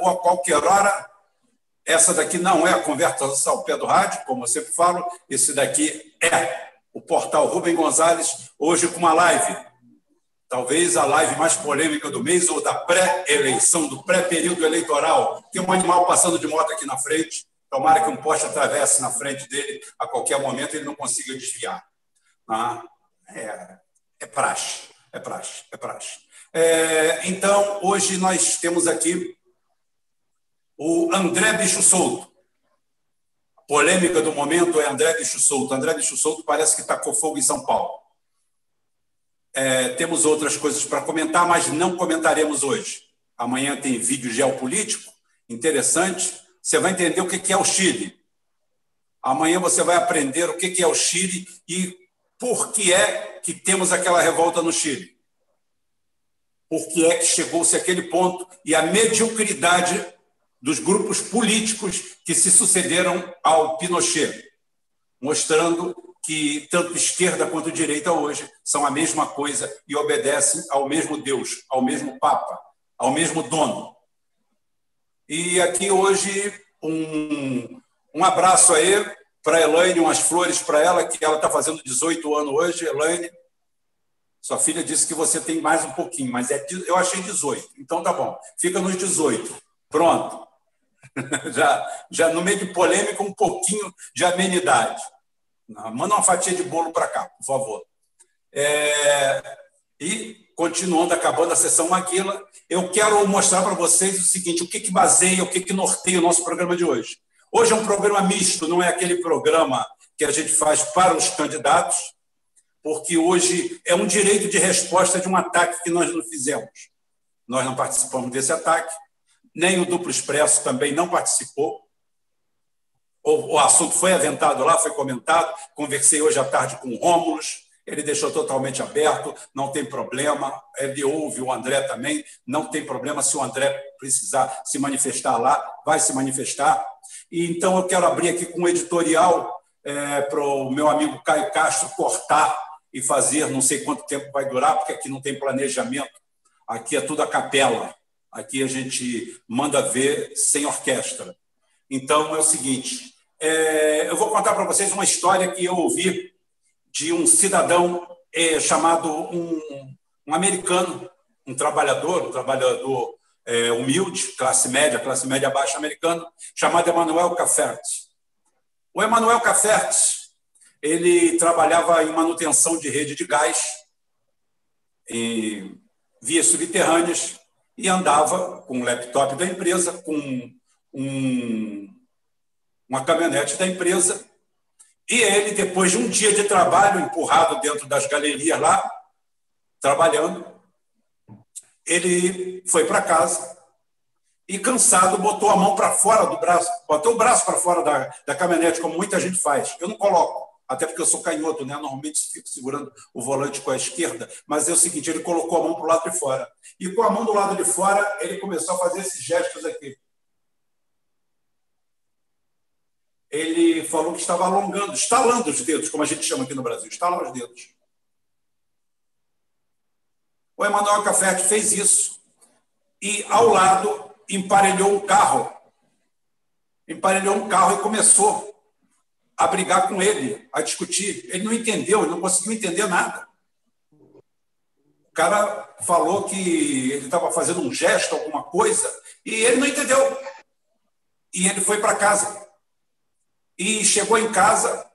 ou a qualquer hora. Essa daqui não é a conversa ao pé do rádio, como eu sempre falo, esse daqui é o portal Rubem Gonzalez, hoje com uma live. Talvez a live mais polêmica do mês ou da pré-eleição, do pré-período eleitoral. Tem um animal passando de moto aqui na frente. Tomara que um poste atravesse na frente dele a qualquer momento ele não consiga desviar. Ah, é, é praxe, é praxe, é praxe. É, então, hoje nós temos aqui o André Bicho Solto. Polêmica do momento é André Bicho Solto. André Bicho Solto parece que tacou fogo em São Paulo. É, temos outras coisas para comentar, mas não comentaremos hoje. Amanhã tem vídeo geopolítico interessante. Você vai entender o que é o Chile. Amanhã você vai aprender o que é o Chile e por que é que temos aquela revolta no Chile? Por que é que chegou-se àquele ponto e a mediocridade dos grupos políticos que se sucederam ao Pinochet, mostrando que tanto esquerda quanto direita hoje são a mesma coisa e obedecem ao mesmo Deus, ao mesmo Papa, ao mesmo dono. E aqui hoje um, um abraço aí para Elaine, umas flores para ela, que ela está fazendo 18 anos hoje. Elaine, sua filha disse que você tem mais um pouquinho, mas é, eu achei 18. Então tá bom, fica nos 18. Pronto. Já, já no meio de polêmica, um pouquinho de amenidade. Manda uma fatia de bolo para cá, por favor. É, e, continuando, acabando a sessão Maguila, eu quero mostrar para vocês o seguinte: o que, que baseia, o que, que norteia o nosso programa de hoje. Hoje é um programa misto, não é aquele programa que a gente faz para os candidatos, porque hoje é um direito de resposta de um ataque que nós não fizemos. Nós não participamos desse ataque, nem o Duplo Expresso também não participou. O, o assunto foi aventado lá, foi comentado. Conversei hoje à tarde com o Rômulus, ele deixou totalmente aberto, não tem problema. Ele ouve o André também, não tem problema se o André precisar se manifestar lá, vai se manifestar. E então eu quero abrir aqui com um editorial é, para o meu amigo Caio Castro cortar e fazer, não sei quanto tempo vai durar, porque aqui não tem planejamento, aqui é tudo a capela, aqui a gente manda ver sem orquestra. Então é o seguinte: é, eu vou contar para vocês uma história que eu ouvi de um cidadão é, chamado um, um, americano, um trabalhador, um trabalhador é, humilde, classe média, classe média baixa americano, chamado Emanuel Cafferty. O Emanuel Cafferty, ele trabalhava em manutenção de rede de gás em vias subterrâneas e andava com o laptop da empresa, com um, uma caminhonete da empresa. E ele, depois de um dia de trabalho empurrado dentro das galerias lá, trabalhando, ele foi para casa e, cansado, botou a mão para fora do braço, botou o braço para fora da, da caminhonete, como muita gente faz. Eu não coloco, até porque eu sou canhoto, né? normalmente fico segurando o volante com a esquerda, mas é o seguinte: ele colocou a mão para o lado de fora. E com a mão do lado de fora, ele começou a fazer esses gestos aqui. Ele falou que estava alongando, estalando os dedos, como a gente chama aqui no Brasil, estalam os dedos. O Emanuel Cafete fez isso e, ao lado, emparelhou um carro. Emparelhou um carro e começou a brigar com ele, a discutir. Ele não entendeu, ele não conseguiu entender nada. O cara falou que ele estava fazendo um gesto, alguma coisa, e ele não entendeu. E ele foi para casa. E chegou em casa,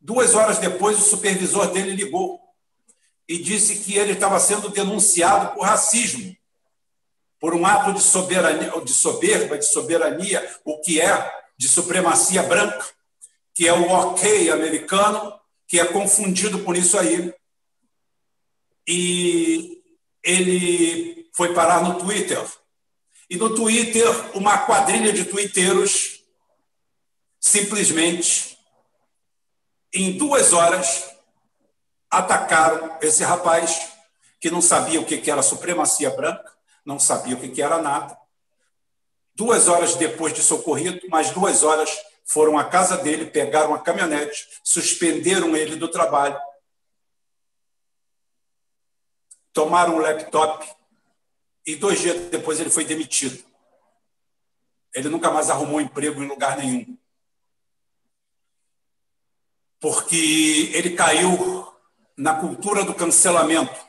duas horas depois, o supervisor dele ligou e disse que ele estava sendo denunciado por racismo, por um ato de soberania, de soberba, de soberania, o que é de supremacia branca, que é o ok americano, que é confundido por isso aí. E ele foi parar no Twitter. E no Twitter, uma quadrilha de twitteiros simplesmente, em duas horas, atacaram esse rapaz que não sabia o que era supremacia branca, não sabia o que era nada. Duas horas depois de socorrido, mais duas horas foram à casa dele, pegaram a caminhonete, suspenderam ele do trabalho, tomaram o laptop e dois dias depois ele foi demitido. ele nunca mais arrumou emprego em lugar nenhum. Porque ele caiu na cultura do cancelamento,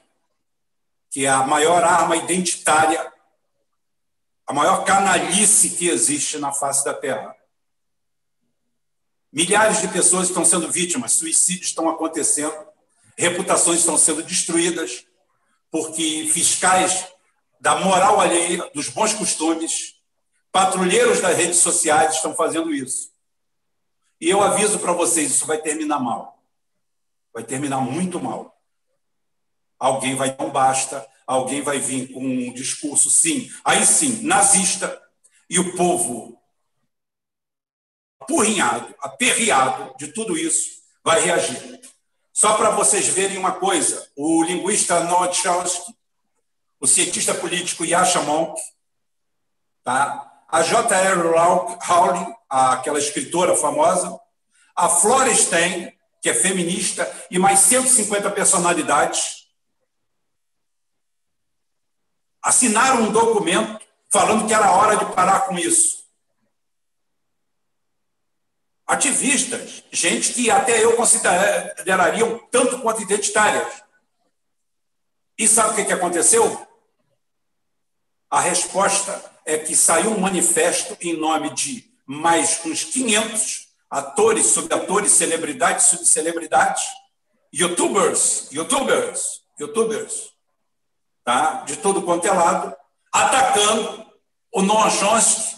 que é a maior arma identitária, a maior canalice que existe na face da Terra. Milhares de pessoas estão sendo vítimas, suicídios estão acontecendo, reputações estão sendo destruídas, porque fiscais da moral alheia, dos bons costumes, patrulheiros das redes sociais estão fazendo isso. E eu aviso para vocês, isso vai terminar mal. Vai terminar muito mal. Alguém vai um basta, alguém vai vir com um discurso, sim, aí sim, nazista, e o povo apurrinhado, aperreado de tudo isso, vai reagir. Só para vocês verem uma coisa, o linguista Noam Chomsky, o cientista político Yasha Monk, tá? a J.R. Rowling, aquela escritora famosa, a Flora Stein, que é feminista, e mais 150 personalidades, assinaram um documento falando que era hora de parar com isso. Ativistas, gente que até eu consideraria um tanto quanto identitárias. E sabe o que aconteceu? A resposta é que saiu um manifesto em nome de mais uns 500 atores, subatores, celebridades, subcelebridades, youtubers, youtubers, youtubers, tá? de todo quanto é lado, atacando o Noam Chomsky,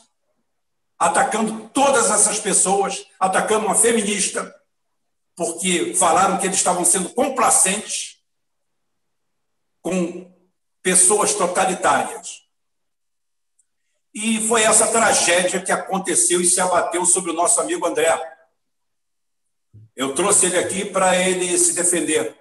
atacando todas essas pessoas, atacando uma feminista, porque falaram que eles estavam sendo complacentes com pessoas totalitárias. E foi essa tragédia que aconteceu e se abateu sobre o nosso amigo André. Eu trouxe ele aqui para ele se defender.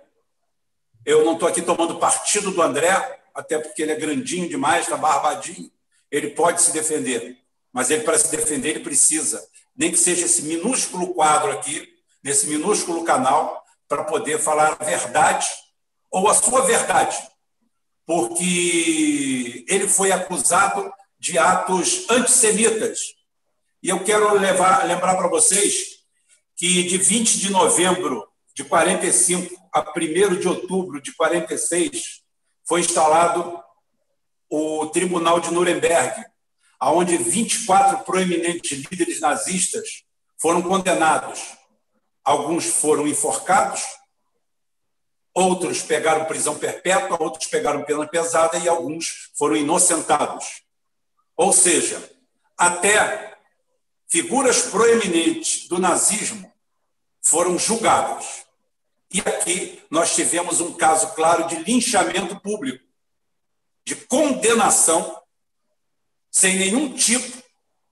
Eu não estou aqui tomando partido do André, até porque ele é grandinho demais, está barbadinho. Ele pode se defender, mas ele, para se defender, ele precisa, nem que seja esse minúsculo quadro aqui, nesse minúsculo canal, para poder falar a verdade ou a sua verdade. Porque ele foi acusado de atos antissemitas. E eu quero levar, lembrar para vocês que de 20 de novembro de 45 a 1 de outubro de 46 foi instalado o Tribunal de Nuremberg, onde 24 proeminentes líderes nazistas foram condenados. Alguns foram enforcados, outros pegaram prisão perpétua, outros pegaram pena pesada e alguns foram inocentados. Ou seja, até figuras proeminentes do nazismo foram julgadas. E aqui nós tivemos um caso claro de linchamento público, de condenação sem nenhum tipo,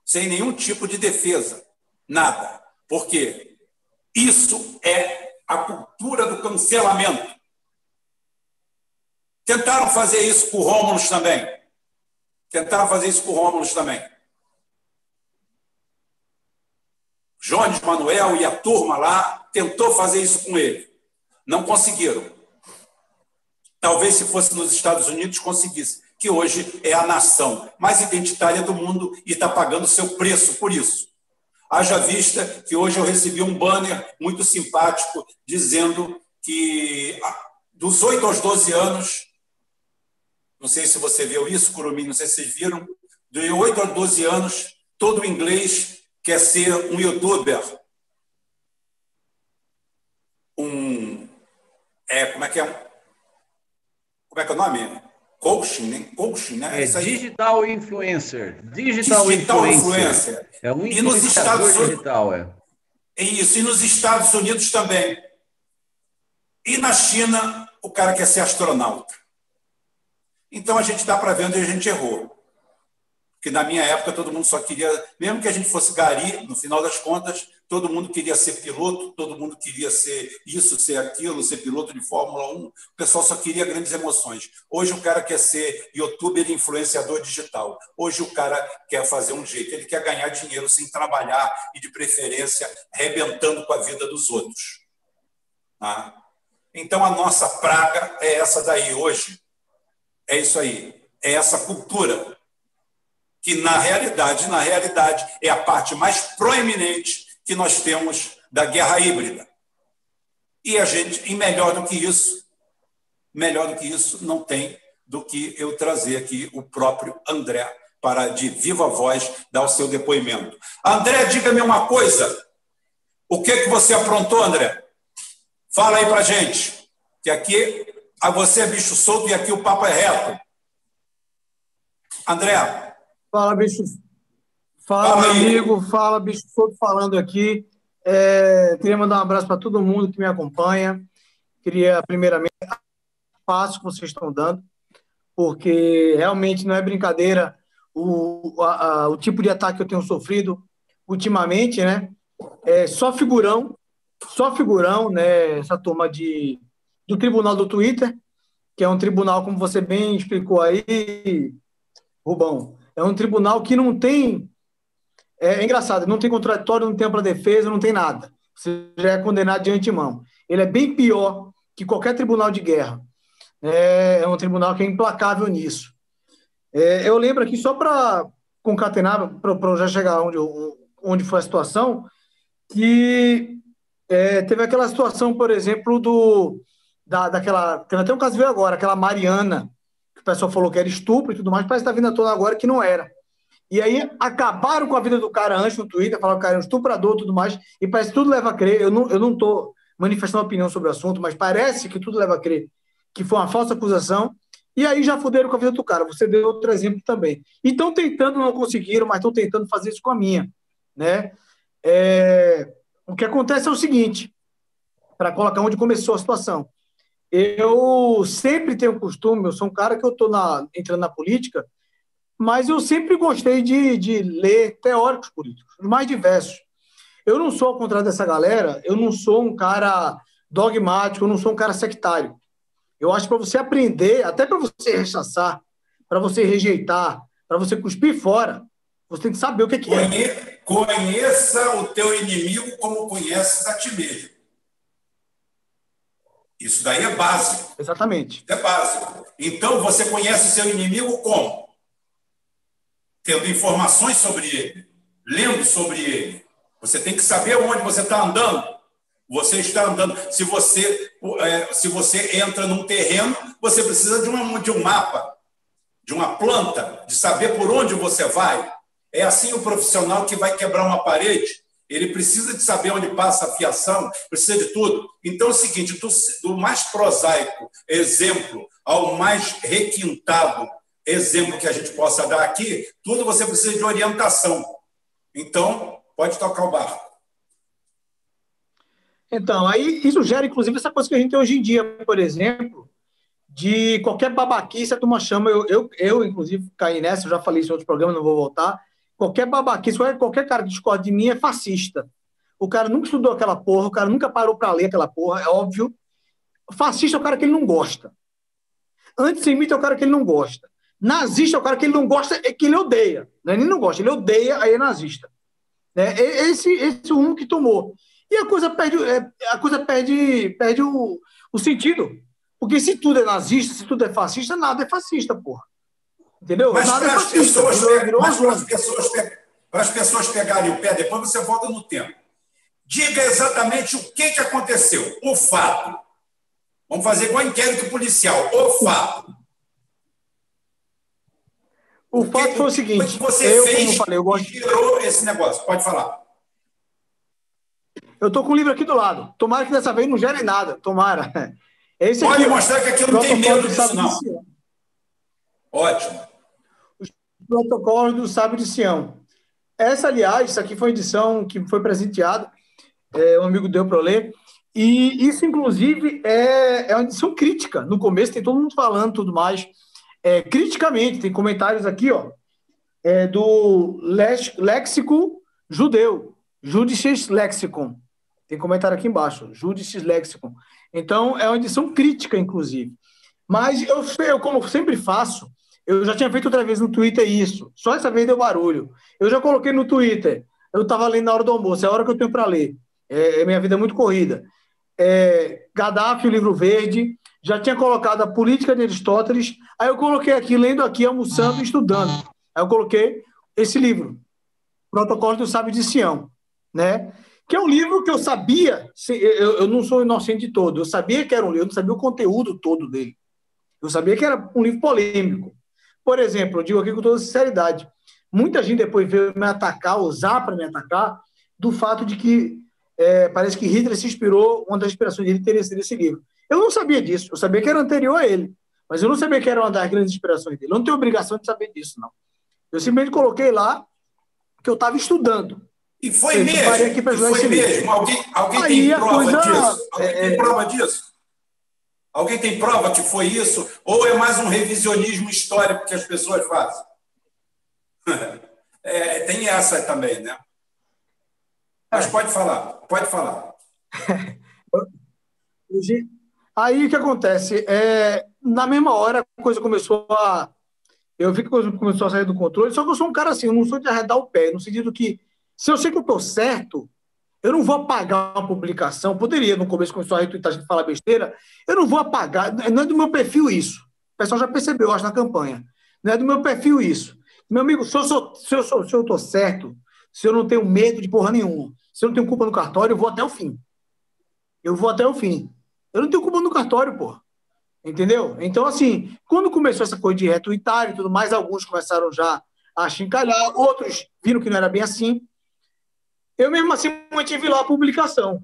sem nenhum tipo de defesa, nada. Por quê? Isso é a cultura do cancelamento. Tentaram fazer isso com Rômulo também. Tentaram fazer isso com o também. Jones Manuel e a turma lá tentou fazer isso com ele. Não conseguiram. Talvez se fosse nos Estados Unidos conseguisse, que hoje é a nação mais identitária do mundo e está pagando seu preço por isso. Haja vista que hoje eu recebi um banner muito simpático dizendo que ah, dos 8 aos 12 anos não sei se você viu isso, Curumim, não sei se vocês viram. De 8 a 12 anos, todo inglês quer ser um youtuber. Um. É, como é que é? Como é que é o nome? Coaching, né? Coaching, né? É digital influencer. Digital, digital influencer. influencer. É um e nos Estados Unidos, digital, é. Isso, e nos Estados Unidos também. E na China, o cara quer ser astronauta. Então a gente dá para ver onde a gente errou. Porque na minha época todo mundo só queria, mesmo que a gente fosse gari, no final das contas, todo mundo queria ser piloto, todo mundo queria ser isso, ser aquilo, ser piloto de Fórmula 1. O pessoal só queria grandes emoções. Hoje o cara quer ser youtuber influenciador digital. Hoje o cara quer fazer um jeito, ele quer ganhar dinheiro sem trabalhar e, de preferência, arrebentando com a vida dos outros. Tá? Então a nossa praga é essa daí hoje é isso aí. É essa cultura que na realidade, na realidade, é a parte mais proeminente que nós temos da guerra híbrida. E a gente, e melhor do que isso, melhor do que isso, não tem do que eu trazer aqui o próprio André para de viva voz dar o seu depoimento. André, diga-me uma coisa. O que que você aprontou, André? Fala aí para gente. Que aqui a você é bicho solto e aqui o papo é reto. André. Fala, bicho. Fala, Fala amigo. Fala, bicho solto falando aqui. É, queria mandar um abraço para todo mundo que me acompanha. Queria, primeiramente, passo que vocês estão dando, porque realmente não é brincadeira o, a, a, o tipo de ataque que eu tenho sofrido ultimamente, né? É só figurão, só figurão, né? Essa turma de, do Tribunal do Twitter, que é um tribunal, como você bem explicou aí, Rubão, é um tribunal que não tem. É, é engraçado, não tem contraditório, não tem ampla defesa, não tem nada. Você já é condenado de antemão. Ele é bem pior que qualquer tribunal de guerra. É, é um tribunal que é implacável nisso. É, eu lembro aqui, só para concatenar, para já chegar onde, onde foi a situação, que é, teve aquela situação, por exemplo, do da, daquela. Tem até um caso veio agora, aquela Mariana, o pessoal falou que era estupro e tudo mais, parece que está vindo toda agora que não era. E aí acabaram com a vida do cara antes no Twitter, falaram que o cara é um estuprador e tudo mais, e parece que tudo leva a crer. Eu não eu não manifestando opinião sobre o assunto, mas parece que tudo leva a crer que foi uma falsa acusação. E aí já fuderam com a vida do cara. Você deu outro exemplo também. E estão tentando, não conseguiram, mas estão tentando fazer isso com a minha. Né? É... O que acontece é o seguinte, para colocar onde começou a situação. Eu sempre tenho costume, eu sou um cara que eu estou entrando na política, mas eu sempre gostei de, de ler teóricos políticos, os mais diversos. Eu não sou, ao contrário dessa galera, eu não sou um cara dogmático, eu não sou um cara sectário. Eu acho que para você aprender, até para você rechaçar, para você rejeitar, para você cuspir fora, você tem que saber o que é. Conheça o teu inimigo como conheces a ti mesmo. Isso daí é básico. Exatamente. é básico. Então, você conhece o seu inimigo como? Tendo informações sobre ele, lendo sobre ele. Você tem que saber onde você está andando. Você está andando. Se você, é, se você entra num terreno, você precisa de, uma, de um mapa, de uma planta, de saber por onde você vai. É assim o profissional que vai quebrar uma parede ele precisa de saber onde passa a fiação, precisa de tudo. Então é o seguinte: do, do mais prosaico exemplo ao mais requintado exemplo que a gente possa dar aqui, tudo você precisa de orientação. Então, pode tocar o barco. Então, aí isso gera, inclusive, essa coisa que a gente tem hoje em dia, por exemplo, de qualquer babaquice, a turma chama, eu, eu, eu inclusive, caí nessa, eu já falei isso em outros programas, não vou voltar, Qualquer babaquice, qualquer cara que discorda de mim é fascista. O cara nunca estudou aquela porra, o cara nunca parou para ler aquela porra, é óbvio. Fascista é o cara que ele não gosta. Antissemita é o cara que ele não gosta. Nazista é o cara que ele não gosta, é que ele odeia. Né? Ele não gosta, ele odeia, aí é nazista. Né? Esse, esse é um que tomou. E a coisa perde, é, a coisa perde, perde o, o sentido. Porque se tudo é nazista, se tudo é fascista, nada é fascista, porra. Entendeu? Mas para as pessoas, mas para as pessoas, para as pessoas pegarem o pé, depois você volta no tempo. Diga exatamente o que, que aconteceu, o fato. Vamos fazer igual inquérito policial, o fato. O, fato que, foi o seguinte: você eu, fez falei, eu gosto... gerou esse negócio. Pode falar. Eu estou com o livro aqui do lado. Tomara que dessa vez não gere nada. Tomara. Esse Pode aqui, mostrar que aqui não tem medo disso, não. Ótimo protocolos do Sábio de Sião. Essa, aliás, isso aqui foi edição que foi presenteada, é, um amigo deu para ler, e isso, inclusive, é, é uma edição crítica. No começo tem todo mundo falando tudo mais, é, criticamente, tem comentários aqui, ó, é, do léxico judeu, Judices Lexicon. Tem comentário aqui embaixo, Judices Lexicon. Então, é uma edição crítica, inclusive. Mas eu, eu como sempre faço, eu já tinha feito outra vez no Twitter isso. Só essa vez deu barulho. Eu já coloquei no Twitter. Eu estava lendo na hora do almoço. É a hora que eu tenho para ler. É, é, minha vida é muito corrida. É, Gaddafi, o livro verde. Já tinha colocado a política de Aristóteles. Aí eu coloquei aqui, lendo aqui, almoçando e estudando. Aí eu coloquei esse livro, Protocolo do Sábio de Sião, né? Que é um livro que eu sabia, eu, não sou inocente de todo, eu sabia que era um livro, eu não sabia o conteúdo todo dele. Eu sabia que era um livro polêmico. Por exemplo, eu digo aqui com toda sinceridade, muita gente depois veio me atacar, usar para me atacar, do fato de que é, parece que Hitler se inspirou, uma das inspirações dele teria sido esse livro. Eu não sabia disso, eu sabia que era anterior a ele, mas eu não sabia que era uma das grandes inspirações dele. Eu não tenho obrigação de saber disso, não. Eu simplesmente coloquei lá que eu estava estudando. E foi eu mesmo? Aqui foi mesmo? Alguém, alguém tem prova coisa, disso? Alguém é, tem é. prova disso? Alguém tem prova que foi isso? Ou é mais um revisionismo histórico que as pessoas fazem? É, tem essa também, né? Mas pode falar, pode falar. Aí o que acontece? É, na mesma hora a coisa começou a. Eu vi que começou a sair do controle, só que eu sou um cara assim, eu não sou de arredar o pé, no sentido que, se eu sei que eu estou certo, eu não vou apagar uma publicação. Poderia, no começo, começou a retweetar, a gente falar besteira. Eu não vou apagar, não é do meu perfil isso. O pessoal já percebeu, acho, na campanha. Não é do meu perfil isso. Meu amigo, se eu estou se eu, sou, se eu tô certo, se eu não tenho medo de porra nenhuma, se eu não tenho culpa no cartório, eu vou até o fim. Eu vou até o fim. Eu não tenho culpa no cartório, pô. Entendeu? Então, assim, quando começou essa coisa de retweetar e tudo mais, alguns começaram já a chincalhar, outros viram que não era bem assim. Eu mesmo assim mantive lá a publicação.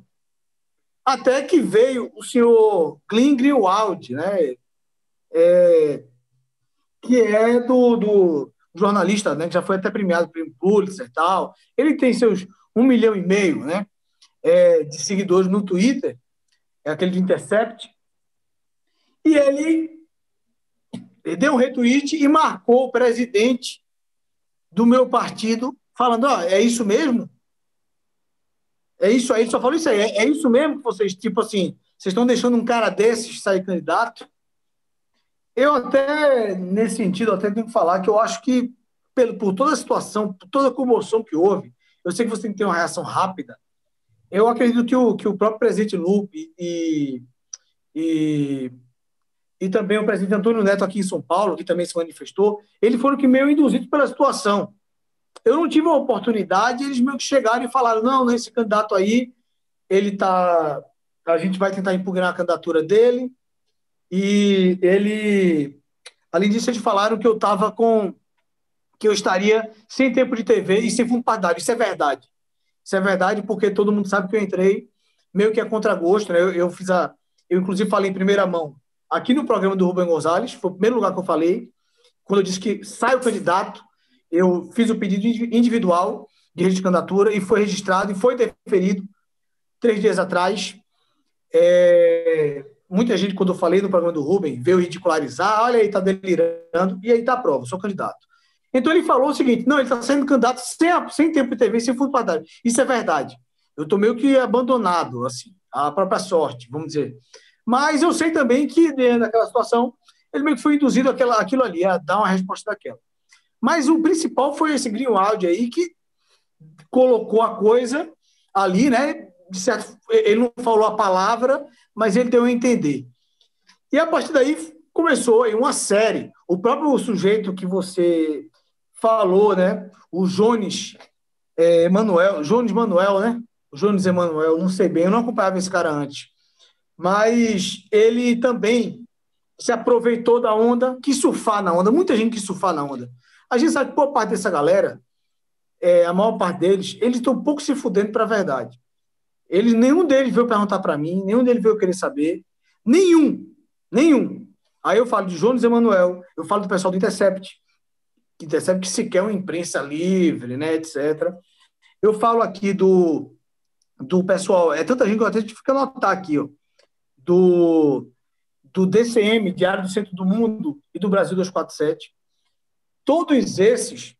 Até que veio o senhor Glenn Greenwald, né? É, que é do, do jornalista, né? Que já foi até premiado pelo Pulitzer e tal. Ele tem seus um milhão e meio né, é, de seguidores no Twitter, é aquele de Intercept, e ele deu um retweet e marcou o presidente do meu partido, falando: ó, oh, é isso mesmo? É isso aí, só falou isso aí, é, é isso mesmo que vocês, tipo assim, vocês estão deixando um cara desses sair candidato? Eu até, nesse sentido, até tenho que falar que eu acho que, pelo, por toda a situação, por toda a comoção que houve, eu sei que você tem que ter uma reação rápida. Eu acredito que o, que o próprio presidente Lupe e, e, e também o presidente Antônio Neto aqui em São Paulo, que também se manifestou, eles foram que meio induzidos pela situação. Eu não tive a oportunidade, eles meio que chegaram e falaram: não, esse candidato aí, ele tá. A gente vai tentar impugnar a candidatura dele. E ele. Além disso, eles falaram que eu estava com que eu estaria sem tempo de TV e sem fundo partidário. Isso é verdade. Isso é verdade porque todo mundo sabe que eu entrei meio que a contragosto. Né? Eu, eu fiz a. Eu, inclusive, falei em primeira mão aqui no programa do Rubem Gonzalez, foi o primeiro lugar que eu falei, quando eu disse que sai o candidato, eu fiz o pedido individual de registro de candidatura e foi registrado e foi deferido três dias atrás. É, muita gente, quando eu falei no programa do Rubem, veio ridicularizar, olha aí, está delirando, e aí está a prova, sou candidato. Então ele falou o seguinte: não, ele está sendo candidato sem, sem tempo de TV, sem fundo partidário. Isso é verdade. Eu estou meio que abandonado, assim, a própria sorte, vamos dizer. Mas eu sei também que, naquela situação, ele meio que foi induzido àquela, àquilo ali, a dar uma resposta daquela. Mas o principal foi esse Greenwald aí que colocou a coisa ali, né? Ele não falou a palavra, mas ele deu a entender. E a partir daí começou aí uma série. O próprio sujeito que você falou, né? O Jones é, Emanuel, Jones Manuel, né? O Jones Emanuel, não sei bem, eu não acompanhava esse cara antes. Mas ele também se aproveitou da onda, que surfar na onda, muita gente que surfar na onda. A gente sabe que boa parte dessa galera, é, a maior parte deles, eles estão um pouco se fudendo para a verdade. Eles, nenhum deles veio perguntar para mim, nenhum deles veio querer saber. Nenhum, nenhum. Aí eu falo de Jones Emanuel, eu falo do pessoal do Intercept, percebe que se quer uma imprensa livre, né, etc. Eu falo aqui do, do pessoal, é tanta gente que eu até fica anotar aqui, ó, do, do DCM, Diário do Centro do Mundo, e do Brasil 247. Todos esses,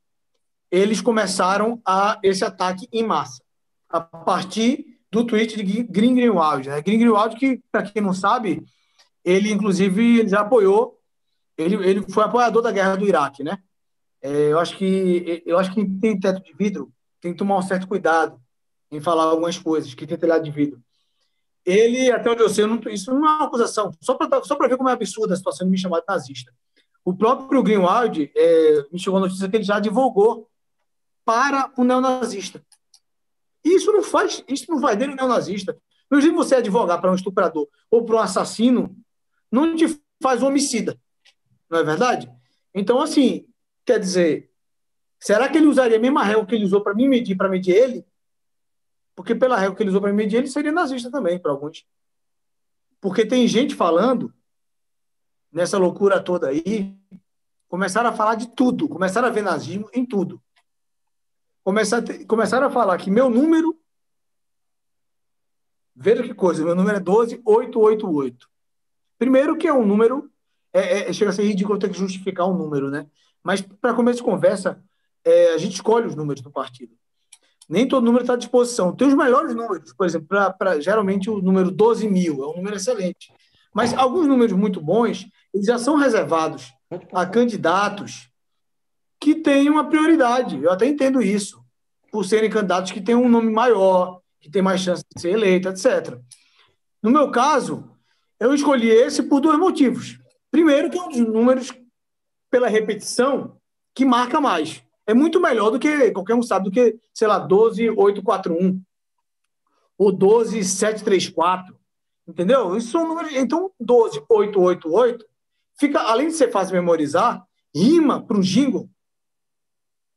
eles começaram a esse ataque em massa, a partir do tweet de Green Greenwald. Né? Green Greenwald, que, para quem não sabe, ele, inclusive, ele já apoiou, ele, ele foi apoiador da guerra do Iraque, né? É, eu acho que eu acho que tem teto de vidro tem que tomar um certo cuidado em falar algumas coisas, que tem telhado de vidro. Ele, até onde eu sei, eu não, isso não é uma acusação, só para só ver como é absurda a situação de me chamar de nazista. O próprio Greenwald é, me chegou a notícia que ele já divulgou para o neonazista. Isso não faz, isso não vai dele um neonazista. Imagina você advogar para um estuprador ou para um assassino, não te faz um homicida. Não é verdade? Então, assim, quer dizer, será que ele usaria a mesma régua que ele usou para me medir, para medir ele? Porque pela régua que ele usou para me medir, ele seria nazista também, para alguns. Porque tem gente falando, nessa loucura toda aí, começaram a falar de tudo, começaram a ver nazismo em tudo. Começaram, começaram a falar que meu número. Veja que coisa, meu número é 12888. Primeiro, que é um número. É, é, chega a ser ridículo ter que justificar um número, né? Mas, para começo de conversa, é, a gente escolhe os números do partido. Nem todo número está à disposição. Tem os melhores números, por exemplo, pra, pra, geralmente o número 12 mil é um número excelente. Mas alguns números muito bons, eles já são reservados a candidatos que têm uma prioridade. Eu até entendo isso, por serem candidatos que têm um nome maior, que têm mais chance de ser eleito, etc. No meu caso, eu escolhi esse por dois motivos. Primeiro, que é um dos números, pela repetição, que marca mais. É muito melhor do que, qualquer um sabe, do que, sei lá, 12841 ou 12734. Entendeu? Isso são números. Então, 12888 fica, além de ser fácil memorizar, rima para o jingle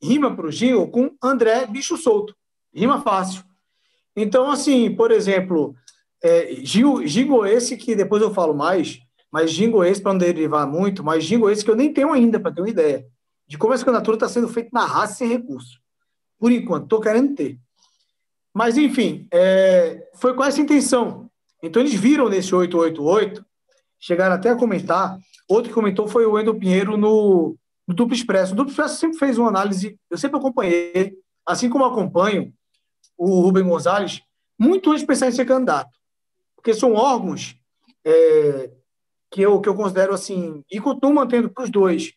rima para o Gil com André Bicho Solto. Rima fácil. Então, assim, por exemplo, é, Gingo esse que depois eu falo mais, mas Gingo esse para não derivar muito, mas Gingo esse que eu nem tenho ainda, para ter uma ideia de como essa candidatura está sendo feita na raça sem recurso. Por enquanto, estou querendo ter. Mas, enfim, é, foi com essa intenção. Então, eles viram nesse 888, chegaram até a comentar. Outro que comentou foi o Wendel Pinheiro no, do Duplo Expresso. O Duplo Expresso sempre fez uma análise, eu sempre acompanhei, assim como acompanho o Rubem Gonzalez, muito antes de pensar em ser candidato. Porque são órgãos é, que, eu, que eu considero assim, e continuo mantendo para os dois,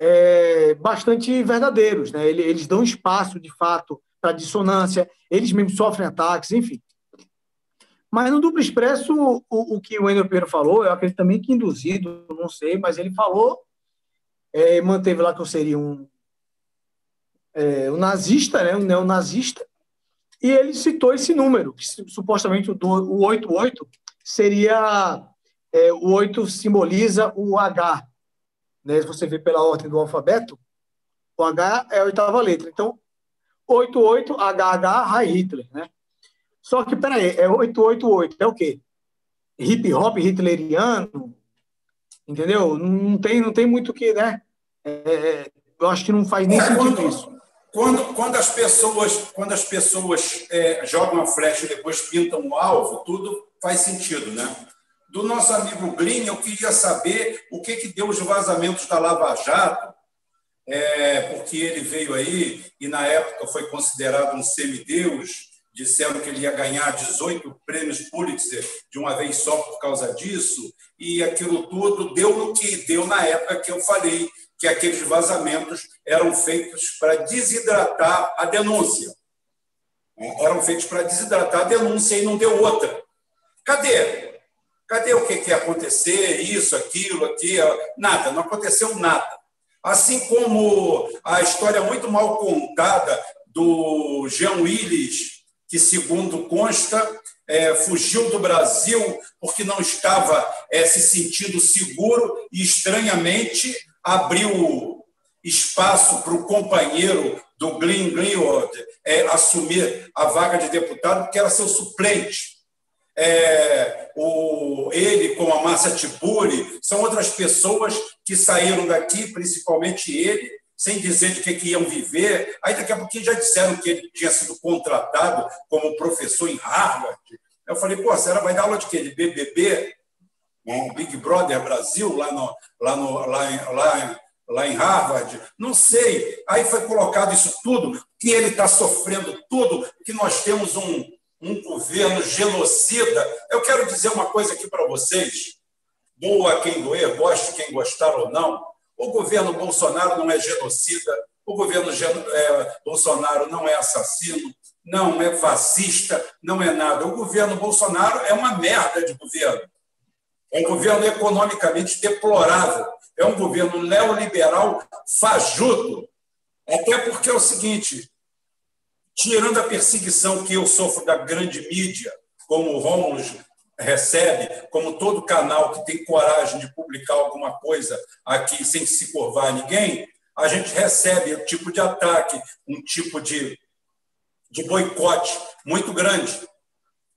é, bastante verdadeiros. Né? Eles, eles dão espaço, de fato, para dissonância, eles mesmos sofrem ataques, enfim. Mas no Duplo Expresso, o, o que o Wendel Pedro falou, eu acredito também que induzido, não sei, mas ele falou é, manteve lá que eu seria um, é, um nazista, né, um neonazista, e ele citou esse número, que supostamente o, do, o 88 seria. É, o 8 simboliza o H. Né, se você vê pela ordem do alfabeto, o H é a oitava letra. Então, 88, HH, Heil Hitler. Né? Só que, peraí, é 888, é o quê? Hip hop hitleriano, Entendeu? Não tem, não tem muito que, né? É, eu acho que não faz nem é, sentido quando, isso. Quando, quando as pessoas, quando as pessoas é, jogam a flecha e depois pintam o alvo, tudo faz sentido, né? Do nosso amigo Glyn, eu queria saber o que, que deu os vazamentos da Lava Jato, é, porque ele veio aí e, na época, foi considerado um semideus, disseram que ele ia ganhar 18 prêmios Pulitzer de uma vez só por causa disso, e aquilo tudo deu no que deu na época que eu falei que aqueles vazamentos eram feitos para desidratar a denúncia. Eram feitos para desidratar a denúncia e não deu outra. Cadê? Cadê o que, ia acontecer? Isso, aquilo, aquilo? Nada, não aconteceu nada. Assim como a história muito mal contada do Jean Willis, que, segundo consta, é, fugiu do Brasil porque não estava é, se sentindo seguro e, estranhamente, abriu espaço para o companheiro do Glenn Greenwald é, assumir a vaga de deputado, porque era seu suplente. É, o, ele, com a Massa Tiburi, são outras pessoas que saíram daqui, principalmente ele, sem dizer de que, que iam viver. Aí daqui a pouquinho já disseram que ele tinha sido contratado como professor em Harvard. Eu falei, pô, será vai dar aula de quê? De BBB? Um Big Brother Brasil, lá, no, lá, no, lá, em, lá, em, lá em Harvard? Não sei. Aí foi colocado isso tudo, que ele está sofrendo tudo, que nós temos um, um governo genocida. Eu quero dizer uma coisa aqui para vocês. Boa quem doer, goste quem gostar ou não o governo Bolsonaro não é genocida, o governo é, Bolsonaro não é assassino, não é fascista, não é nada. O governo Bolsonaro é uma merda de governo. É um governo economicamente deplorável. É um governo neoliberal fajuto. Até porque é o seguinte: tirando a perseguição que eu sofro da grande mídia, como o Rômulo recebe, como todo canal que tem coragem de publicar alguma coisa aqui sem se curvar a ninguém, a gente recebe um tipo de ataque, um tipo de, de boicote muito grande.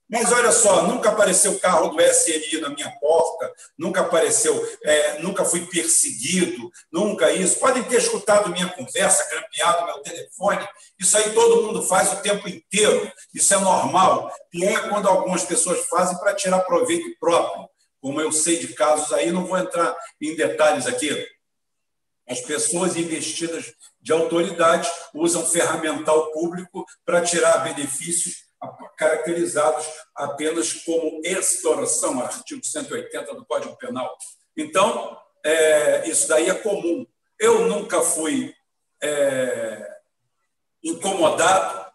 Mas olha só, nunca apareceu o carro do SNI na minha porta, nunca apareceu, é, nunca fui perseguido, nunca isso. Podem ter escutado minha conversa, grampeado meu telefone, isso aí todo mundo faz o tempo inteiro, isso é normal. Pior é quando algumas pessoas fazem para tirar proveito próprio, como eu sei de casos aí, não vou entrar em detalhes aqui. As pessoas investidas de autoridade usam ferramental público para tirar benefícios caracterizados apenas como extorsão, artigo 180 do Código Penal. Então, é, isso daí é comum. Eu nunca fui é, incomodado.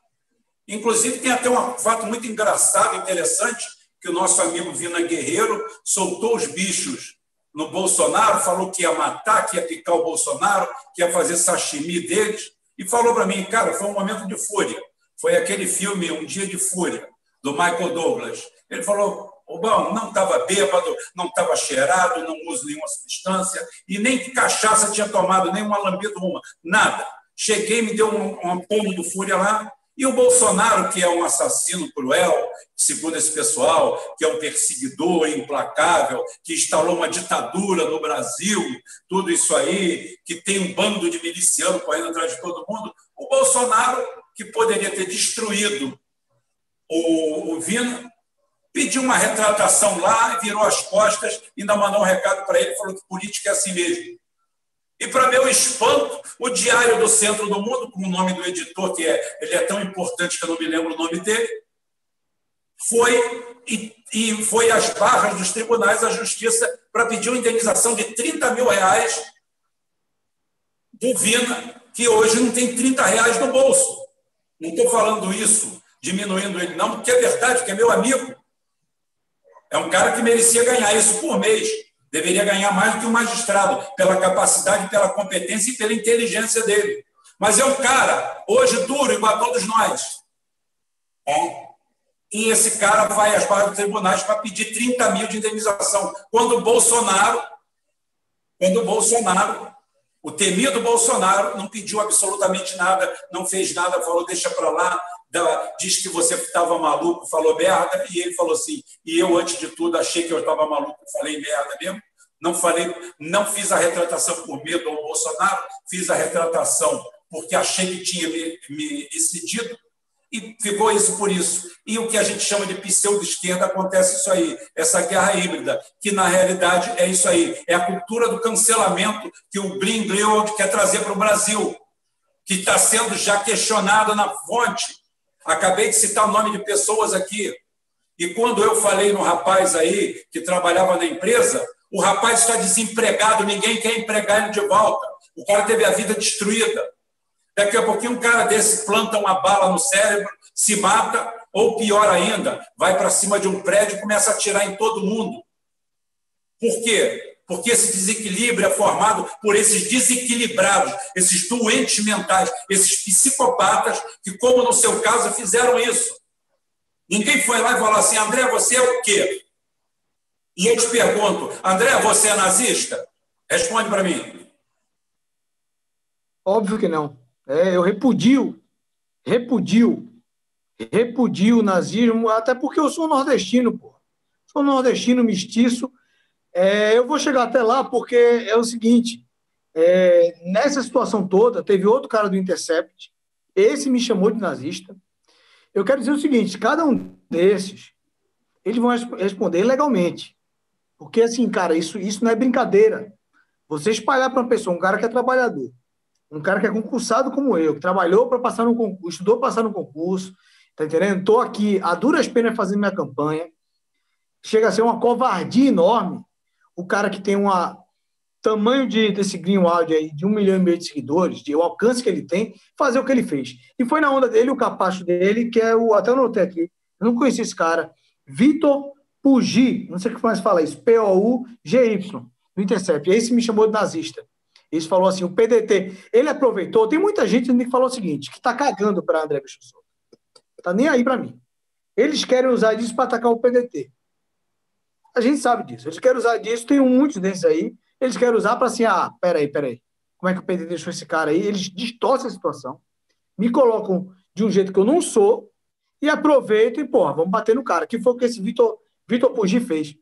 Inclusive, tem até um fato muito engraçado, interessante, que o nosso amigo Vina Guerreiro soltou os bichos no Bolsonaro, falou que ia matar, que ia picar o Bolsonaro, que ia fazer sashimi deles, e falou para mim, cara, foi um momento de fúria foi aquele filme Um Dia de Fúria, do Michael Douglas. Ele falou: Obama não estava bêbado, não estava cheirado, não uso nenhuma substância, e nem cachaça tinha tomado, nem uma lambida, uma, nada. Cheguei, me deu um, um pano do Fúria lá, e o Bolsonaro, que é um assassino cruel, segundo esse pessoal, que é um perseguidor implacável, que instalou uma ditadura no Brasil, tudo isso aí, que tem um bando de miliciano correndo atrás de todo mundo, o Bolsonaro que poderia ter destruído o, o Vina, pediu uma retratação lá, virou as costas, ainda mandou um recado para ele, falou que política é assim mesmo. E, para meu espanto, o Diário do Centro do Mundo, com o nome do editor, que é, ele é tão importante que eu não me lembro o nome dele, foi e, e foi às barras dos tribunais à justiça para pedir uma indenização de 30 mil reais do Vina, que hoje não tem 30 reais no bolso. Não estou falando isso, diminuindo ele, não, porque é verdade, que é meu amigo. É um cara que merecia ganhar isso por mês. Deveria ganhar mais do que um magistrado, pela capacidade, pela competência e pela inteligência dele. Mas é um cara, hoje, duro, igual a todos nós. É. E esse cara vai às barras dos tribunais para pedir 30 mil de indenização. Quando o Bolsonaro, quando o Bolsonaro o temido Bolsonaro não pediu absolutamente nada, não fez nada, falou, deixa para lá, diz que você estava maluco, falou merda, e ele falou assim, e eu, antes de tudo, achei que eu estava maluco, falei merda mesmo, não falei, não fiz a retratação por medo ao Bolsonaro, fiz a retratação porque achei que tinha me, me excedido, e ficou isso por isso. E o que a gente chama de pseudo-esquerda acontece isso aí, essa guerra híbrida, que na realidade é isso aí, é a cultura do cancelamento que o Blin Greenwald quer trazer para o Brasil, que está sendo já questionada na fonte. Acabei de citar o nome de pessoas aqui. E quando eu falei no rapaz aí que trabalhava na empresa, o rapaz está desempregado, ninguém quer empregar ele de volta. O cara teve a vida destruída. Daqui a pouquinho um cara desse planta uma bala no cérebro, se mata, ou pior ainda, vai para cima de um prédio e começa a atirar em todo mundo. Por quê? Porque esse desequilíbrio é formado por esses desequilibrados, esses doentes mentais, esses psicopatas que, como no seu caso, fizeram isso. Ninguém foi lá e falou assim: André, você é o quê? E eu te pergunto: André, você é nazista? Responde para mim. Óbvio que não. É, eu repudio, repudio, repudio o nazismo, até porque eu sou nordestino, pô. Sou nordestino mestiço. É, eu vou chegar até lá porque é o seguinte: é, nessa situação toda, teve outro cara do Intercept, esse me chamou de nazista. Eu quero dizer o seguinte: cada um desses, eles vão responder legalmente. Porque, assim, cara, isso, isso não é brincadeira. Você espalhar para uma pessoa, um cara que é trabalhador, um cara que é concursado como eu, que trabalhou para passar no concurso, estudou para passar no concurso, tá entendendo? Estou aqui a duras penas fazendo minha campanha. Chega a ser uma covardia enorme o cara que tem uma tamanho de, desse Greenwald aí, de um milhão e meio de seguidores, de o alcance que ele tem, fazer o que ele fez. E foi na onda dele, o capacho dele, que é o, até eu notei aqui, eu não conheci esse cara, Vitor Pugi, não sei o que mais fala isso, P-O-U-G-Y, do Intercept. Esse me chamou de nazista. Ele falou assim: o PDT, ele aproveitou. Tem muita gente que falou o seguinte: que está cagando para André Bicho Tá nem aí para mim. Eles querem usar disso para atacar o PDT. A gente sabe disso. Eles querem usar disso, tem muitos desses aí. Eles querem usar para assim, ah, peraí, peraí. Como é que o PDT deixou esse cara aí? Eles distorcem a situação, me colocam de um jeito que eu não sou e aproveitam e, porra, vamos bater no cara. Que foi o que esse Vitor, Vitor fez.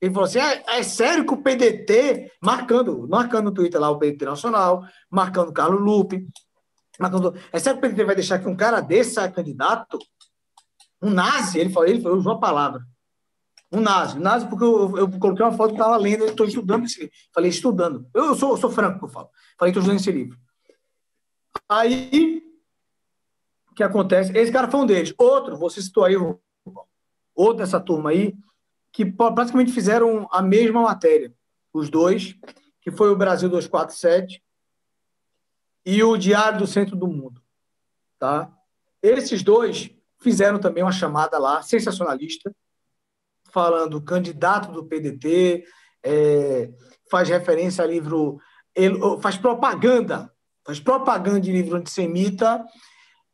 Ele falou assim: ah, é sério que o PDT, marcando, marcando no Twitter lá o PDT Nacional, marcando Carlos Lupe, marcando. É sério que o PDT vai deixar que um cara desse saia candidato? Um nazi? Ele falou, ele falou, usou a palavra. Um nazi. Um nazi, porque eu, eu coloquei uma foto que estava lendo, estou estudando esse livro. Falei, estudando. Eu, eu, sou, eu sou franco eu falo. Falei, estou estudando esse livro. Aí, o que acontece? Esse cara foi um deles. Outro, você citou aí, outro dessa turma aí, que praticamente fizeram a mesma matéria. Os dois, que foi o Brasil 247 e o Diário do Centro do Mundo. Tá? Esses dois fizeram também uma chamada lá, sensacionalista, falando candidato do PDT, é, faz referência a livro, faz propaganda, faz propaganda de livro antissemita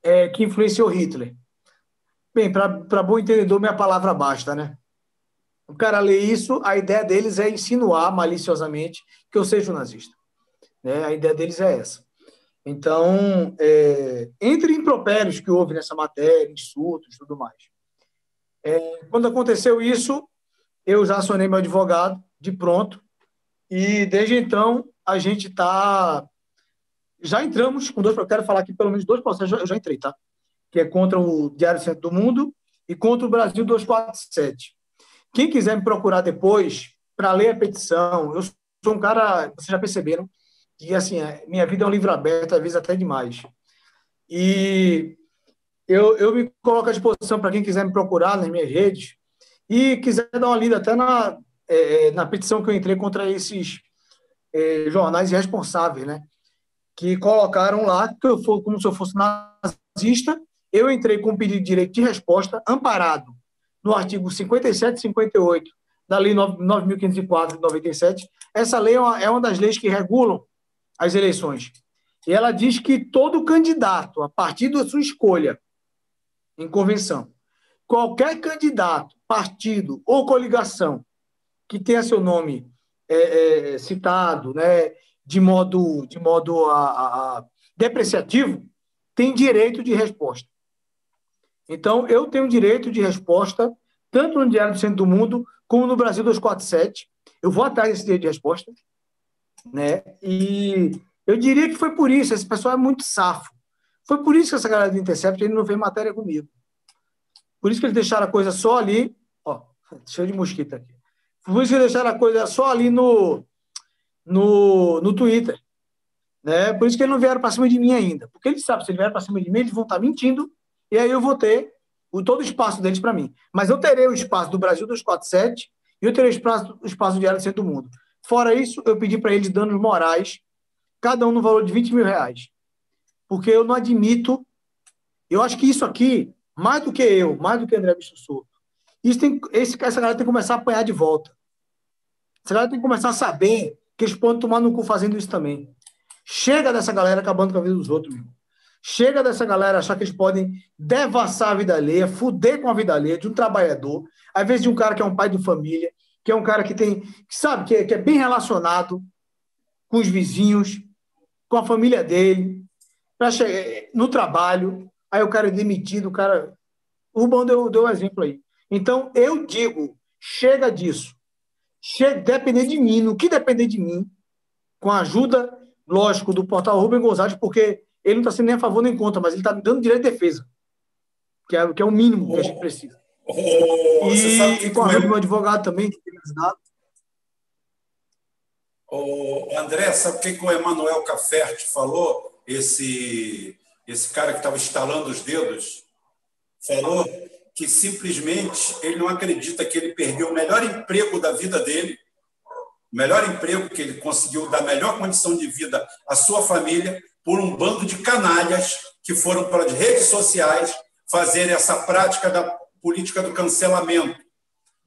é, que influenciou Hitler. Bem, para bom entendedor, minha palavra basta, né? O cara lê isso, a ideia deles é insinuar maliciosamente que eu seja um nazista. Né? A ideia deles é essa. Então, é, entre impropérios que houve nessa matéria, insultos tudo mais. É, quando aconteceu isso, eu já acionei meu advogado de pronto, e desde então a gente está. Já entramos com dois. Eu quero falar aqui pelo menos dois processos, eu já entrei, tá? Que é contra o Diário Centro do Mundo e contra o Brasil 247. Quem quiser me procurar depois para ler a petição, eu sou um cara, vocês já perceberam, que assim, é, minha vida é um livro aberto, às vezes até demais. E eu, eu me coloco à disposição para quem quiser me procurar nas minhas redes e quiser dar uma lida até na, é, é na petição que eu entrei contra esses é, jornais irresponsáveis, né? Que colocaram lá que eu for, como se eu fosse nazista. Eu entrei com um pedido de direito de resposta amparado no artigo 57 e 58 da Lei 9.504 de 97. Essa lei é uma, é uma das leis que regulam as eleições. E ela diz que todo candidato, a partir da sua escolha em convenção, qualquer candidato, partido ou coligação que tenha seu nome é, é, citado, né, de modo, de modo a, a, a depreciativo, tem direito de resposta. Então, eu tenho direito de resposta, tanto no Diário do Centro do Mundo, como no Brasil 247. Eu vou atrás desse direito de resposta. Né? E eu diria que foi por isso, esse pessoal é muito safo. Foi por isso que essa galera do Intercept ele não fez matéria comigo. Por isso que eles deixaram a coisa só ali. Ó, cheio de mosquito aqui. Por isso que eles deixaram a coisa só ali no, no, no Twitter. Né? Por isso que eles não vieram para cima de mim ainda. Porque eles sabem, se eles vierem para cima de mim, eles vão estar mentindo e aí eu vou ter o, todo o espaço deles para mim. Mas eu terei o espaço do Brasil 247 e eu terei o espaço, o espaço do Diário do Mundo. Fora isso, eu pedi para eles danos morais, cada um no valor de 20 mil reais. Porque eu não admito. Eu acho que isso aqui, mais do que eu, mais do que André Souto, isso tem, esse, essa galera tem que começar a apanhar de volta. Essa galera tem que começar a saber que eles podem tomar no cu fazendo isso também. Chega dessa galera acabando com a vida dos outros, meu. Chega dessa galera achar que eles podem devassar a vida alheia, fuder com a vida alheia de um trabalhador, às vezes de um cara que é um pai de família, que é um cara que tem, que sabe, que é, que é bem relacionado com os vizinhos, com a família dele, para chegar no trabalho, aí o cara é demitido, o cara. O Rubão deu, deu um exemplo aí. Então, eu digo, chega disso. Chega, depender de mim, no que depender de mim, com a ajuda, lógico, do portal Rubem Gonzalez, porque ele não está sendo nem a favor nem contra, mas ele está dando direito de defesa, que é, que é o mínimo que a gente precisa. Oh, e, e, com a ajuda do meu advogado também, que tem me ajudado. Oh, André, sabe o que, que o Emanuel Caferte falou? Esse, esse cara que estava estalando os dedos, falou que simplesmente ele não acredita que ele perdeu o melhor emprego da vida dele, o melhor emprego que ele conseguiu dar melhor condição de vida à sua família, por um bando de canalhas que foram para as redes sociais fazer essa prática da política do cancelamento.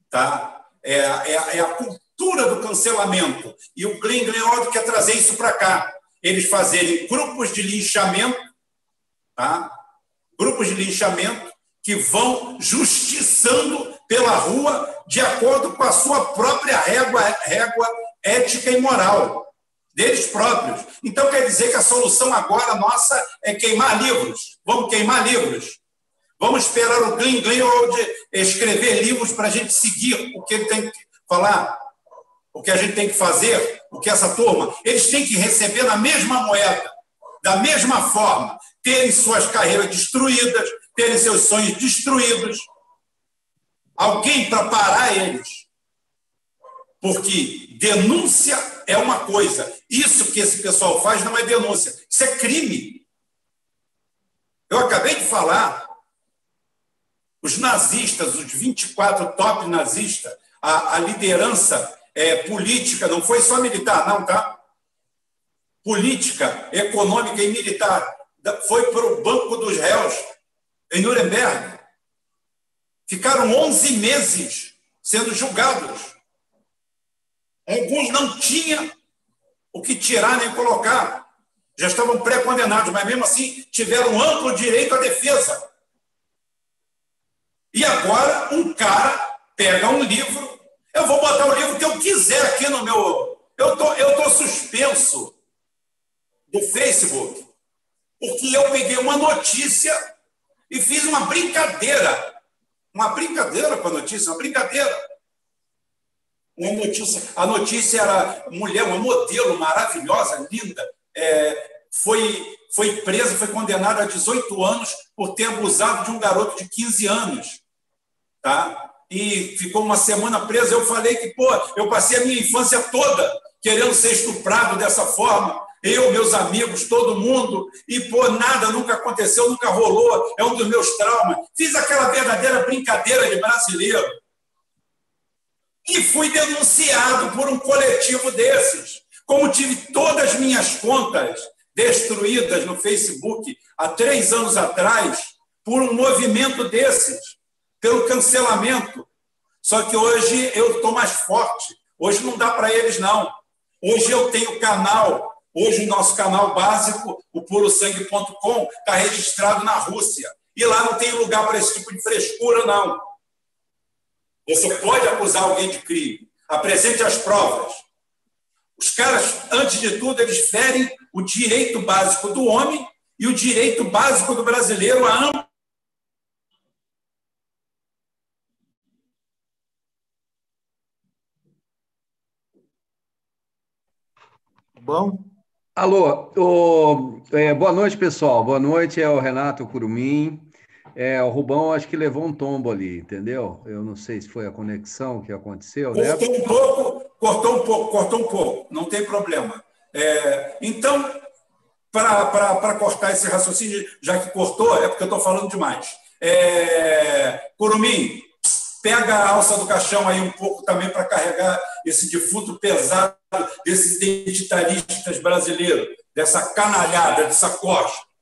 Tá? É, é, é a cultura do cancelamento. E o Glenn Glenn quer trazer isso para cá. Eles fazerem grupos de linchamento, tá? grupos de linchamento, que vão justiçando pela rua de acordo com a sua própria régua, régua ética e moral deles próprios. Então quer dizer que a solução agora nossa é queimar livros. Vamos queimar livros. Vamos esperar o Glenn Greenwald escrever livros para a gente seguir o que ele tem que falar, o que a gente tem que fazer, o que essa turma. Eles têm que receber na mesma moeda, da mesma forma, terem suas carreiras destruídas, terem seus sonhos destruídos. Alguém para parar eles. Porque denúncia é uma coisa. Isso que esse pessoal faz não é denúncia. Isso é crime. Eu acabei de falar. Os nazistas, os 24 top nazistas, a, a liderança é, política, não foi só militar, não, tá? Política, econômica e militar. Foi para o Banco dos Réus em Nuremberg. Ficaram 11 meses sendo julgados. Alguns não tinham o que tirar nem colocar. Já estavam pré-condenados, mas mesmo assim tiveram amplo direito à defesa. E agora um cara pega um livro. Eu vou botar o livro que eu quiser aqui no meu. Eu tô, eu tô suspenso do Facebook, porque eu peguei uma notícia e fiz uma brincadeira. Uma brincadeira com a notícia, uma brincadeira. Uma notícia, a notícia era mulher, uma modelo maravilhosa, linda, é, foi, foi presa, foi condenada a 18 anos por ter abusado de um garoto de 15 anos. Tá? E ficou uma semana presa. Eu falei que, pô, eu passei a minha infância toda querendo ser estuprado dessa forma eu, meus amigos, todo mundo, e pô, nada nunca aconteceu, nunca rolou, é um dos meus traumas. Fiz aquela verdadeira brincadeira de brasileiro. E fui denunciado por um coletivo desses. Como tive todas as minhas contas destruídas no Facebook há três anos atrás, por um movimento desses, pelo cancelamento. Só que hoje eu estou mais forte. Hoje não dá para eles, não. Hoje eu tenho canal Hoje o nosso canal básico, o purosangue.com, está registrado na Rússia. E lá não tem lugar para esse tipo de frescura, não. Você pode acusar alguém de crime. Apresente as provas. Os caras, antes de tudo, eles ferem o direito básico do homem e o direito básico do brasileiro a Bom, Alô, o, é, boa noite, pessoal. Boa noite, é o Renato Curumim. É, o Rubão acho que levou um tombo ali, entendeu? Eu não sei se foi a conexão que aconteceu, né? Cortou um pouco, cortou um pouco, cortou um pouco, não tem problema. É, então, para cortar esse raciocínio, já que cortou, é porque eu estou falando demais. É, Curumim, pega a alça do caixão aí um pouco também para carregar esse defunto pesado desses identitaristas brasileiros, dessa canalhada, dessa costa.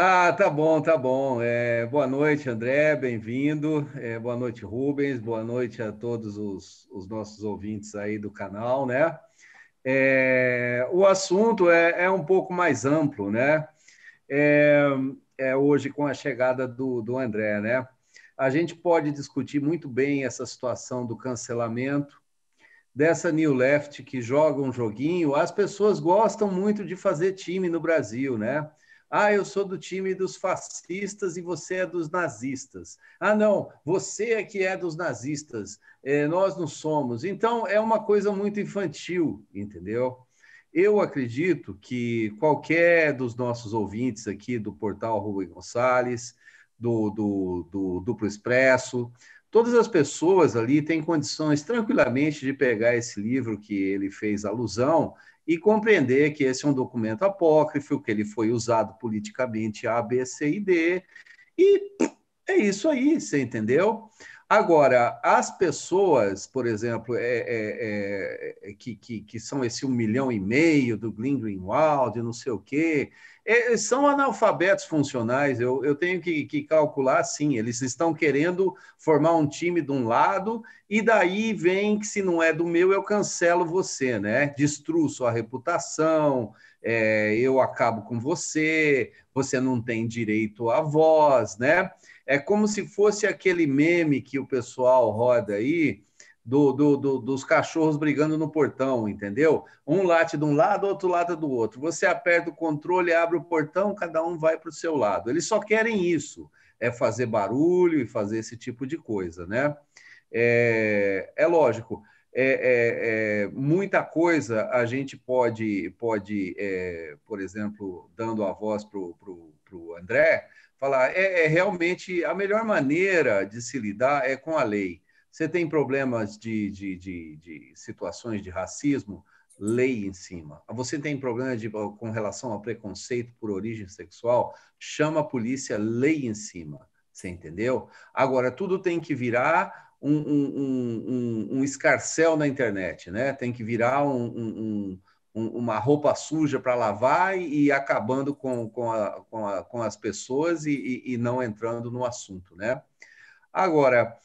Ah, tá bom, tá bom. É, boa noite, André, bem-vindo. É, boa noite, Rubens. Boa noite a todos os, os nossos ouvintes aí do canal, né? É, o assunto é, é, um pouco mais amplo, né? É, é hoje com a chegada do, do André, né? A gente pode discutir muito bem essa situação do cancelamento, dessa New Left que joga um joguinho. As pessoas gostam muito de fazer time no Brasil, né? Ah, eu sou do time dos fascistas e você é dos nazistas. Ah, não, você é que é dos nazistas, é, nós não somos. Então, é uma coisa muito infantil, entendeu? Eu acredito que qualquer dos nossos ouvintes aqui do portal Rubem Gonçalves, do, do, do Duplo Expresso. Todas as pessoas ali têm condições tranquilamente de pegar esse livro que ele fez alusão e compreender que esse é um documento apócrifo, que ele foi usado politicamente A, B, C e D. E é isso aí, você entendeu? Agora, as pessoas, por exemplo, é, é, é, que, que, que, são esse um milhão e meio do Glenn Greenwald, não sei o quê, é, são analfabetos funcionais. Eu, eu tenho que, que, calcular, sim, eles estão querendo formar um time de um lado, e daí vem que se não é do meu, eu cancelo você, né? Destruo sua reputação, é, eu acabo com você, você não tem direito à voz, né? É como se fosse aquele meme que o pessoal roda aí, do, do, do, dos cachorros brigando no portão, entendeu? Um late de um lado, outro lado do outro. Você aperta o controle, abre o portão, cada um vai para o seu lado. Eles só querem isso, é fazer barulho e fazer esse tipo de coisa, né? É, é lógico, é, é, é muita coisa a gente pode, pode é, por exemplo, dando a voz para o André, falar, é, é realmente a melhor maneira de se lidar é com a lei você tem problemas de, de, de, de situações de racismo, lei em cima. Você tem problemas de, com relação ao preconceito por origem sexual, chama a polícia, lei em cima. Você entendeu? Agora, tudo tem que virar um, um, um, um escarcel na internet, né? Tem que virar uma roupa suja para lavar e, acabando com, com, a, com, a, com, as pessoas e, e, e não entrando no assunto, né? Agora,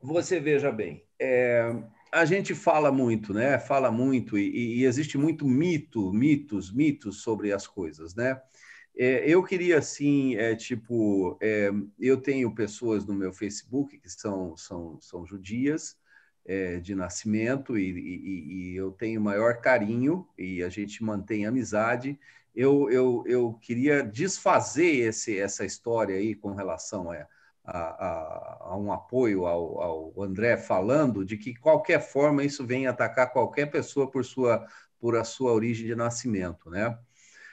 você veja bem, é, a gente fala muito, né? Fala muito e, e, existe muito mito, mitos, mitos sobre as coisas, né? É, eu queria assim, é, tipo, é, eu tenho pessoas no meu Facebook que são são, são judias é, de nascimento e, e, e, eu tenho maior carinho e a gente mantém amizade. Eu, eu, eu queria desfazer esse, essa história aí com relação a a, a, um apoio ao, ao, André falando de que qualquer forma isso vem atacar qualquer pessoa por sua por a sua origem de nascimento, né?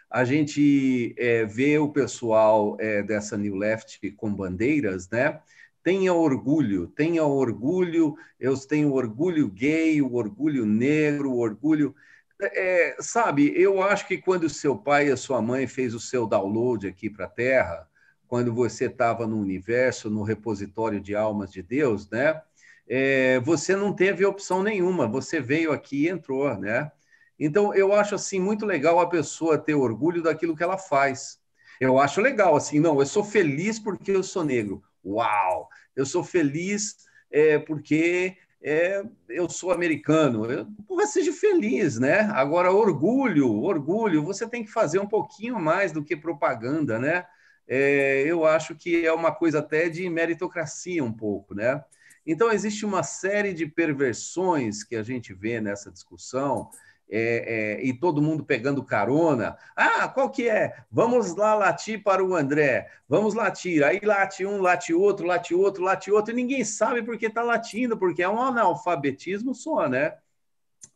A gente é, vê o pessoal é, dessa New Left com bandeiras, né? Tenha orgulho, tenha orgulho. Eu tenho orgulho gay, o orgulho negro, o orgulho é, sabe, eu acho que quando seu pai e a sua mãe fez o seu download aqui para a Terra, quando você estava no universo, no repositório de almas de Deus, né? É, você não teve opção nenhuma, você veio aqui e entrou, né? Então, eu acho assim muito legal a pessoa ter orgulho daquilo que ela faz. Eu acho legal, assim, não, eu sou feliz porque eu sou negro. Uau! Eu sou feliz é, porque é, eu sou americano. Eu, porra, seja feliz, né? Agora, orgulho, orgulho, você tem que fazer um pouquinho mais do que propaganda, né? é, eu acho que é uma coisa até de meritocracia um pouco, né? Então, existe uma série de perversões que a gente vê nessa discussão, é, é, e todo mundo pegando carona. Ah, qual que é? Vamos lá latir para o André, vamos latir. Aí late um, late outro, late outro, late outro, e ninguém sabe por que está latindo, porque é um analfabetismo só, né?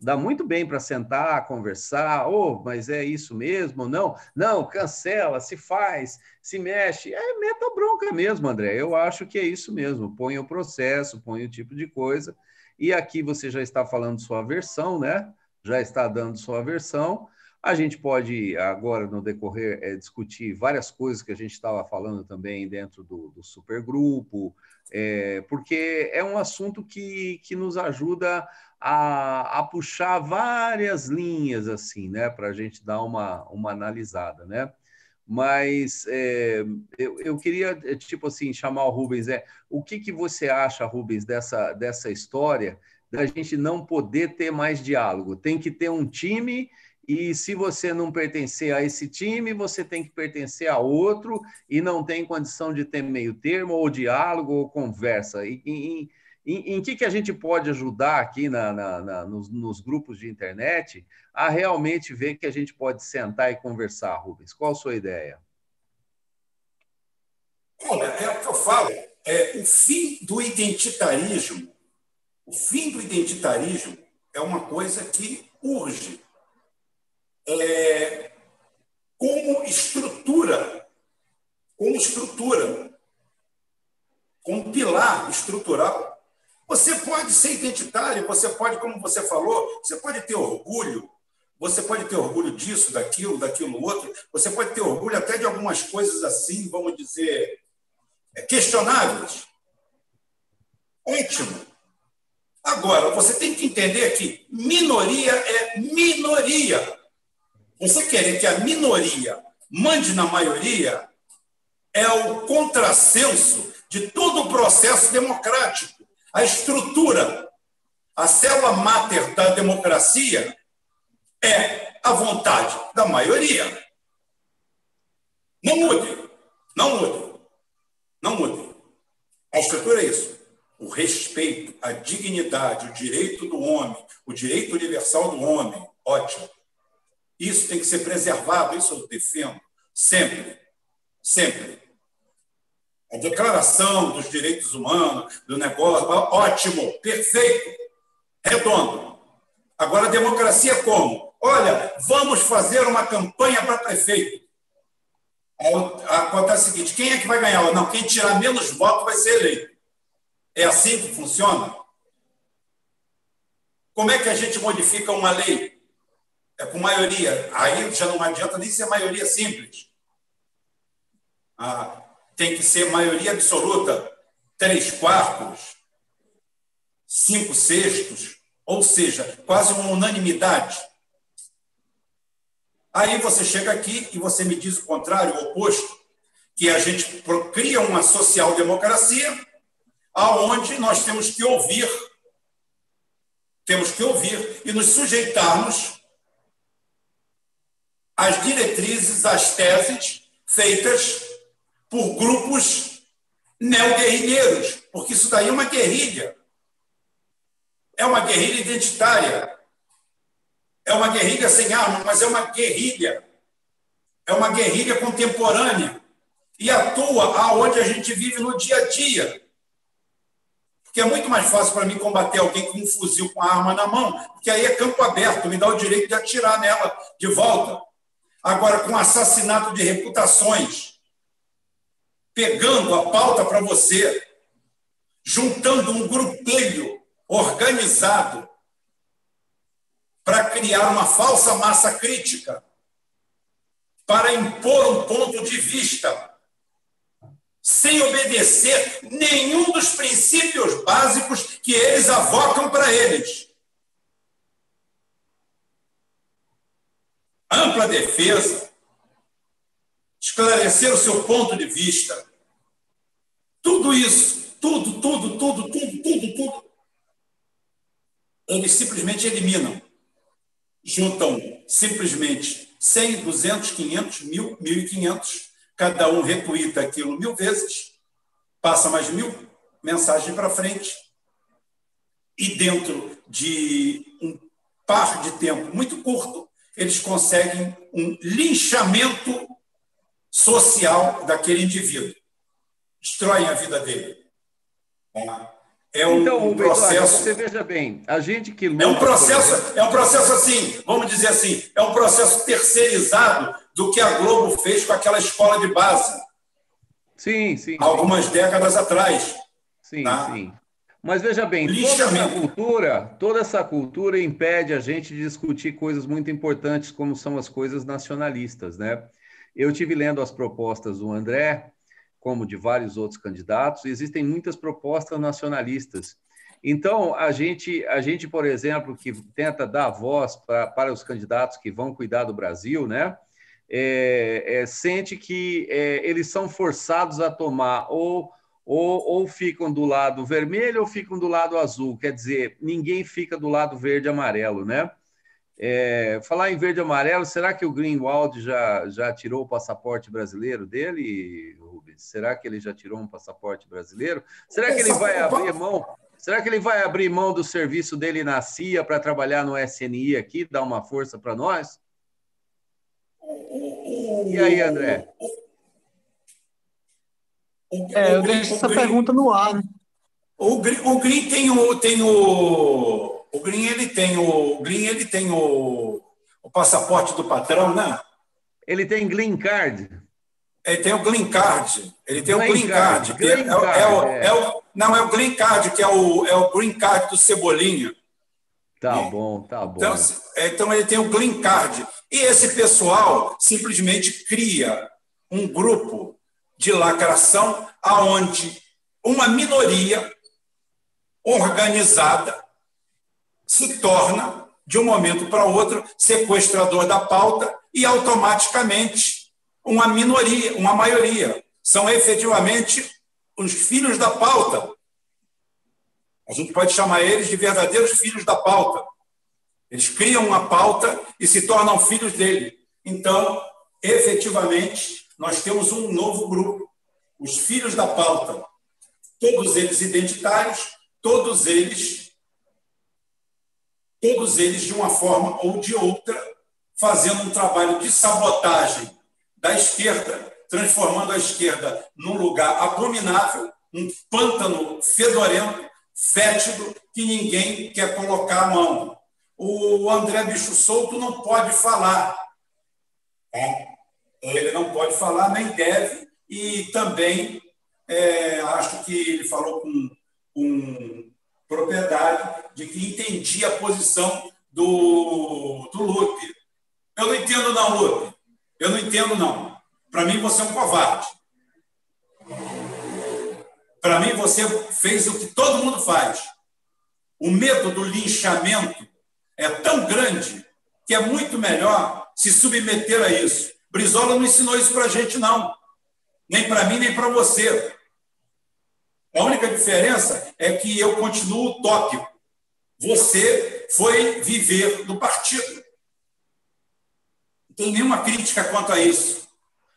dá muito bem para sentar, conversar, oh, mas é isso mesmo? Não, não, cancela, se faz, se mexe. É meta bronca mesmo, André. Eu acho que é isso mesmo. Põe o processo, põe o tipo de coisa. E aqui você já está falando sua versão, né? Já está dando sua versão. A gente pode, agora, no decorrer, é, discutir várias coisas que a gente estava falando também dentro do, do supergrupo, é, porque é um assunto que, que nos ajuda a, a puxar várias linhas, assim, né, para a gente dar uma, uma analisada, né? Mas é, eu, eu queria, tipo assim, chamar o Rubens, é, o que, que você acha, Rubens, dessa, dessa história da gente não poder ter mais diálogo? Tem que ter um time e se você não pertencer a esse time, você tem que pertencer a outro e não tem condição de ter meio termo, ou diálogo, ou conversa. E, e, em, em que, que a gente pode ajudar aqui na, na, na nos, nos, grupos de internet a realmente ver que a gente pode sentar e conversar, Rubens? Qual a sua ideia? Olha, é o que eu falo. É, o fim do identitarismo, o fim do identitarismo é uma coisa que urge. É, como estrutura, como estrutura, como pilar estrutural você pode ser identitário, você pode, como você falou, você pode ter orgulho, você pode ter orgulho disso, daquilo, daquilo outro, você pode ter orgulho até de algumas coisas assim, vamos dizer, questionáveis. Ótimo. Agora, você tem que entender que minoria é minoria. Você querer que a minoria mande na maioria é o contrassenso de todo o processo democrático. A estrutura, a célula máter da democracia é a vontade da maioria. Não mude, não mude. Não mudem. A estrutura é isso. O respeito, a dignidade, o direito do homem, o direito universal do homem. Ótimo. Isso tem que ser preservado, isso eu defendo. Sempre. Sempre. A declaração dos direitos humanos, do negócio, ótimo, perfeito, redondo. Agora, a democracia como? Olha, vamos fazer uma campanha para prefeito. A conta é a seguinte: quem é que vai ganhar? Não, quem tirar menos votos vai ser eleito. É assim que funciona? Como é que a gente modifica uma lei? É com maioria. Aí já não adianta nem ser maioria simples. Ah, tem que ser maioria absoluta, três quartos, cinco sextos, ou seja, quase uma unanimidade. Aí você chega aqui e você me diz o contrário, o oposto, que a gente cria uma social-democracia aonde nós temos que ouvir, temos que ouvir e nos sujeitarmos às diretrizes, às teses feitas por grupos neoguerrilheiros, porque isso daí é uma guerrilha. É uma guerrilha identitária. É uma guerrilha sem arma, mas é uma guerrilha. É uma guerrilha contemporânea. E atua aonde a gente vive no dia a dia. Porque é muito mais fácil para mim combater alguém com um fuzil com a arma na mão, porque aí é campo aberto, me dá o direito de atirar nela de volta. Agora, com assassinato de reputações, pegando a pauta para você, juntando um grupelho organizado para criar uma falsa massa crítica, para impor um ponto de vista, sem obedecer nenhum dos princípios básicos que eles avocam para eles. Ampla defesa, esclarecer o seu ponto de vista, tudo isso, tudo, tudo, tudo, tudo, tudo, tudo, eles simplesmente eliminam. Juntam simplesmente 100, 200, 500, 1.000, 1.500, cada um retuita aquilo mil vezes, passa mais mil mensagens para frente, e dentro de um par de tempo muito curto, eles conseguem um linchamento social daquele indivíduo. Destroem a vida dele. Tá? É um, então, um processo. Eduardo, você veja bem, a gente que luta, é um processo, é um processo assim, vamos dizer assim, é um processo terceirizado do que a Globo fez com aquela escola de base. Sim, sim. Algumas sim. décadas atrás. Sim, tá? sim. Mas veja bem, toda essa cultura, toda essa cultura impede a gente de discutir coisas muito importantes, como são as coisas nacionalistas, né? Eu tive lendo as propostas do André, como de vários outros candidatos, existem muitas propostas nacionalistas. Então, a gente, a gente, por exemplo, que tenta dar voz pra, para os candidatos que vão cuidar do Brasil, né? É, é, sente que é, eles são forçados a tomar ou, ou, ou ficam do lado vermelho ou ficam do lado azul. Quer dizer, ninguém fica do lado verde e amarelo, né? É, falar em verde e amarelo, será que o Greenwald já, já tirou o passaporte brasileiro dele, Será que ele já tirou um passaporte brasileiro? Será que ele vai abrir mão? Será que ele vai abrir mão do serviço dele na CIA para trabalhar no SNI aqui, dar uma força para nós? E aí, André? É, eu deixo essa pergunta no ar. Né? O Green, o Green tem o, tem o o Green ele tem o, o Green ele tem o, o passaporte do patrão, né? Ele tem Green Card. Ele tem o Green Card. Ele tem green o Green Card. Card, green é, card é, o, é. é, o, não, é o Green Card, que é o, é o Green Card do Cebolinha. Tá e, bom, tá bom. Então, é, então, ele tem o Green Card. E esse pessoal simplesmente cria um grupo de lacração aonde uma minoria organizada se torna, de um momento para outro, sequestrador da pauta e automaticamente uma minoria, uma maioria. São efetivamente os filhos da pauta. A gente pode chamar eles de verdadeiros filhos da pauta. Eles criam uma pauta e se tornam filhos dele. Então, efetivamente, nós temos um novo grupo, os filhos da pauta, todos eles identitários, todos eles, todos eles de uma forma ou de outra, fazendo um trabalho de sabotagem da esquerda, transformando a esquerda num lugar abominável, um pântano fedorento, fétido, que ninguém quer colocar a mão. O André Bicho Solto não pode falar. É. Ele não pode falar, nem deve, e também é, acho que ele falou com, com propriedade de que entendia a posição do, do Lupe. Eu não entendo, não, Lupe. Eu não entendo, não. Para mim, você é um covarde. Para mim, você fez o que todo mundo faz. O medo do linchamento é tão grande que é muito melhor se submeter a isso. Brizola não ensinou isso para a gente, não. Nem para mim, nem para você. A única diferença é que eu continuo utópico. Você foi viver do partido. Tem nenhuma crítica quanto a isso.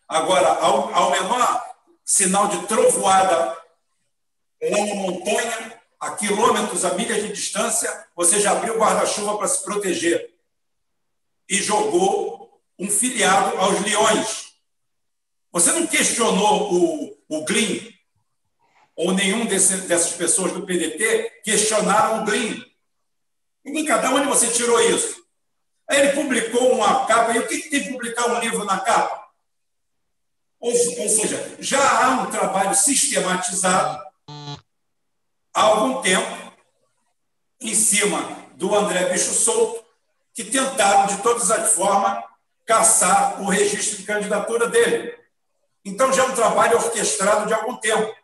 Agora, ao, ao menor sinal de trovoada lá na montanha, a quilômetros, a milhas de distância, você já abriu o guarda-chuva para se proteger e jogou um filiado aos leões. Você não questionou o, o Green ou nenhum desse, dessas pessoas do PDT questionaram o Green. E cada onde você tirou isso? Aí ele publicou uma capa, e o que, tem que publicar um livro na capa? Ou, ou seja, já há um trabalho sistematizado há algum tempo em cima do André Bicho Solto, que tentaram, de todas as formas, caçar o registro de candidatura dele. Então, já é um trabalho orquestrado de algum tempo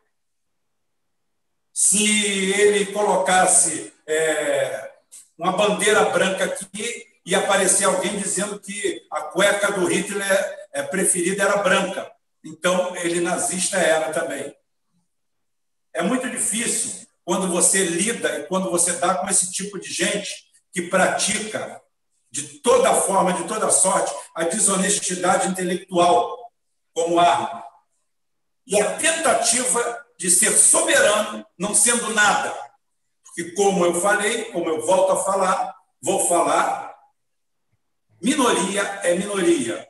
se ele colocasse é, uma bandeira branca aqui e aparecer alguém dizendo que a cueca do Hitler é, preferida era branca. Então, ele nazista era também. É muito difícil quando você lida e quando você dá com esse tipo de gente que pratica de toda forma, de toda sorte, a desonestidade intelectual como arma. E a tentativa de ser soberano, não sendo nada. Porque, como eu falei, como eu volto a falar, vou falar, minoria é minoria.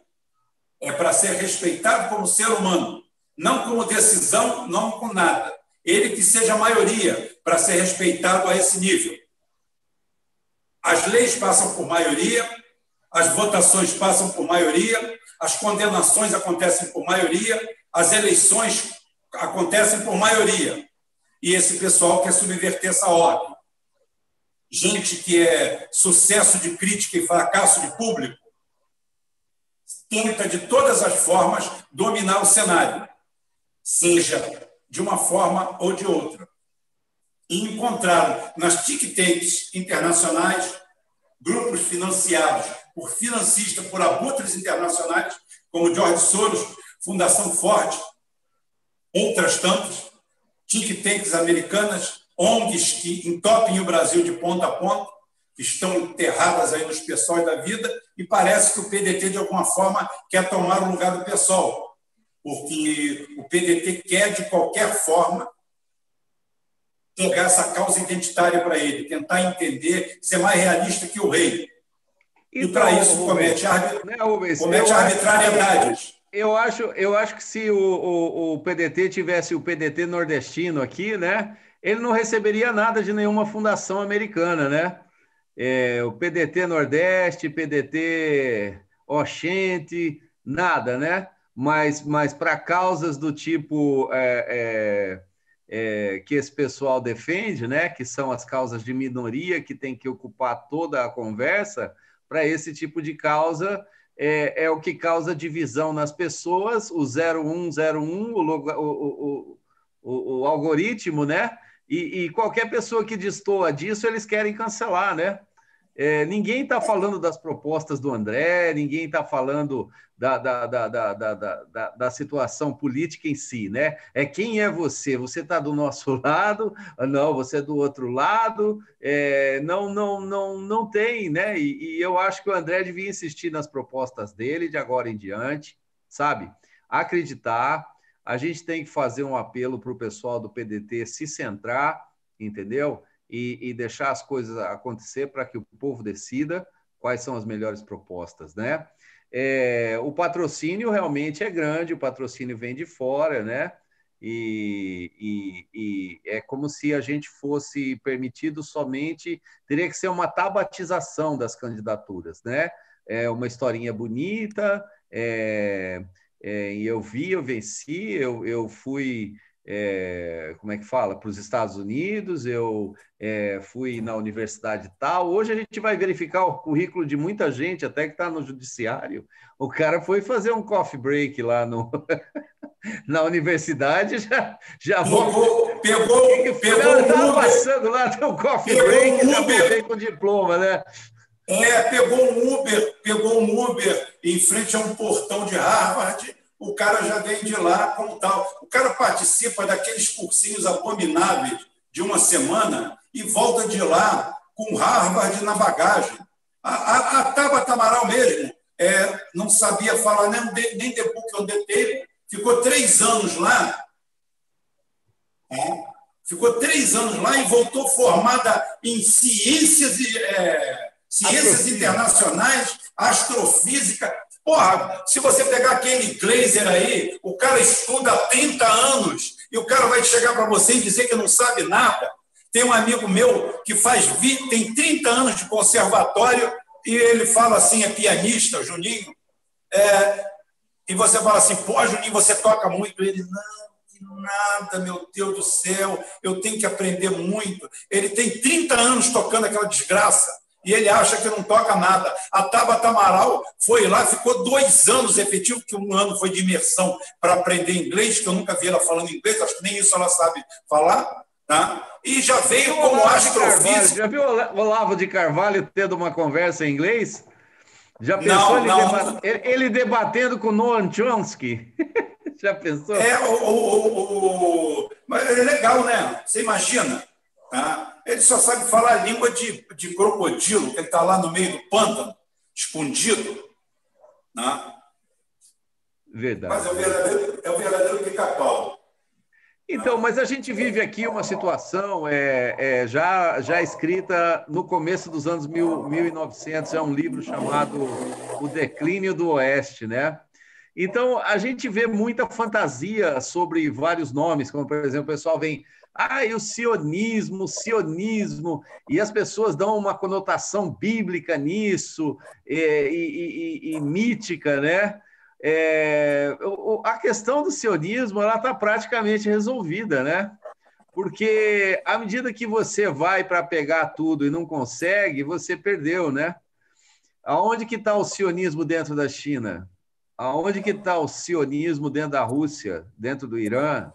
É para ser respeitado como ser humano, não como decisão, não com nada. Ele que seja maioria para ser respeitado a esse nível. As leis passam por maioria, as votações passam por maioria, as condenações acontecem por maioria, as eleições acontecem por maioria. E esse pessoal quer subverter essa ordem. Gente que é sucesso de crítica e fracasso de público, tenta de todas as formas dominar o cenário, seja de uma forma ou de outra. E encontraram nas think tanks internacionais grupos financiados por financistas, por abutres internacionais, como George Soros, Fundação Ford, outras tantas, think tanks americanas, ONGs que entopem o Brasil de ponta a ponta, que estão enterradas aí nos pessoal da vida, e parece que o PDT, de alguma forma, quer tomar o lugar do pessoal, porque o PDT quer, de qualquer forma, pegar essa causa identitária para ele, tentar entender, ser mais realista que o rei. Então, e para isso comete, arbit... né, comete arbitrariedades. Eu acho, eu acho que se o, o, o, PDT tivesse o PDT nordestino aqui, né, ele não receberia nada de nenhuma fundação americana, né? É, o PDT Nordeste, PDT Oxente, nada, né? Mas, mas para causas do tipo é, é, é, que esse pessoal defende, né? Que são as causas de minoria que tem que ocupar toda a conversa, para esse tipo de causa é, é, o que causa divisão nas pessoas, o 0101, o, o, o, o algoritmo, né? E, e, qualquer pessoa que destoa disso, eles querem cancelar, né? É, ninguém está falando das propostas do André, ninguém está falando da, da, da, da, da, situação política em si, né? É quem é você? Você está do nosso lado? Não, você é do outro lado? É, não, não, não, não tem, né? E, e eu acho que o André devia insistir nas propostas dele de agora em diante, sabe? Acreditar, a gente tem que fazer um apelo para o pessoal do PDT se centrar, entendeu? E, e deixar as coisas acontecer para que o povo decida quais são as melhores propostas, né? É, o patrocínio realmente é grande, o patrocínio vem de fora, né? E, e, e, é como se a gente fosse permitido somente, teria que ser uma tabatização das candidaturas, né? É uma historinha bonita, é, é, eu vi, eu venci, eu, eu fui é, como é que fala, para os Estados Unidos, eu é, fui na universidade tal. Hoje a gente vai verificar o currículo de muita gente, até que está no judiciário. O cara foi fazer um coffee break lá no, na universidade, já, já pegou, pegou, pegou estava passando lá, tem um coffee break, um já voltei com diploma, né? É, pegou um Uber, pegou um Uber em frente a um portão de Harvard o cara já vem de lá como tal. O cara participa daqueles cursinhos abomináveis de uma semana e volta de lá com Harvard na bagagem. A, a, a Tabata mesmo é, não sabia falar nem, nem de book on the table, ficou três anos lá. É, ficou três anos lá e voltou formada em ciências, é, ciências internacionais, astrofísica, Porra, se você pegar aquele Glazer aí, o cara estuda há 30 anos e o cara vai chegar para você e dizer que não sabe nada. Tem um amigo meu que faz tem 30 anos de conservatório e ele fala assim, é pianista, Juninho. É, e você fala assim, pô, Juninho, você toca muito. Ele, não, nada, meu Deus do céu, eu tenho que aprender muito. Ele tem 30 anos tocando aquela desgraça e ele acha que não toca nada. A Tabata Amaral foi lá, ficou dois anos efetivo, que um ano foi de imersão para aprender inglês, que eu nunca vi ela falando inglês, acho que nem isso ela sabe falar. Tá? E já veio como astrofísica. Já viu o Olavo de Carvalho tendo uma conversa em inglês? Já pensou não, ele, não. Ele, debatendo com Noam Chomsky? já pensou? É, o, o, o, o... Mas é legal, né? Você imagina. Tá? Ele só sabe falar a língua de, de crocodilo, que ele está lá no meio do pântano, escondido. Né? Verdade. Mas é o verdadeiro, é o verdadeiro pica-pau. Então, mas a gente vive aqui uma situação é, é, já, já escrita no começo dos anos mil, 1900, é um livro chamado O Declínio do Oeste, né? Então, a gente vê muita fantasia sobre vários nomes, como, por exemplo, o pessoal vem ah, e o sionismo, o sionismo, e as pessoas dão uma conotação bíblica nisso, e, e, e, e mítica, né? É, a questão do sionismo ela está praticamente resolvida, né? Porque à medida que você vai para pegar tudo e não consegue, você perdeu, né? Aonde que está o sionismo dentro da China? Aonde que está o sionismo dentro da Rússia, dentro do Irã?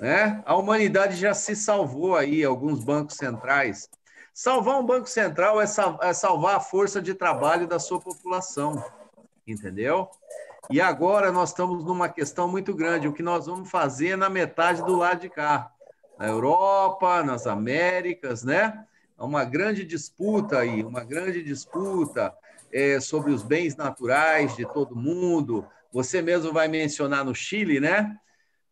Né? A humanidade já se salvou aí, alguns bancos centrais. Salvar um banco central é, é salvar a força de trabalho da sua população, entendeu? E agora nós estamos numa questão muito grande. O que nós vamos fazer na metade do lado de cá? Na Europa, nas Américas, né? É uma grande disputa aí, uma grande disputa é, sobre os bens naturais de todo mundo. Você mesmo vai mencionar no Chile, né?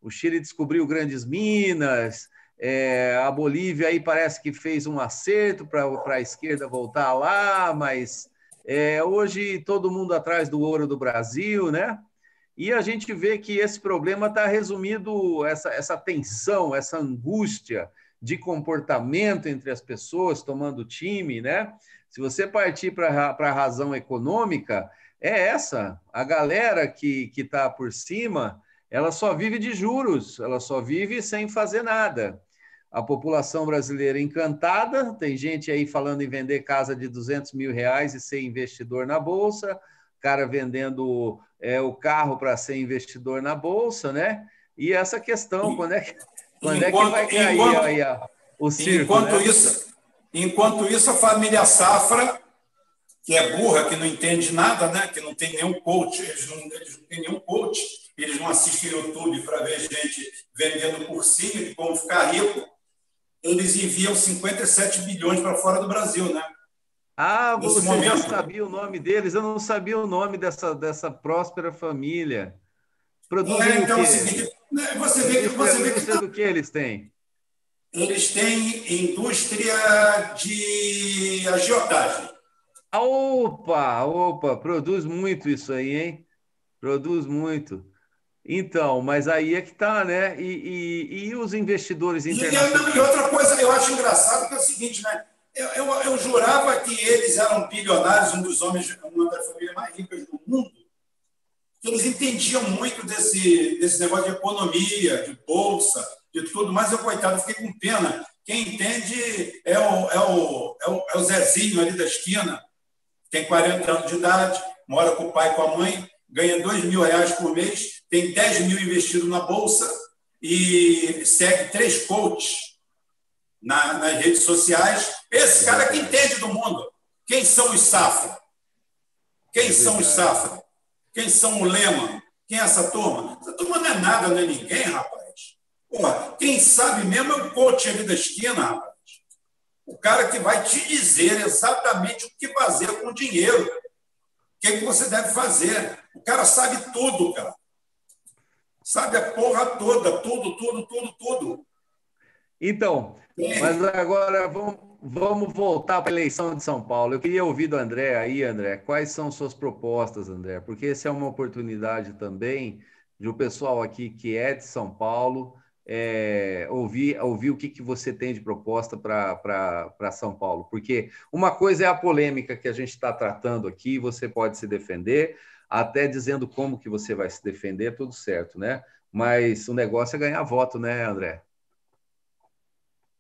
O Chile descobriu grandes minas, é, a Bolívia aí parece que fez um acerto para a esquerda voltar lá, mas é, hoje todo mundo atrás do ouro do Brasil, né? E a gente vê que esse problema está resumido, essa, essa tensão, essa angústia de comportamento entre as pessoas tomando time, né? Se você partir para a razão econômica, é essa. A galera que está por cima ela só vive de juros, ela só vive sem fazer nada. A população brasileira encantada, tem gente aí falando em vender casa de 200 mil reais e ser investidor na Bolsa, cara vendendo é, o carro para ser investidor na Bolsa, né? E essa questão, quando é que, quando enquanto, é que vai cair enquanto, aí a, o circo? Enquanto, né? isso, enquanto isso, a família Safra, que é burra, que não entende nada, né? que não tem nenhum coach, eles não, eles não têm nenhum coach, eles não assistem YouTube para ver gente vendendo cursinho de como ficar rico, eles enviam 57 bilhões para fora do Brasil, né? Ah, você não sabia o nome deles? Eu não sabia o nome dessa, dessa próspera família. Produzem é, então, o quê? Seguinte, né, você vê que você vê que do que eles têm? Eles têm indústria de agiotagem. Opa, opa, produz muito isso aí, hein? Produz muito. Então, mas aí é que está, né? E, e, e, os investidores internacionais? E, e, outra coisa eu acho engraçado que é o seguinte, né? Eu, eu, eu, jurava que eles eram bilionários, um dos homens, uma das famílias mais ricas do mundo, que eles entendiam muito desse, desse negócio de economia, de bolsa, de tudo, mas eu, coitado, fiquei com pena. Quem entende é o, é o, é o, é o Zezinho ali da esquina, tem 40 anos de idade, mora com o pai e com a mãe, ganha 2 mil reais por mês, tem 10 mil investido na Bolsa e segue três coaches na, nas redes sociais. Esse cara que entende do mundo. Quem são os Safra? Quem são os Safra? Quem são o Lema? Quem é essa turma? Essa turma não é nada, não é ninguém, rapaz. Porra, quem sabe mesmo é o coach ali da esquina, rapaz. O cara que vai te dizer exatamente o que fazer com o dinheiro. O que, é que você deve fazer. O cara sabe tudo, cara. Sabe a porra toda, tudo, tudo, tudo, tudo. Então, é. mas agora vamos, vamos voltar para a eleição de São Paulo. Eu queria ouvir do André aí, André, quais são suas propostas, André? Porque essa é uma oportunidade também de o um pessoal aqui que é de São Paulo é, ouvir, ouvir o que, que você tem de proposta para São Paulo. Porque uma coisa é a polêmica que a gente está tratando aqui, você pode se defender, até dizendo como que você vai se defender, tudo certo, né? Mas o negócio é ganhar voto, né, André?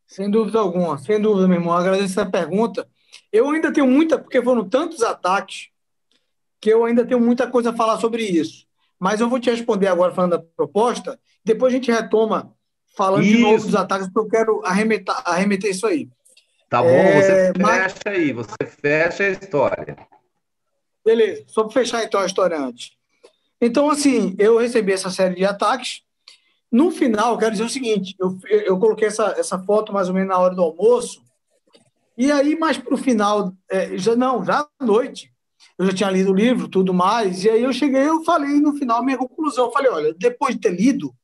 Sem dúvida alguma, sem dúvida, meu irmão. Agradeço essa pergunta. Eu ainda tenho muita, porque foram tantos ataques, que eu ainda tenho muita coisa a falar sobre isso. Mas eu vou te responder agora falando da proposta, depois a gente retoma falando isso. de novo dos ataques, porque eu quero arremeter, arremeter isso aí. Tá bom, é, você fecha mas... aí, você fecha a história. Beleza, só para fechar então a história antes. Então, assim, eu recebi essa série de ataques. No final, quero dizer o seguinte: eu, eu coloquei essa, essa foto mais ou menos na hora do almoço, e aí, mais para o final, é, já não, já à noite, eu já tinha lido o livro, tudo mais, e aí eu cheguei, eu falei no final, minha conclusão, eu falei, olha, depois de ter lido,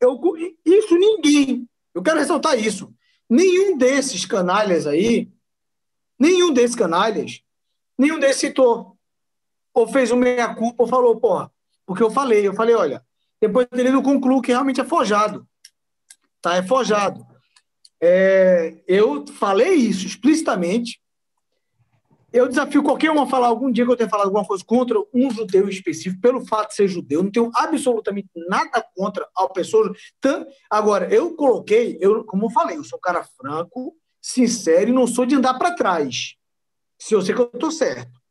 eu, isso ninguém, eu quero ressaltar isso, nenhum desses canalhas aí, nenhum desses canalhas, nenhum desses citou ou fez uma meia-culpa ou falou, porra, porque eu falei, eu falei, olha, depois ele não concluo que realmente é forjado. Tá? É forjado. É, eu falei isso explicitamente. Eu desafio qualquer um a falar algum dia que eu tenha falado alguma coisa contra um judeu específico, pelo fato de ser judeu. Não tenho absolutamente nada contra a pessoa. Agora, eu coloquei, eu, como eu falei, eu sou um cara franco, sincero e não sou de andar para trás. Se eu sei que eu estou certo.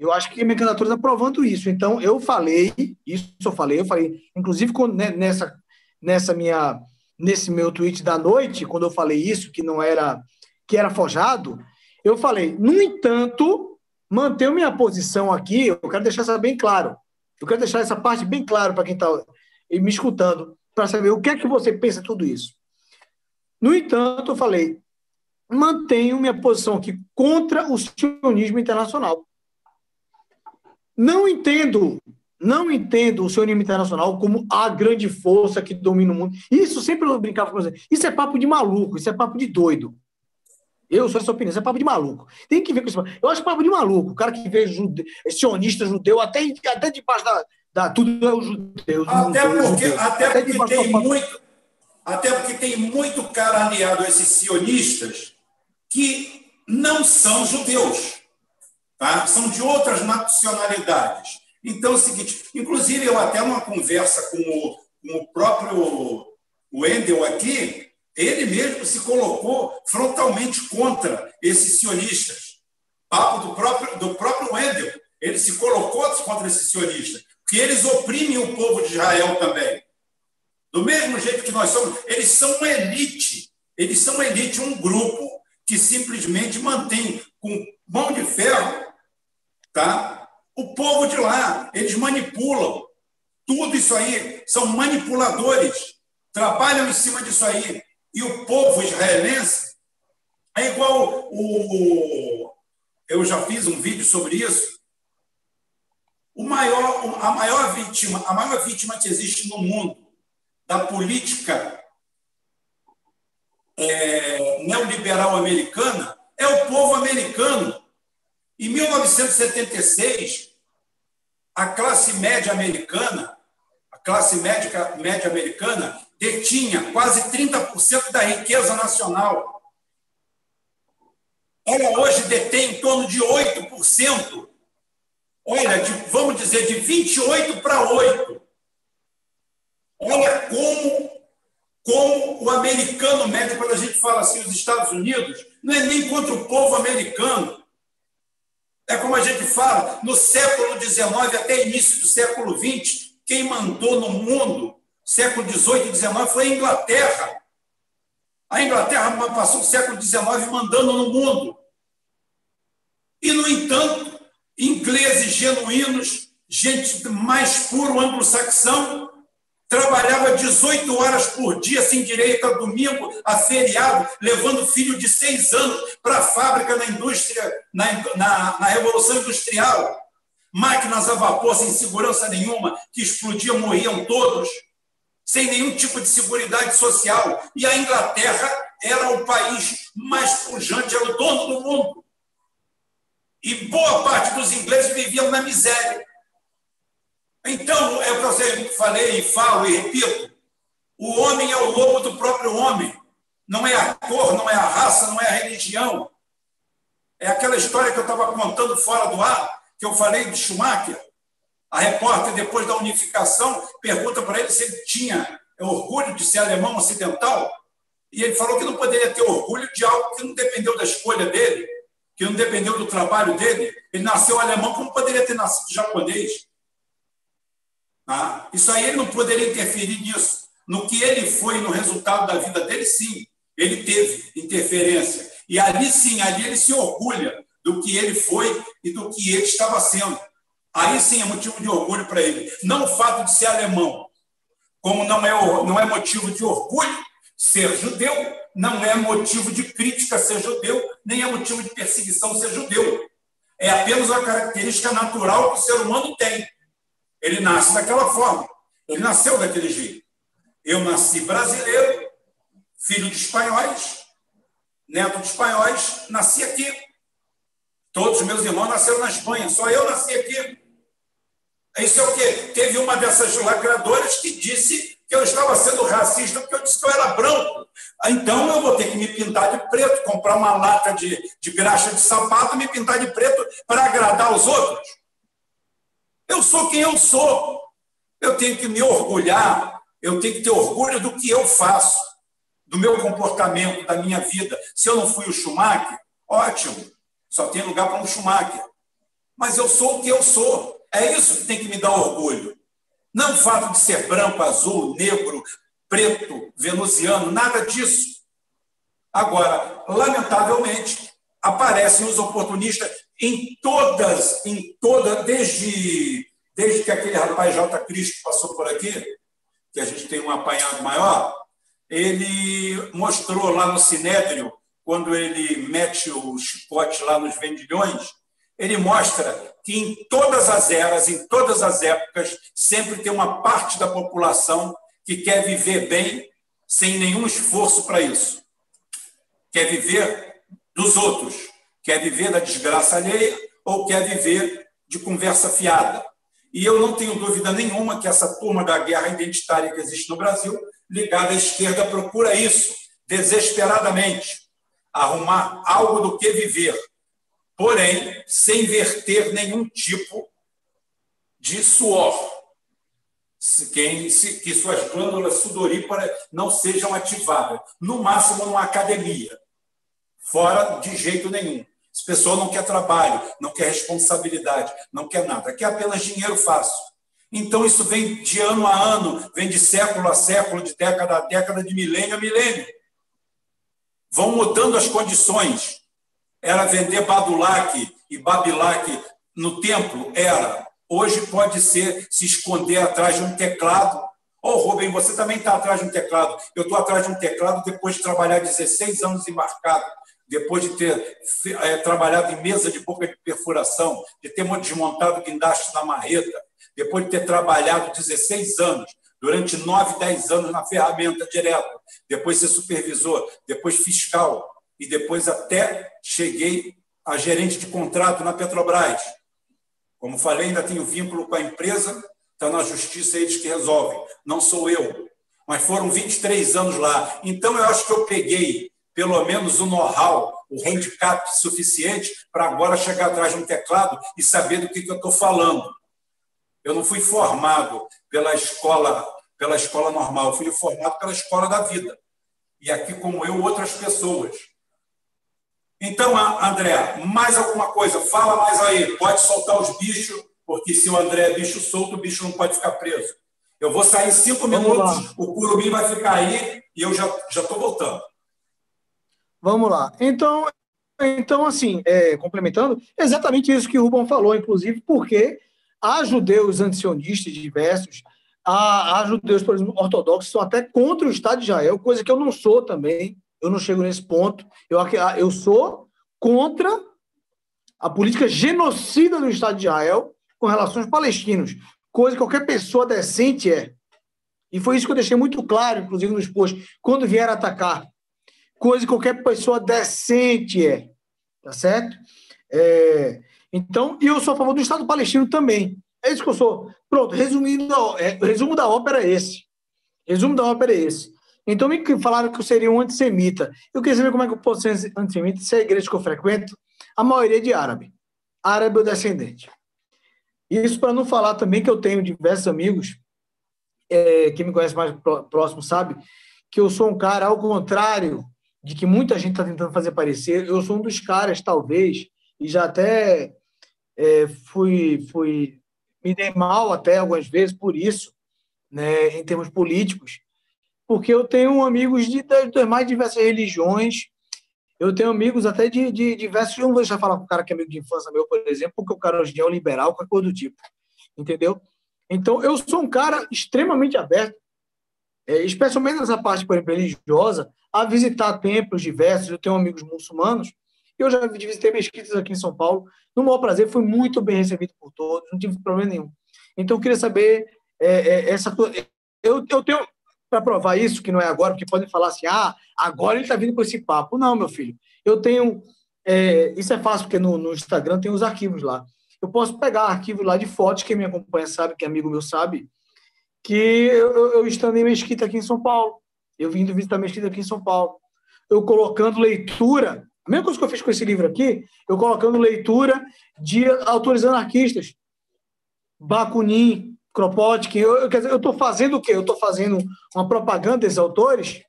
Eu acho que a minha candidatura está provando isso. Então, eu falei, isso eu falei, eu falei, inclusive quando, né, nessa, nessa minha, nesse meu tweet da noite, quando eu falei isso, que não era, que era forjado, eu falei, no entanto, manter minha posição aqui, eu quero deixar isso bem claro. Eu quero deixar essa parte bem claro para quem está me escutando, para saber o que é que você pensa tudo isso. No entanto, eu falei, mantenho minha posição aqui contra o sionismo internacional. Não entendo, não entendo o sionismo internacional como a grande força que domina o mundo. Isso sempre eu brincava com você. Isso é papo de maluco, isso é papo de doido. Eu sou essa opinião, isso é papo de maluco. Tem que ver com isso. Eu acho papo de maluco. O cara que vê jude... sionista judeu, até, até debaixo da, da. Tudo é o judeu. Até porque, até até porque tem muito. Até porque tem muito cara aliado a esses sionistas que não são judeus tá? são de outras nacionalidades. Então é o seguinte, inclusive eu até numa conversa com o, com o próprio Wendel aqui, ele mesmo se colocou frontalmente contra esses sionistas. Papo do próprio, do próprio Wendel. Ele se colocou contra esses sionistas, porque eles oprimem o povo de Israel também. Do mesmo jeito que nós somos, eles são uma elite. Eles são uma elite, um grupo que simplesmente mantém com mão de ferro tá? O povo de lá, eles manipulam. Tudo isso aí são manipuladores, trabalham em cima disso aí. E o povo israelense é igual o. Eu já fiz um vídeo sobre isso. O maior, a maior vítima, a maior vítima que existe no mundo da política é, neoliberal americana é o povo americano. Em 1976, a classe média americana, a classe média, média americana detinha quase 30% da riqueza nacional. Ela hoje detém em torno de 8%. Olha, de, vamos dizer, de 28 para 8. Olha como, como o americano médio, quando a gente fala assim, os Estados Unidos, não é nem contra o povo americano. É como a gente fala, no século XIX até início do século XX, quem mandou no mundo, século XVIII e XIX, foi a Inglaterra. A Inglaterra passou o século XIX mandando no mundo. E, no entanto, ingleses genuínos, gente mais puro anglo-saxão, trabalhava 18 horas por dia, sem direito a domingo, a feriado, levando filho de seis anos para a fábrica na indústria, na, na, na, Revolução Industrial. Máquinas a vapor sem segurança nenhuma, que explodiam, morriam todos, sem nenhum tipo de segurança social. E a Inglaterra era o país mais pujante, era o dono do mundo. E boa parte dos ingleses viviam na miséria. Então, é o que eu sempre falei e falo e repito: o homem é o lobo do próprio homem. Não é a cor, não é a raça, não é a religião. É aquela história que eu estava contando fora do ar, que eu falei de Schumacher. A repórter, depois da unificação, pergunta para ele se ele tinha orgulho de ser alemão ocidental. E ele falou que não poderia ter orgulho de algo que não dependeu da escolha dele, que não dependeu do trabalho dele. Ele nasceu alemão, como poderia ter nascido japonês? Tá? Isso aí ele não poderia interferir nisso. No que ele foi, no resultado da vida dele, sim, ele teve interferência. E ali sim, ali ele se orgulha do que ele foi e do que ele estava sendo. Aí sim é motivo de orgulho para ele. Não o fato de ser alemão, como não é, não é motivo de orgulho ser judeu, não é motivo de crítica ser judeu, nem é motivo de perseguição ser judeu. É apenas uma característica natural que o ser humano tem. Ele nasce daquela forma. Ele nasceu daquele jeito. Eu nasci brasileiro, filho de espanhóis, neto de espanhóis, nasci aqui. Todos os meus irmãos nasceram na Espanha, só eu nasci aqui. Isso é o quê? Teve uma dessas lacradoras que disse que eu estava sendo racista porque eu disse que eu era branco. Então eu vou ter que me pintar de preto, comprar uma lata de, de graxa de sapato e me pintar de preto para agradar os outros. Eu sou quem eu sou. Eu tenho que me orgulhar, eu tenho que ter orgulho do que eu faço, do meu comportamento, da minha vida. Se eu não fui o Schumacher, ótimo, só tem lugar para um Schumacher. Mas eu sou o que eu sou. É isso que tem que me dar orgulho. Não o fato de ser branco, azul, negro, preto, venusiano, nada disso. Agora, lamentavelmente, aparecem os oportunistas em todas, em toda, desde, desde que aquele rapaz J. Cristo passou por aqui, que a gente tem um apanhado maior, ele mostrou lá no Sinédrio, quando ele mete o chicote lá nos vendilhões, ele mostra que em todas as eras, em todas as épocas, sempre tem uma parte da população que quer viver bem sem nenhum esforço para isso. Quer viver dos outros, Quer viver da desgraça alheia ou quer viver de conversa fiada? E eu não tenho dúvida nenhuma que essa turma da guerra identitária que existe no Brasil, ligada à esquerda, procura isso desesperadamente arrumar algo do que viver, porém, sem verter nenhum tipo de suor. Que suas glândulas sudoríparas não sejam ativadas, no máximo numa academia, fora de jeito nenhum. Essa pessoa não quer trabalho, não quer responsabilidade, não quer nada, quer apenas dinheiro fácil. Então, isso vem de ano a ano, vem de século a século, de década a década, de milênio a milênio. Vão mudando as condições. Era vender Badulac e Babilac no templo? Era. Hoje pode ser se esconder atrás de um teclado. Ô, oh, Rubem, você também está atrás de um teclado. Eu estou atrás de um teclado depois de trabalhar 16 anos embarcado depois de ter é, trabalhado em mesa de boca de perfuração, de ter desmontado guindaste na marreta, depois de ter trabalhado 16 anos, durante 9, 10 anos na ferramenta direto, depois ser supervisor, depois fiscal, e depois até cheguei a gerente de contrato na Petrobras. Como falei, ainda tenho vínculo com a empresa, está na justiça, eles que resolvem, não sou eu. Mas foram 23 anos lá. Então, eu acho que eu peguei pelo menos o know-how, o handicap suficiente para agora chegar atrás de um teclado e saber do que, que eu estou falando. Eu não fui formado pela escola, pela escola normal, eu fui formado pela escola da vida. E aqui, como eu, outras pessoas. Então, André, mais alguma coisa? Fala mais aí. Pode soltar os bichos, porque se o André é bicho solto, o bicho não pode ficar preso. Eu vou sair em cinco Vamos minutos, lá. o curumim vai ficar aí e eu já estou voltando. Vamos lá. Então, então assim, é, complementando, exatamente isso que o Rubão falou, inclusive, porque há judeus antisionistas diversos, há, há judeus, por exemplo, ortodoxos, são até contra o Estado de Israel, coisa que eu não sou também, eu não chego nesse ponto. Eu, eu sou contra a política genocida do Estado de Israel com relação aos palestinos, coisa que qualquer pessoa decente é. E foi isso que eu deixei muito claro, inclusive nos posts, quando vieram atacar coisa que qualquer pessoa decente é. Tá certo? É, então, e eu sou a favor do Estado palestino também. É isso que eu sou. Pronto, resumindo, é, resumo da ópera é esse. Resumo da ópera é esse. Então, me falaram que eu seria um antissemita. Eu queria saber como é que eu posso ser antissemita se a igreja que eu frequento, a maioria é de árabe. Árabe ou descendente. Isso para não falar também que eu tenho diversos amigos, é, que me conhece mais próximo sabe, que eu sou um cara, ao contrário de que muita gente está tentando fazer parecer. Eu sou um dos caras, talvez, e já até é, fui, fui me dei mal até algumas vezes por isso, né, em termos políticos, porque eu tenho amigos de, de mais diversas religiões, eu tenho amigos até de, de diversos. Eu não vou deixar falar com o cara que é amigo de infância meu, por exemplo, porque o cara hoje é um liberal, qualquer coisa do tipo. Entendeu? Então, eu sou um cara extremamente aberto, é, especialmente nessa parte, por exemplo, religiosa a visitar templos diversos. Eu tenho amigos muçulmanos. Eu já visitei mesquitas aqui em São Paulo. No maior prazer, fui muito bem recebido por todos, não tive problema nenhum. Então, eu queria saber é, é, essa eu, eu tenho para provar isso, que não é agora, porque podem falar assim, ah, agora ele está vindo com esse papo. Não, meu filho. Eu tenho. É, isso é fácil, porque no, no Instagram tem os arquivos lá. Eu posso pegar arquivo lá de fotos, quem me acompanha sabe, que amigo meu sabe, que eu, eu estando em Mesquita aqui em São Paulo. Eu vindo visitar a mesquita aqui em São Paulo. Eu colocando leitura, a mesma coisa que eu fiz com esse livro aqui, eu colocando leitura de autores anarquistas. Bakunin, Kropotkin. Eu, quer dizer, eu estou fazendo o quê? Eu estou fazendo uma propaganda desses autores?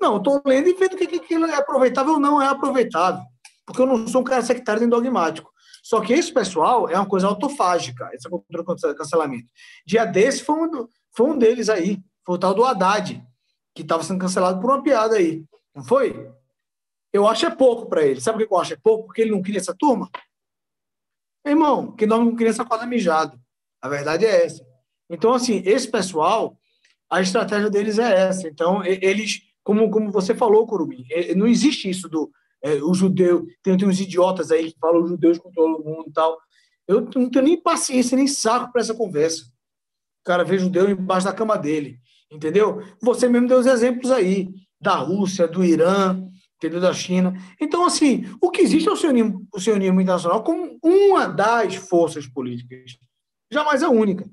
Não, eu estou lendo e vendo que, é aproveitável ou não é aproveitável. Porque eu não sou um cara sectário nem dogmático. Só que esse pessoal é uma coisa autofágica, essa cultura de cancelamento. Dia desse foi um, foi um deles aí, foi o tal do Haddad que estava sendo cancelado por uma piada aí. Não foi? Eu acho é pouco para ele. Sabe o que eu acho é pouco? Porque ele não queria essa turma? Irmão, que nós não essa quadra mijado. A verdade é essa. Então, assim, esse pessoal, a estratégia deles é essa. Então, eles, como, como você falou, Curumim, não existe isso do é, o judeu. Tem, tem uns idiotas aí que falam os judeus controlam o mundo e tal. Eu não tenho nem paciência, nem saco para essa conversa. O cara vê judeu embaixo da cama dele entendeu? Você mesmo deu os exemplos aí da Rússia, do Irã, entendeu? Da China. Então, assim, o que existe é o sionismo, o sionismo internacional como uma das forças políticas, jamais a única.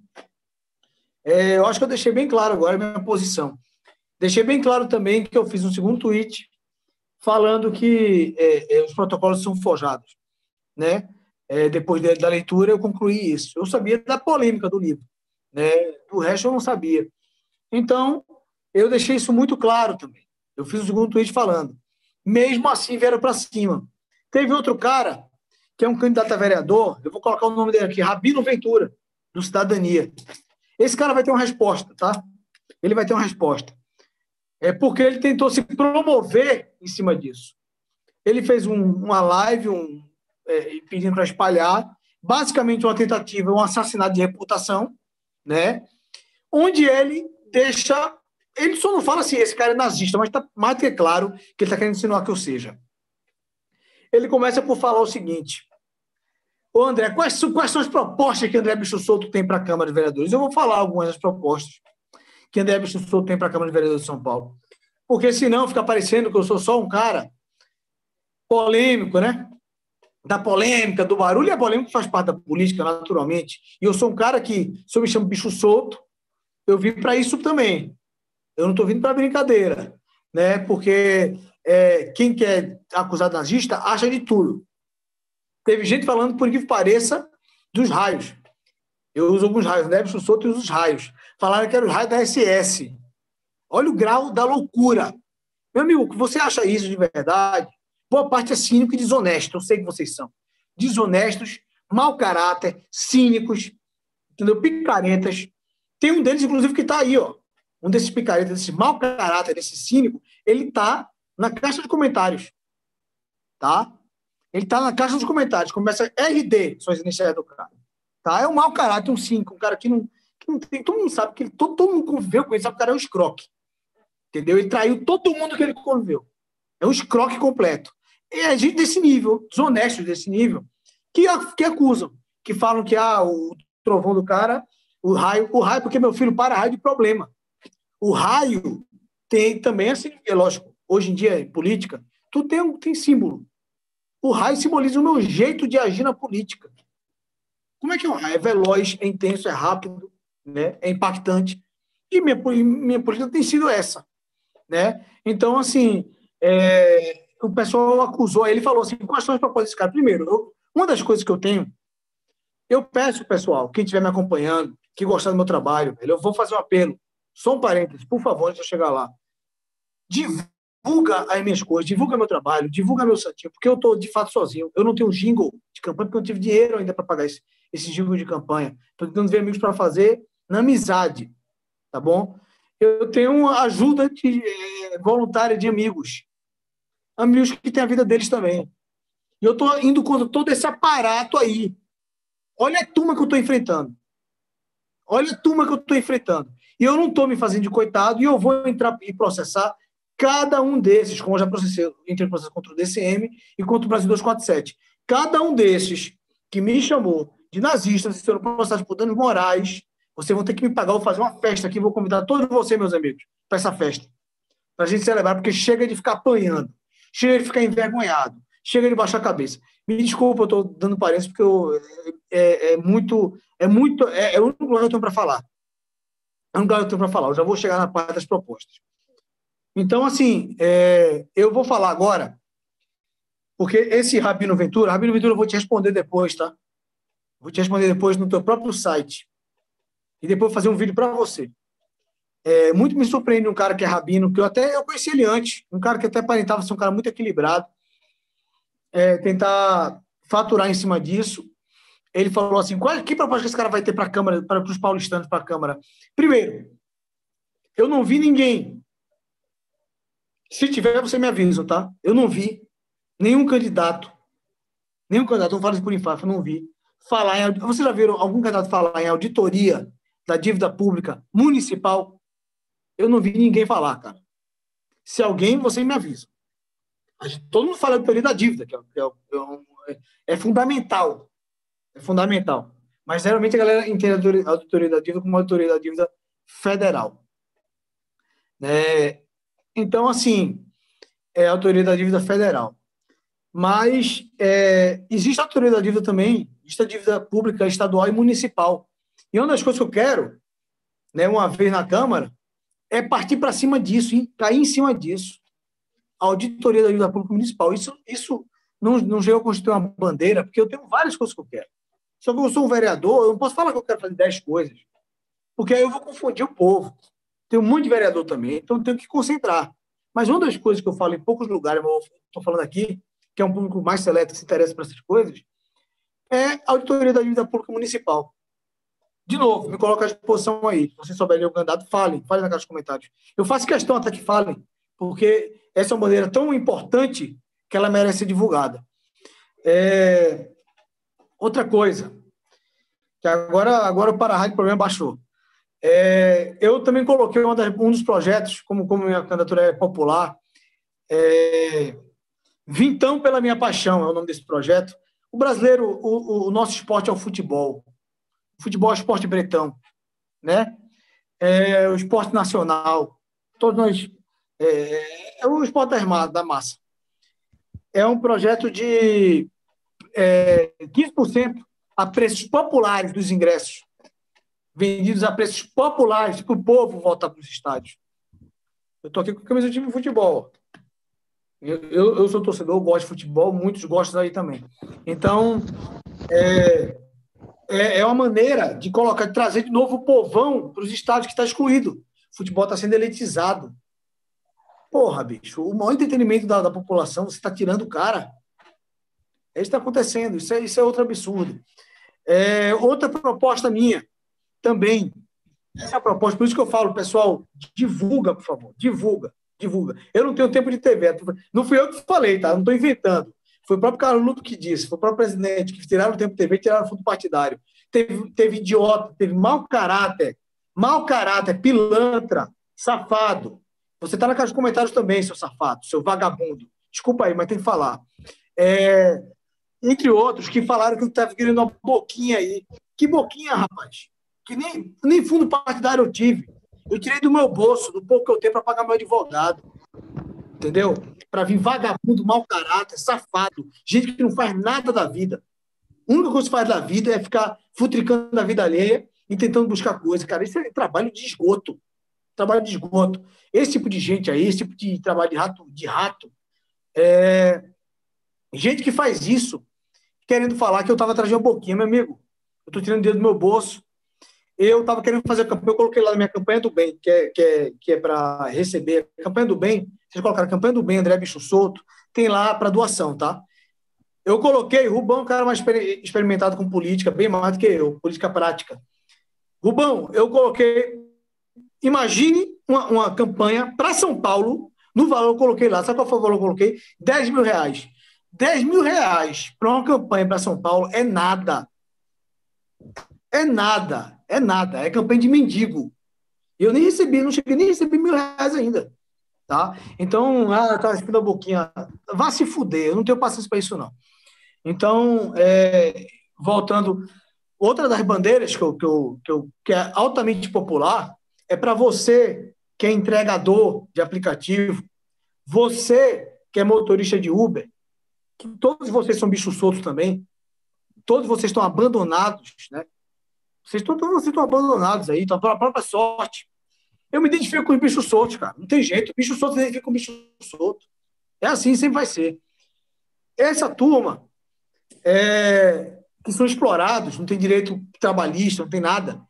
É, eu acho que eu deixei bem claro agora a minha posição. Deixei bem claro também que eu fiz um segundo tweet falando que é, é, os protocolos são forjados, né? É, depois de, da leitura eu concluí isso. Eu sabia da polêmica do livro, né? Do resto eu não sabia. Então, eu deixei isso muito claro também. Eu fiz o segundo tweet falando. Mesmo assim, vieram para cima. Teve outro cara, que é um candidato a vereador, eu vou colocar o nome dele aqui, Rabino Ventura, do Cidadania. Esse cara vai ter uma resposta, tá? Ele vai ter uma resposta. É porque ele tentou se promover em cima disso. Ele fez um, uma live um, é, pedindo para espalhar, basicamente uma tentativa, um assassinato de reputação, né? Onde ele deixa. Ele só não fala assim, esse cara é nazista, mas está mais do que claro que ele está querendo insinuar que eu seja. ele começa por falar o seguinte: Ô André, quais, quais são as propostas que André Bicho Souto tem para a Câmara de Vereadores? Eu vou falar algumas das propostas que André Bicho Souto tem para a Câmara de Vereadores de São Paulo. Porque senão fica parecendo que eu sou só um cara polêmico, né? Da polêmica, do barulho, e a polêmica faz parte da política, naturalmente. E eu sou um cara que, se eu me chamo bicho solto, eu vim para isso também. Eu não estou vindo para brincadeira, né? Porque é, quem quer acusar nazista acha de tudo. Teve gente falando, por que pareça, dos raios. Eu uso alguns raios, né? Bicho solto usa os raios. Falaram que era os raios da SS. Olha o grau da loucura. Meu amigo, você acha isso de verdade? Boa parte é cínico e desonesto. Eu sei que vocês são. Desonestos, mau caráter, cínicos, entendeu? Picaretas. Tem um deles, inclusive, que está aí, ó. Um desses picaretas, desse mau caráter, desse cínico, ele está na caixa de comentários. Tá? Ele está na caixa dos comentários. Começa RD, são as iniciais do cara. Tá? É um mau caráter, um cínico, um cara que não, que não tem. Todo mundo sabe que ele, todo, todo mundo conviveu com ele, sabe que o cara é um escroque. Entendeu? Ele traiu todo mundo que ele conviveu. É um escroque completo. E é gente desse nível, desonestos desse nível, que, que acusam, que falam que ah, o trovão do cara, o raio, o raio, porque meu filho para raio de problema. O raio tem também, assim, é lógico, hoje em dia, em política, tudo tem, tem símbolo. O raio simboliza o meu jeito de agir na política. Como é que é o raio? É veloz, é intenso, é rápido, né? é impactante. E minha, minha política tem sido essa. Né? Então, assim, é, o pessoal acusou, ele falou assim, quais são as propostas desse cara? Primeiro, eu, uma das coisas que eu tenho, eu peço, pessoal, quem estiver me acompanhando, que gostar do meu trabalho, eu vou fazer um apelo, só um parênteses, por favor, antes de eu chegar lá. Divulga as minhas coisas, divulga meu trabalho, divulga meu santinho, porque eu estou, de fato, sozinho. Eu não tenho jingle de campanha, porque eu não tive dinheiro ainda para pagar esse, esse jingle de campanha. Estou tentando ver amigos para fazer na amizade, tá bom? eu tenho ajuda de, é, voluntária de amigos. Amigos que têm a vida deles também. E eu estou indo contra todo esse aparato aí. Olha a turma que eu estou enfrentando. Olha a turma que eu estou enfrentando. E eu não estou me fazendo de coitado e eu vou entrar e processar cada um desses, como eu já processei, entre processo contra o DCM e contra o Brasil 247. Cada um desses que me chamou de nazista, se eu não processo por danos morais, vocês vão ter que me pagar, vou fazer uma festa aqui, vou convidar todos vocês, meus amigos, para essa festa. Para a gente celebrar, porque chega de ficar apanhando, chega de ficar envergonhado, chega de baixar a cabeça. Me desculpa, eu estou dando parênteses, porque eu, é, é, muito. É muito. É, é o único lugar que eu tenho para falar. É um lugar que eu tenho para falar. Eu já vou chegar na parte das propostas. Então, assim, é, eu vou falar agora, porque esse Rabino Ventura, Rabino Ventura, eu vou te responder depois, tá? Vou te responder depois no teu próprio site e depois fazer um vídeo para você. É, muito me surpreende um cara que é rabino, que eu até eu conheci ele antes, um cara que até aparentava ser um cara muito equilibrado, é, tentar faturar em cima disso. Ele falou assim: qual, que proposta que esse cara vai ter para a Câmara, para os paulistanos, para a Câmara? Primeiro, eu não vi ninguém. Se tiver, você me avisa, tá? Eu não vi nenhum candidato, nenhum candidato, não falo isso por infarto, não vi, falar em. Vocês já viram algum candidato falar em auditoria da dívida pública municipal, eu não vi ninguém falar, cara. Se alguém, você me avisa. Todo mundo fala de teoria da dívida, que é, é, é, é, fundamental. É fundamental. Mas geralmente a galera entende a auditoria da dívida como uma auditoria da dívida federal. É, então, assim, é a autoria da dívida federal. Mas é, existe a autoria da dívida também, existe a dívida pública estadual e municipal. E uma das coisas que eu quero, né, uma vez na Câmara, é partir para cima disso, cair em cima disso. Auditoria da dívida pública municipal. Isso, isso não, não chega a constituir uma bandeira, porque eu tenho várias coisas que eu quero. Só que eu sou um vereador, eu não posso falar que eu quero fazer dez coisas, porque aí eu vou confundir o povo. Um monte de vereador também, então eu tenho que concentrar. Mas uma das coisas que eu falo em poucos lugares, estou falando aqui, que é um público mais seleto que se interessa por essas coisas, é a auditoria da dívida pública municipal. De novo, me coloca à disposição aí. Se você souber ler o candidato, falem, falem na caixa de comentários. Eu faço questão até que falem, porque essa é uma bandeira tão importante que ela merece ser divulgada. É... Outra coisa, que agora, agora o para-rádio problema baixou. É... eu também coloquei das, um dos projetos, como, como minha candidatura é popular, é... Vintão pela minha paixão é o nome desse projeto. O brasileiro, o, o nosso esporte é o futebol. O futebol é o esporte bretão, né? É o esporte nacional. Todos nós é, é o esporte armado da massa. É um projeto de é, 15% a preços populares dos ingressos, vendidos a preços populares para o povo voltar para os estádios. Eu estou aqui com a camisa do time de futebol. Eu, eu, eu, sou torcedor, gosto de futebol, muitos gostam aí também. Então, é, é, é uma maneira de colocar, de trazer de novo o povão para os estádios que está excluído. O futebol está sendo elitizado. Porra, bicho, o maior entretenimento da, da população, você está tirando o cara. É isso que está acontecendo, isso é, isso é outro absurdo. É, outra proposta minha, também, essa é a proposta, por isso que eu falo, pessoal, divulga, por favor, divulga divulga. Eu não tenho tempo de TV. Não fui eu que falei, tá? Não estou inventando. Foi o próprio Carlos Luto que disse, foi o próprio presidente que tiraram o tempo de TV tiraram o fundo partidário. Teve, teve idiota, teve mau caráter, mau caráter, pilantra, safado. Você está na caixa de comentários também, seu safado, seu vagabundo. Desculpa aí, mas tem que falar. É, entre outros, que falaram que estava querendo uma boquinha aí. Que boquinha, rapaz? Que nem, nem fundo partidário eu tive. Eu tirei do meu bolso, do pouco que eu tenho, para pagar meu advogado. Entendeu? Para vir vagabundo, mau caráter, safado, gente que não faz nada da vida. A única coisa que faz da vida é ficar futricando a vida alheia e tentando buscar coisa. Cara, isso é trabalho de esgoto. Trabalho de esgoto. Esse tipo de gente aí, esse tipo de trabalho de rato, de rato é... gente que faz isso querendo falar que eu estava trazendo um pouquinho, meu amigo. Eu estou tirando dinheiro do meu bolso, eu estava querendo fazer a campanha, eu coloquei lá na minha campanha do bem, que é, que é, que é para receber. Campanha do bem, vocês colocaram campanha do bem, André Bicho Solto, tem lá para doação, tá? Eu coloquei, Rubão é um cara mais experimentado com política, bem mais do que eu, política prática. Rubão, eu coloquei. Imagine uma, uma campanha para São Paulo, no valor eu coloquei lá, sabe qual foi o valor que eu coloquei? 10 mil reais. 10 mil reais para uma campanha para São Paulo é nada. É nada. É nada, é campanha de mendigo. Eu nem recebi, não cheguei nem a receber mil reais ainda. Tá? Então, ah, tá espindo a boquinha. Vá se fuder, eu não tenho paciência para isso, não. Então, é, voltando, outra das bandeiras que, eu, que, eu, que, eu, que é altamente popular é para você que é entregador de aplicativo, você que é motorista de Uber, que todos vocês são bichos soltos também, todos vocês estão abandonados, né? Vocês estão, vocês estão abandonados aí, estão pela própria sorte. Eu me identifico com os bichos soltos, cara. Não tem jeito. Bicho solto se identifica com bicho solto. É assim, sempre vai ser. Essa turma é, que são explorados, não tem direito trabalhista, não tem nada.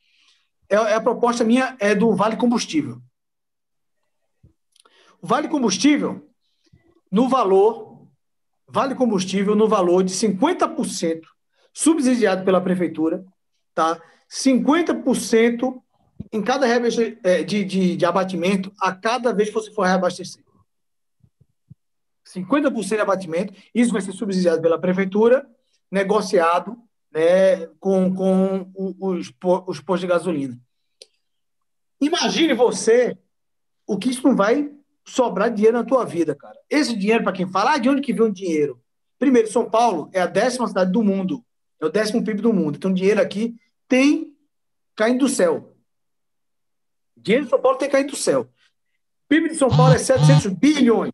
É, é a proposta minha é do Vale Combustível. Vale Combustível, no valor, Vale Combustível no valor de 50% subsidiado pela prefeitura, tá? 50% em cada é, de, de, de abatimento a cada vez que você for reabastecer. 50% de abatimento, isso vai ser subsidiado pela prefeitura, negociado né, com, com os, os postos de gasolina. Imagine você o que isso não vai sobrar dinheiro na tua vida, cara. Esse dinheiro, para quem fala, ah, de onde que vem o dinheiro? Primeiro, São Paulo é a décima cidade do mundo, é o décimo PIB do mundo. Então, dinheiro aqui tem caindo do céu. Dinheiro de São Paulo tem caído do céu. O PIB de São Paulo é 700 bilhões.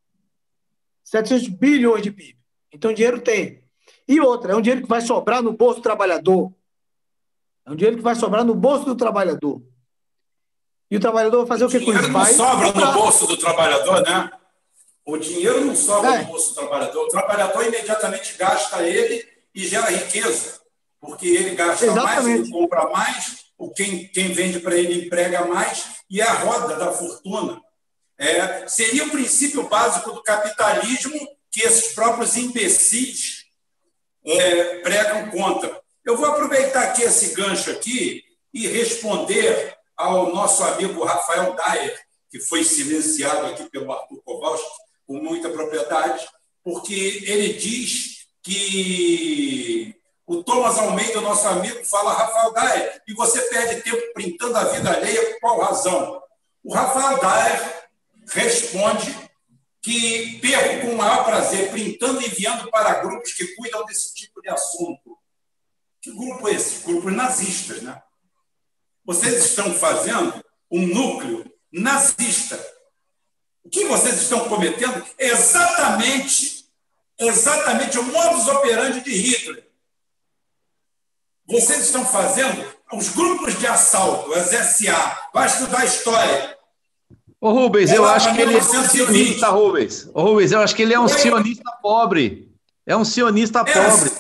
700 bilhões de PIB. Então, dinheiro tem. E outra, é um dinheiro que vai sobrar no bolso do trabalhador. É um dinheiro que vai sobrar no bolso do trabalhador. E o trabalhador vai fazer o, o que com isso? Não sobra no bolso do trabalhador, né? O dinheiro não sobra é. no bolso do trabalhador. O trabalhador imediatamente gasta ele e gera riqueza porque ele gasta Exatamente. mais, ele compra mais, o quem, quem vende para ele emprega mais, e é a roda da fortuna. É, seria o princípio básico do capitalismo que esses próprios imbecis é, pregam contra. Eu vou aproveitar aqui esse gancho aqui e responder ao nosso amigo Rafael Dyer, que foi silenciado aqui pelo Arthur Kowalski com muita propriedade, porque ele diz que o Thomas Almeida, nosso amigo, fala, Rafael Daer, e você perde tempo printando a vida alheia, por qual razão? O Rafael Daer responde que perco com o maior prazer, printando e enviando para grupos que cuidam desse tipo de assunto. Que grupo é esse? Grupos nazistas, né? Vocês estão fazendo um núcleo nazista. O que vocês estão cometendo é exatamente, exatamente o modus operandi de Hitler. Vocês estão fazendo os grupos de assalto, as SA, vai estudar história. Ô Rubens, eu acho que ele é um sionista, Rubens. Ô Rubens, eu acho que ele é um sionista pobre. É um sionista é, pobre.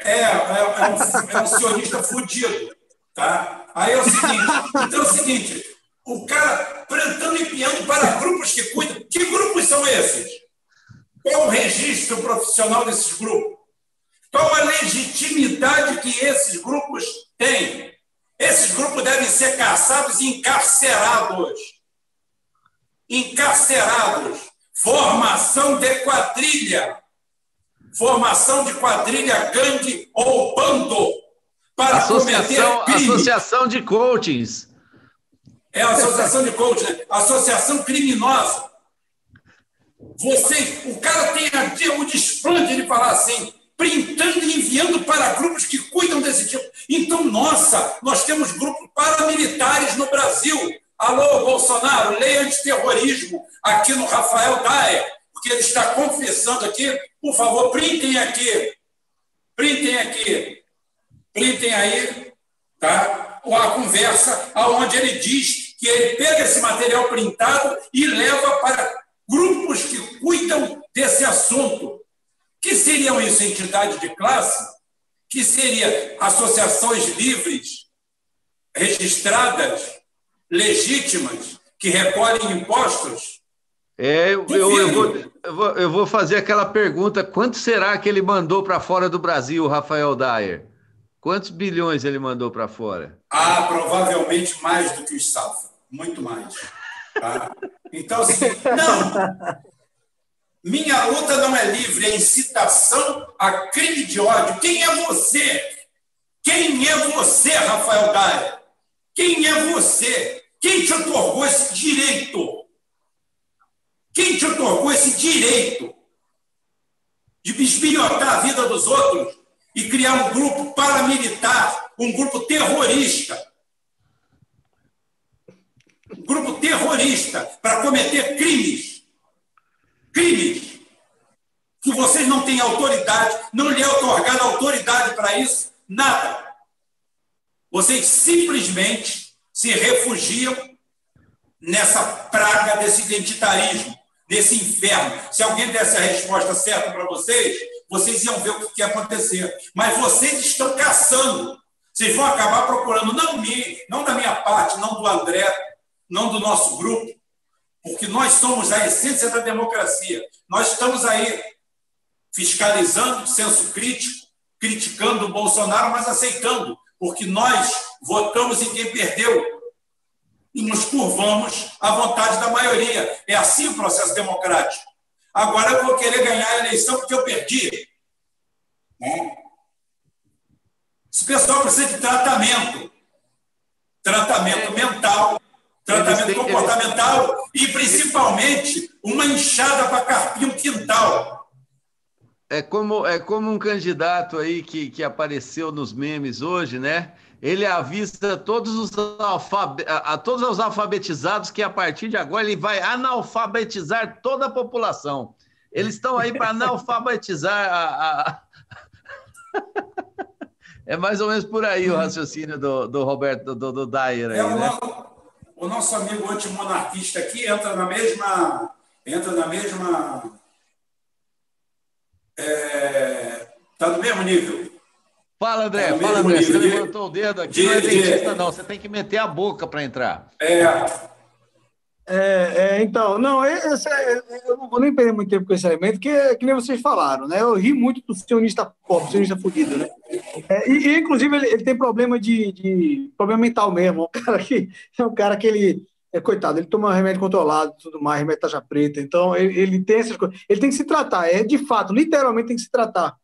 É, é, é, um, é um sionista fudido. Tá? Aí é o seguinte, então é o seguinte, o cara plantando e piando para grupos que cuidam. Que grupos são esses? Qual o registro profissional desses grupos? Qual a legitimidade que esses grupos têm? Esses grupos devem ser caçados e encarcerados. Encarcerados. Formação de quadrilha. Formação de quadrilha, gangue ou bando. Para associação, associação de coachings. É a associação de coaching, associação criminosa. Você, o cara tem o desplante de falar assim, printando e enviando para grupos que cuidam desse tipo. Então, nossa, nós temos grupos paramilitares no Brasil. Alô, Bolsonaro, lei antiterrorismo aqui no Rafael Daia, porque ele está confessando aqui. Por favor, printem aqui. Printem aqui. Printem aí, tá? A conversa onde ele diz que ele pega esse material printado e leva para grupos que cuidam desse assunto. Que seriam isso? Entidade de classe? Que seria associações livres, registradas, legítimas, que recolhem impostos? É, eu, eu, eu, vou, eu, vou, fazer aquela pergunta: quanto será que ele mandou para fora do Brasil, Rafael Dyer? Quantos bilhões ele mandou para fora? Ah, provavelmente mais do que o Safra, muito mais. Tá? Então, assim, não, minha luta não é livre, é incitação a crime de ódio. Quem é você? Quem é você, Rafael Daia? Quem é você? Quem te otorgou esse direito? Quem te otorgou esse direito de bisbilhotar a vida dos outros e criar um grupo paramilitar, um grupo terrorista? Um grupo terrorista para cometer crimes crimes que vocês não têm autoridade, não lhe é otorgada autoridade para isso, nada. Vocês simplesmente se refugiam nessa praga desse identitarismo, desse inferno. Se alguém desse a resposta certa para vocês, vocês iam ver o que ia acontecer. Mas vocês estão caçando. Vocês vão acabar procurando, não mim, não da minha parte, não do André, não do nosso grupo, porque nós somos a essência da democracia. Nós estamos aí fiscalizando, senso crítico, criticando o Bolsonaro, mas aceitando, porque nós votamos em quem perdeu e nos curvamos à vontade da maioria. É assim o processo democrático. Agora eu vou querer ganhar a eleição porque eu perdi. Né? Esse pessoal precisa de tratamento. Tratamento mental, tratamento comportamental e, principalmente, uma enxada para carpir um quintal. É como, é como um candidato aí que, que apareceu nos memes hoje, né? Ele avista todos os, alfab... a, todos os alfabetizados que, a partir de agora, ele vai analfabetizar toda a população. Eles estão aí para analfabetizar a, a... É mais ou menos por aí o raciocínio do, do Roberto, do, do Dyer aí, é né? o nosso amigo antimonarquista aqui entra na mesma. Entra na mesma. Está é, tá no mesmo nível. Fala, André, tá fala, André. Você levantou o dedo aqui, de, não é dentista, de, não. Você tem que meter a boca para entrar. É, é, é, então, não, esse, é, eu não vou nem perder muito tempo com esse elemento, que é que nem vocês falaram, né? Eu ri muito do sionista pobre, sionista fudido, né? É, e, e, inclusive, ele, ele, tem problema de, de, problema mental mesmo. É um cara que é um cara que ele é coitado, ele toma remédio controlado, tudo mais, remédio taxa preta. Então, ele, ele, tem essas coisas. Ele tem que se tratar, é de fato, literalmente tem que se tratar.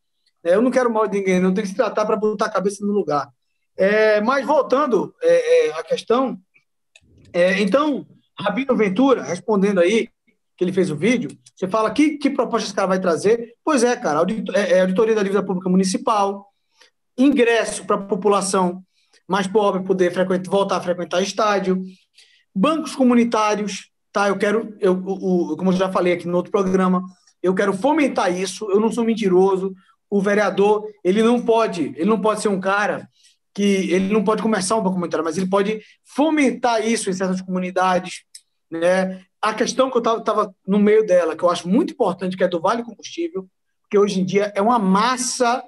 É, eu não quero mal de ninguém, não tem que se tratar para botar a cabeça no lugar. É, mas voltando é, à questão, então Rabino Ventura, respondendo aí, que ele fez o vídeo, você fala que, que proposta esse cara vai trazer. Pois é, cara, é, é auditoria da dívida pública municipal, ingresso para a população mais pobre poder frequentar, voltar a frequentar estádio, bancos comunitários, tá? Eu quero, eu, o, como eu já falei aqui no outro programa, eu quero fomentar isso. Eu não sou mentiroso. O vereador, ele não pode, ele não pode ser um cara que ele não pode começar um banco comunitário, mas ele pode fomentar isso em certas comunidades, né? A questão que eu estava no meio dela, que eu acho muito importante, que é do Vale Combustível, que hoje em dia é uma massa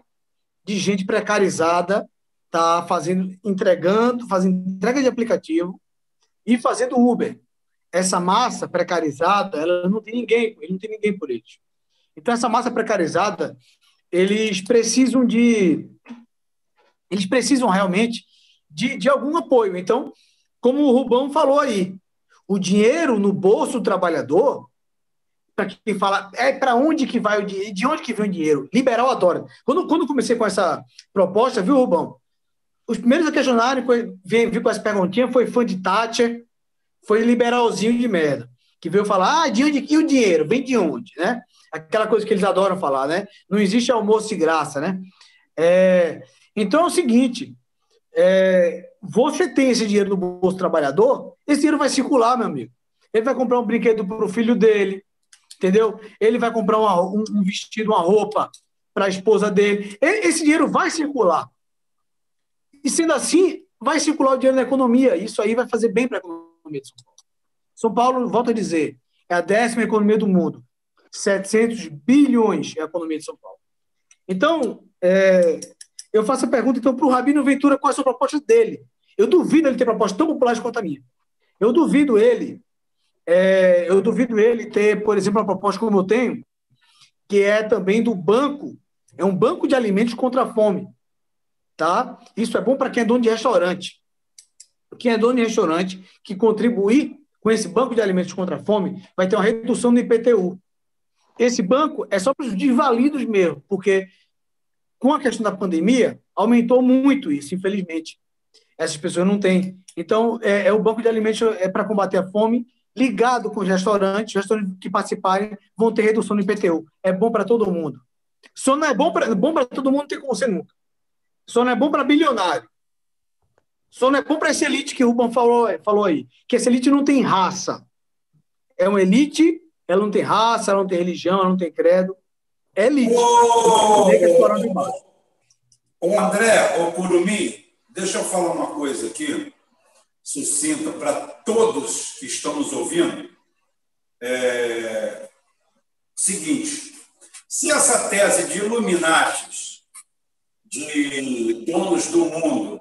de gente precarizada, tá fazendo, entregando, fazendo entrega de aplicativo e fazendo Uber. Essa massa precarizada, ela não tem ninguém, ele não tem ninguém por eles. Então essa massa precarizada, eles precisam de eles precisam realmente de, de algum apoio. Então, como o Rubão falou aí, o dinheiro no bolso do trabalhador, para quem fala, é para onde que vai o dinheiro? De onde que vem o dinheiro? Liberal adora. Quando, quando comecei com essa proposta, viu, Rubão? Os primeiros a questionarem, vir com essa perguntinha, foi fã de Thatcher, foi liberalzinho de merda, que veio falar, ah, de onde que o dinheiro? Vem de onde, né? Aquela coisa que eles adoram falar, né? Não existe almoço de graça, né? É, então é o seguinte, é, você tem esse dinheiro no bolso do trabalhador, esse dinheiro vai circular, meu amigo. Ele vai comprar um brinquedo para o filho dele, entendeu? Ele vai comprar uma, um, um vestido, uma roupa para a esposa dele. Esse dinheiro vai circular. E sendo assim, vai circular o dinheiro na economia. Isso aí vai fazer bem para a economia de São Paulo. São Paulo, volto a dizer, é a décima economia do mundo. 700 bilhões é a economia de São Paulo. Então, é, eu faço a pergunta então para o Rabino Ventura qual é a sua proposta dele. Eu duvido ele ter proposta tão popular quanto a minha. Eu duvido ele, é, eu duvido ele ter, por exemplo, uma proposta como eu tenho, que é também do banco, é um banco de alimentos contra a fome, tá? Isso é bom para quem é dono de restaurante. Quem é dono de restaurante que contribuir com esse banco de alimentos contra a fome vai ter uma redução do IPTU. Esse banco é só para os desvalidos mesmo, porque com a questão da pandemia, aumentou muito isso, infelizmente. Essas pessoas não têm. Então, é, é o banco de alimentos é para combater a fome, ligado com os restaurantes, os restaurantes que participarem vão ter redução no IPTU. É bom para todo mundo. Só não é bom para bom todo mundo, não tem como ser nunca. Só não é bom para bilionário. Só não é bom para essa elite que o Ruban falou, falou aí. Que essa elite não tem raça. É uma elite, ela não tem raça, ela não tem religião, ela não tem credo. É elite. Ô, ô André, ô Curumi, deixa eu falar uma coisa aqui, sucinta, para todos que estão nos ouvindo. É... Seguinte, se essa tese de Illuminatis, de donos do mundo,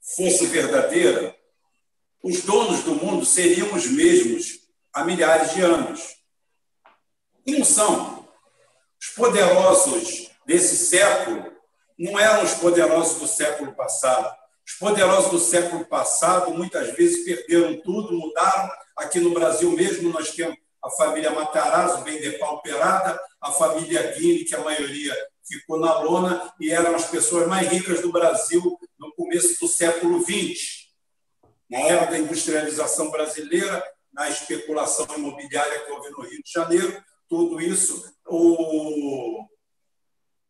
fosse verdadeira, os donos do mundo seriam os mesmos há milhares de anos. E não são. Os poderosos desse século não eram os poderosos do século passado. Os poderosos do século passado muitas vezes perderam tudo, mudaram. Aqui no Brasil mesmo nós temos a família Matarazzo, bem depauperada, a família Guine, que a maioria ficou na lona, e eram as pessoas mais ricas do Brasil no começo do século XX. Na era da industrialização brasileira, na especulação imobiliária que houve no Rio de Janeiro, tudo isso. O,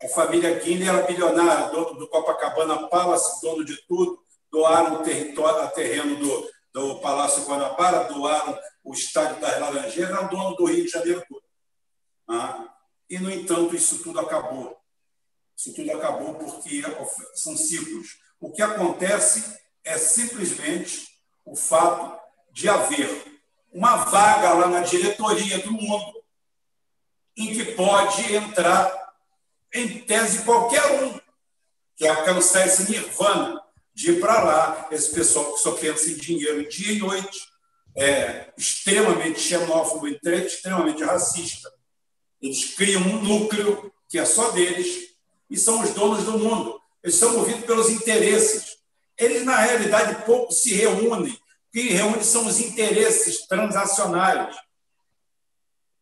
a família Guinea era bilionária, dono do Copacabana Palace, dono de tudo, doaram o território, terreno do, do Palácio Guanabara, doaram o Estádio das Laranjeiras, era o dono do Rio de Janeiro todo. Ah, e, no entanto, isso tudo acabou. Isso tudo acabou porque são ciclos. O que acontece é simplesmente o fato de haver uma vaga lá na diretoria do mundo em que pode entrar, em tese, qualquer um que alcançar esse nirvana de ir para lá, esse pessoal que só pensa em dinheiro dia e noite, é extremamente xenófobo, extremamente racista. Eles criam um núcleo que é só deles e são os donos do mundo. Eles são movidos pelos interesses. Eles, na realidade, pouco se reúnem. O que reúne são os interesses transacionais.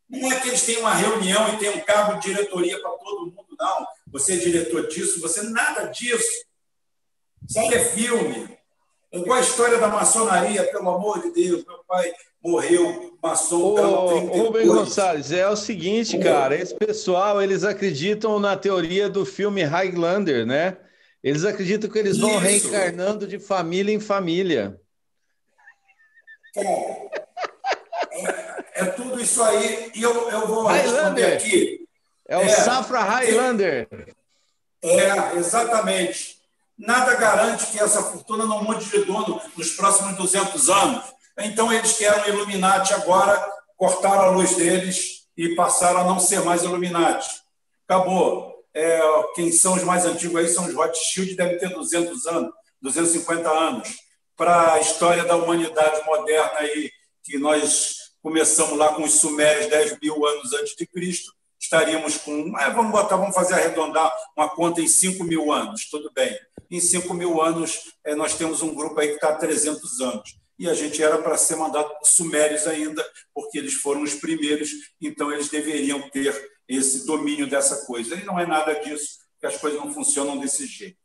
Não é que eles têm uma reunião e têm um cabo de diretoria para todo mundo, não. Você é diretor disso, você nada disso. Isso é filme. Igual a história da maçonaria, pelo amor de Deus, meu pai morreu maçom. Ô, Rubem Gonçalves, é o seguinte, cara, esse pessoal, eles acreditam na teoria do filme Highlander, né? Eles acreditam que eles vão Isso. reencarnando de família em família. Cara, é, é, tudo isso aí, e eu, eu vou Highlander. aqui. É o é, Safra Highlander. É, exatamente nada garante que essa fortuna não mude de dono nos próximos 200 anos. Então, eles que eram Illuminati agora cortaram a luz deles e passaram a não ser mais Illuminati. Acabou. É, quem são os mais antigos aí são os Rothschild, devem ter 200 anos, 250 anos. Para a história da humanidade moderna aí, que nós começamos lá com os sumérios 10 mil anos antes de Cristo, estaríamos com. É, vamos botar, vamos fazer arredondar uma conta em 5 mil anos, tudo bem. Em 5 mil anos, é, nós temos um grupo aí que está há 300 anos. E a gente era para ser mandado por sumérios ainda, porque eles foram os primeiros, então eles deveriam ter esse domínio dessa coisa. E não é nada disso, que as coisas não funcionam desse jeito.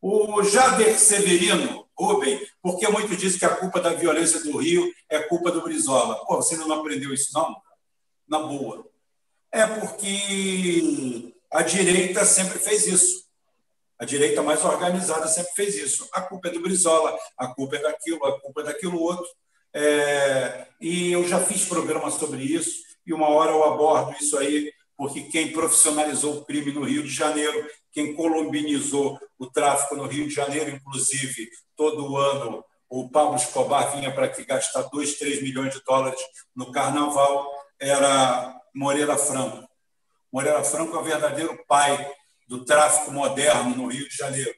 O Jader Severino, Rubem, porque muitos dizem que a culpa da violência do Rio é culpa do Brizola. Pô, você não aprendeu isso, não? Na boa. É porque a direita sempre fez isso. A direita mais organizada sempre fez isso. A culpa é do Brizola, a culpa é daquilo, a culpa é daquilo outro. É, e eu já fiz programa sobre isso, e uma hora eu abordo isso aí, porque quem profissionalizou o crime no Rio de Janeiro, quem colombinizou o tráfico no Rio de Janeiro, inclusive, todo ano o Pablo Escobar vinha para aqui gastar 2, 3 milhões de dólares no carnaval, era Moreira Franco. Moreira Franco é o verdadeiro pai do tráfico moderno no Rio de Janeiro.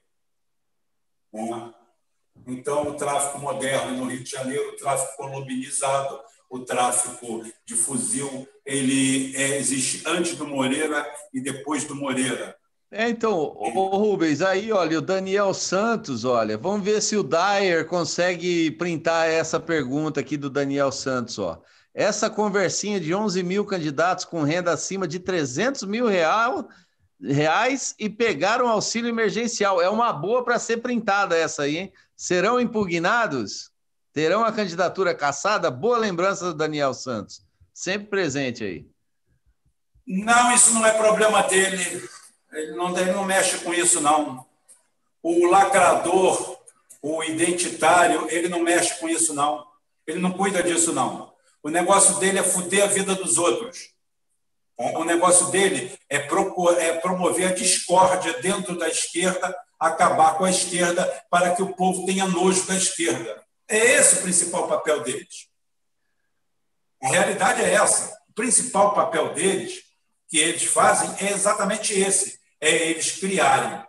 Então, o tráfico moderno no Rio de Janeiro, o tráfico colombinizado, o tráfico de fuzil, ele é, existe antes do Moreira e depois do Moreira. É, então, o Rubens, aí, olha, o Daniel Santos, olha, vamos ver se o Dyer consegue printar essa pergunta aqui do Daniel Santos, ó. Essa conversinha de 11 mil candidatos com renda acima de 300 mil real, reais e pegaram auxílio emergencial. É uma boa para ser printada essa aí, hein? Serão impugnados? Terão a candidatura caçada? Boa lembrança do Daniel Santos. Sempre presente aí. Não, isso não é problema dele. Ele não, ele não mexe com isso, não. O lacrador, o identitário, ele não mexe com isso, não. Ele não cuida disso, não. O negócio dele é foder a vida dos outros. O negócio dele é, é promover a discórdia dentro da esquerda, acabar com a esquerda, para que o povo tenha nojo da esquerda. É esse o principal papel deles. A realidade é essa. O principal papel deles, que eles fazem, é exatamente esse: é eles criarem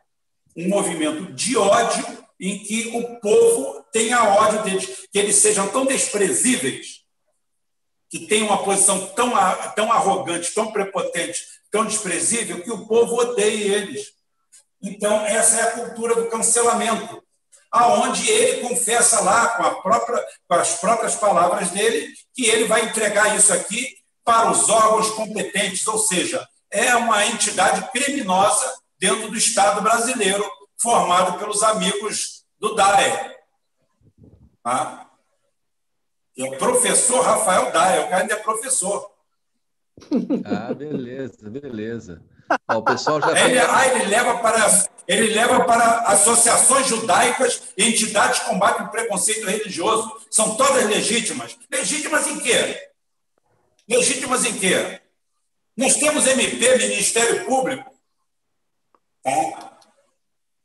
um movimento de ódio em que o povo tenha ódio deles, que eles sejam tão desprezíveis que tem uma posição tão, tão arrogante, tão prepotente, tão desprezível, que o povo odeia eles. Então, essa é a cultura do cancelamento, aonde ele confessa lá, com, própria, com as próprias palavras dele, que ele vai entregar isso aqui para os órgãos competentes, ou seja, é uma entidade criminosa dentro do Estado brasileiro, formado pelos amigos do DAE. Tá? É o professor Rafael Daia, o cara ainda é professor. Ah, beleza, beleza. Ó, o pessoal já ele, ah, ele, leva para, ele leva para associações judaicas e entidades que combatem o preconceito religioso. São todas legítimas. Legítimas em quê? Legítimas em quê? Nós temos MP, Ministério Público. Tá?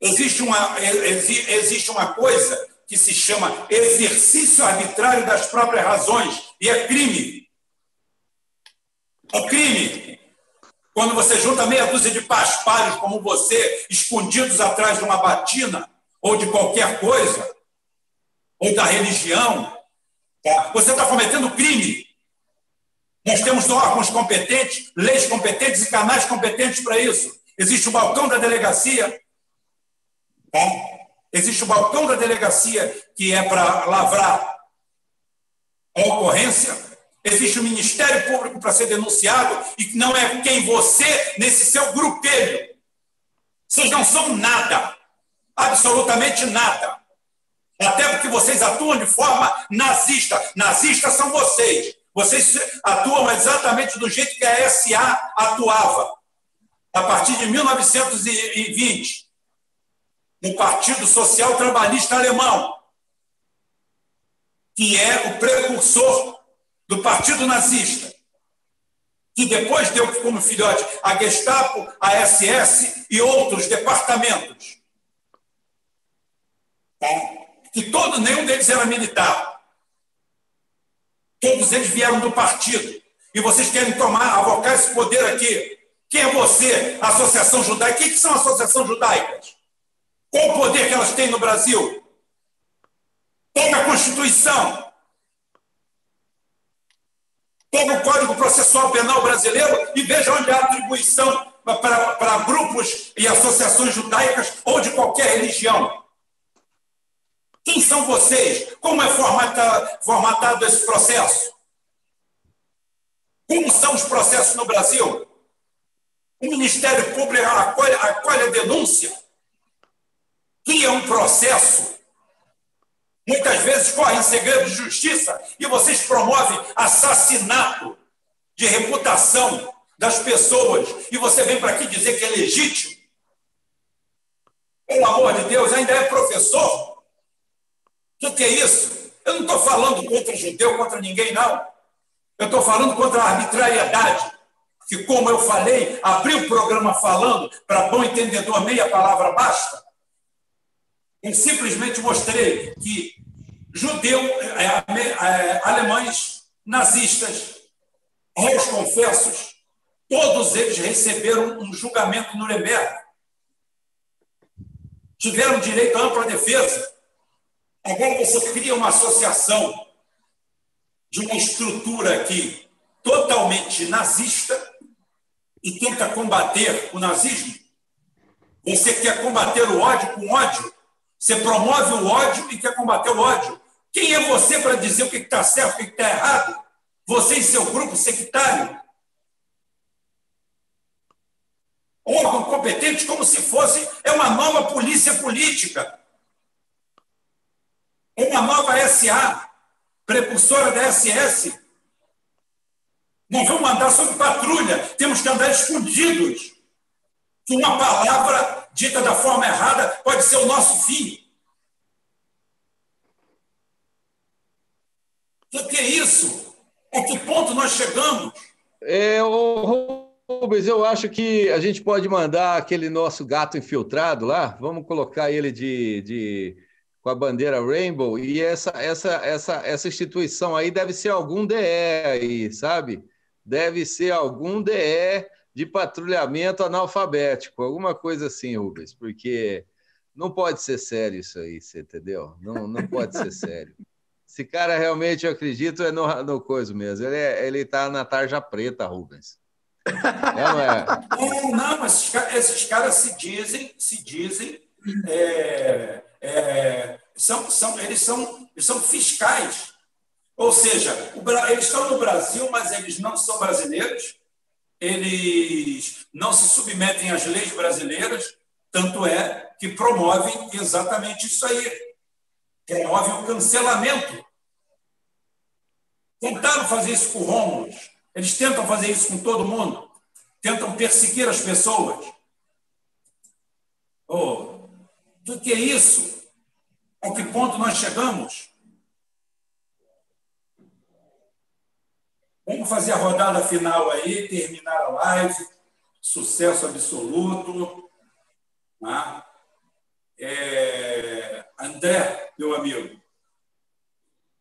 Existe, uma, existe uma coisa que se chama exercício arbitrário das próprias razões, e é crime. É crime. Quando você junta meia dúzia de paspalhos como você, escondidos atrás de uma batina, ou de qualquer coisa, ou da religião, tá? você está cometendo crime. Nós temos órgãos competentes, leis competentes e canais competentes para isso. Existe o balcão da delegacia. Tá? Existe o balcão da delegacia, que é para lavrar a ocorrência. Existe o Ministério Público para ser denunciado, e que não é quem você, nesse seu grupelho. Vocês não são nada, absolutamente nada. Até porque vocês atuam de forma nazista. Nazistas são vocês. Vocês atuam exatamente do jeito que a SA atuava, a partir de 1920, no Partido Social Trabalhista Alemão, que é o precursor do Partido Nazista, que depois deu como filhote a Gestapo, a SS e outros departamentos. Tá? Que todo, nenhum deles era militar. Todos eles vieram do partido. E vocês querem tomar, avocar esse poder aqui. Quem é você, Associação Judaica? O que são associações judaicas? Qual o poder que elas têm no Brasil? Pega a Constituição. Pega o Código Processual Penal Brasileiro e veja onde há atribuição para, para grupos e associações judaicas ou de qualquer religião. Quem são vocês? Como é formatado, formatado esse processo? Como são os processos no Brasil? O Ministério Público acolhe, acolhe a denúncia, cria um processo, muitas vezes corre em segredo de justiça e vocês promovem assassinato de reputação das pessoas e você vem para aqui dizer que é legítimo. Pelo amor de Deus, ainda é professor? O que é isso? Eu não estou falando contra judeu, contra ninguém, não. Eu estou falando contra a arbitrariedade. Que, como eu falei, abri o programa falando, para bom entendedor, meia palavra basta. Eu simplesmente mostrei que judeu, é, é, alemães, nazistas, réus confessos, todos eles receberam um julgamento no Nuremberg. Tiveram direito à ampla defesa Agora você cria uma associação de uma estrutura aqui totalmente nazista e tenta combater o nazismo. Você quer combater o ódio com ódio. Você promove o ódio e quer combater o ódio. Quem é você para dizer o que está certo e o que está errado? Você e seu grupo sectário. Órgão competente como se fosse é uma nova polícia política uma nova SA, precursora da SS. Não vamos andar sob patrulha, temos que andar escondidos. Que uma palavra dita da forma errada pode ser o nosso fim. O que é isso? A que ponto nós chegamos? É, o Rubens, eu acho que a gente pode mandar aquele nosso gato infiltrado lá, vamos colocar ele de, de com a bandeira Rainbow, e essa, essa, essa, essa instituição aí deve ser algum DE aí, sabe? Deve ser algum DE de patrulhamento analfabético, alguma coisa assim, Rubens, porque não pode ser sério isso aí, você entendeu? Não, não pode ser sério. Esse cara realmente, eu acredito, é no, no coisa mesmo. Ele, é, ele tá na tarja preta, Rubens. É, não é? Não, não, mas esses caras se dizem, se dizem é, é, são, são, eles, são, são fiscais. Ou seja, o, eles estão no Brasil, mas eles não são brasileiros, eles não se submetem às leis brasileiras, tanto é que promovem exatamente isso aí. Promovem o cancelamento. Tentaram fazer isso com Rômulo, eles tentam fazer isso com todo mundo, tentam perseguir as pessoas. Oh, o que é isso? A que ponto nós chegamos? Vamos fazer a rodada final aí, terminar a live. Sucesso absoluto. Né? É... André, meu amigo,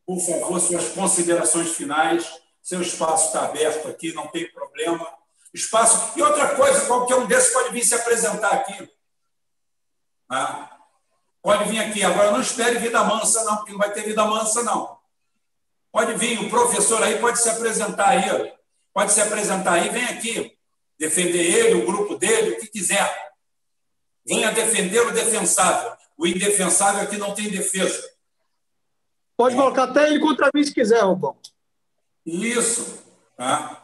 por favor, suas considerações finais. Seu espaço está aberto aqui, não tem problema. Espaço. E outra coisa, qualquer um desses pode vir se apresentar aqui. Né? Pode vir aqui. Agora, não espere vida mansa, não, porque não vai ter vida mansa, não. Pode vir, o professor aí pode se apresentar aí. Pode se apresentar aí, vem aqui. Defender ele, o grupo dele, o que quiser. Venha defender o defensável. O indefensável aqui não tem defesa. Pode é. colocar até ele contra mim se quiser, Rubão. Isso. Tá?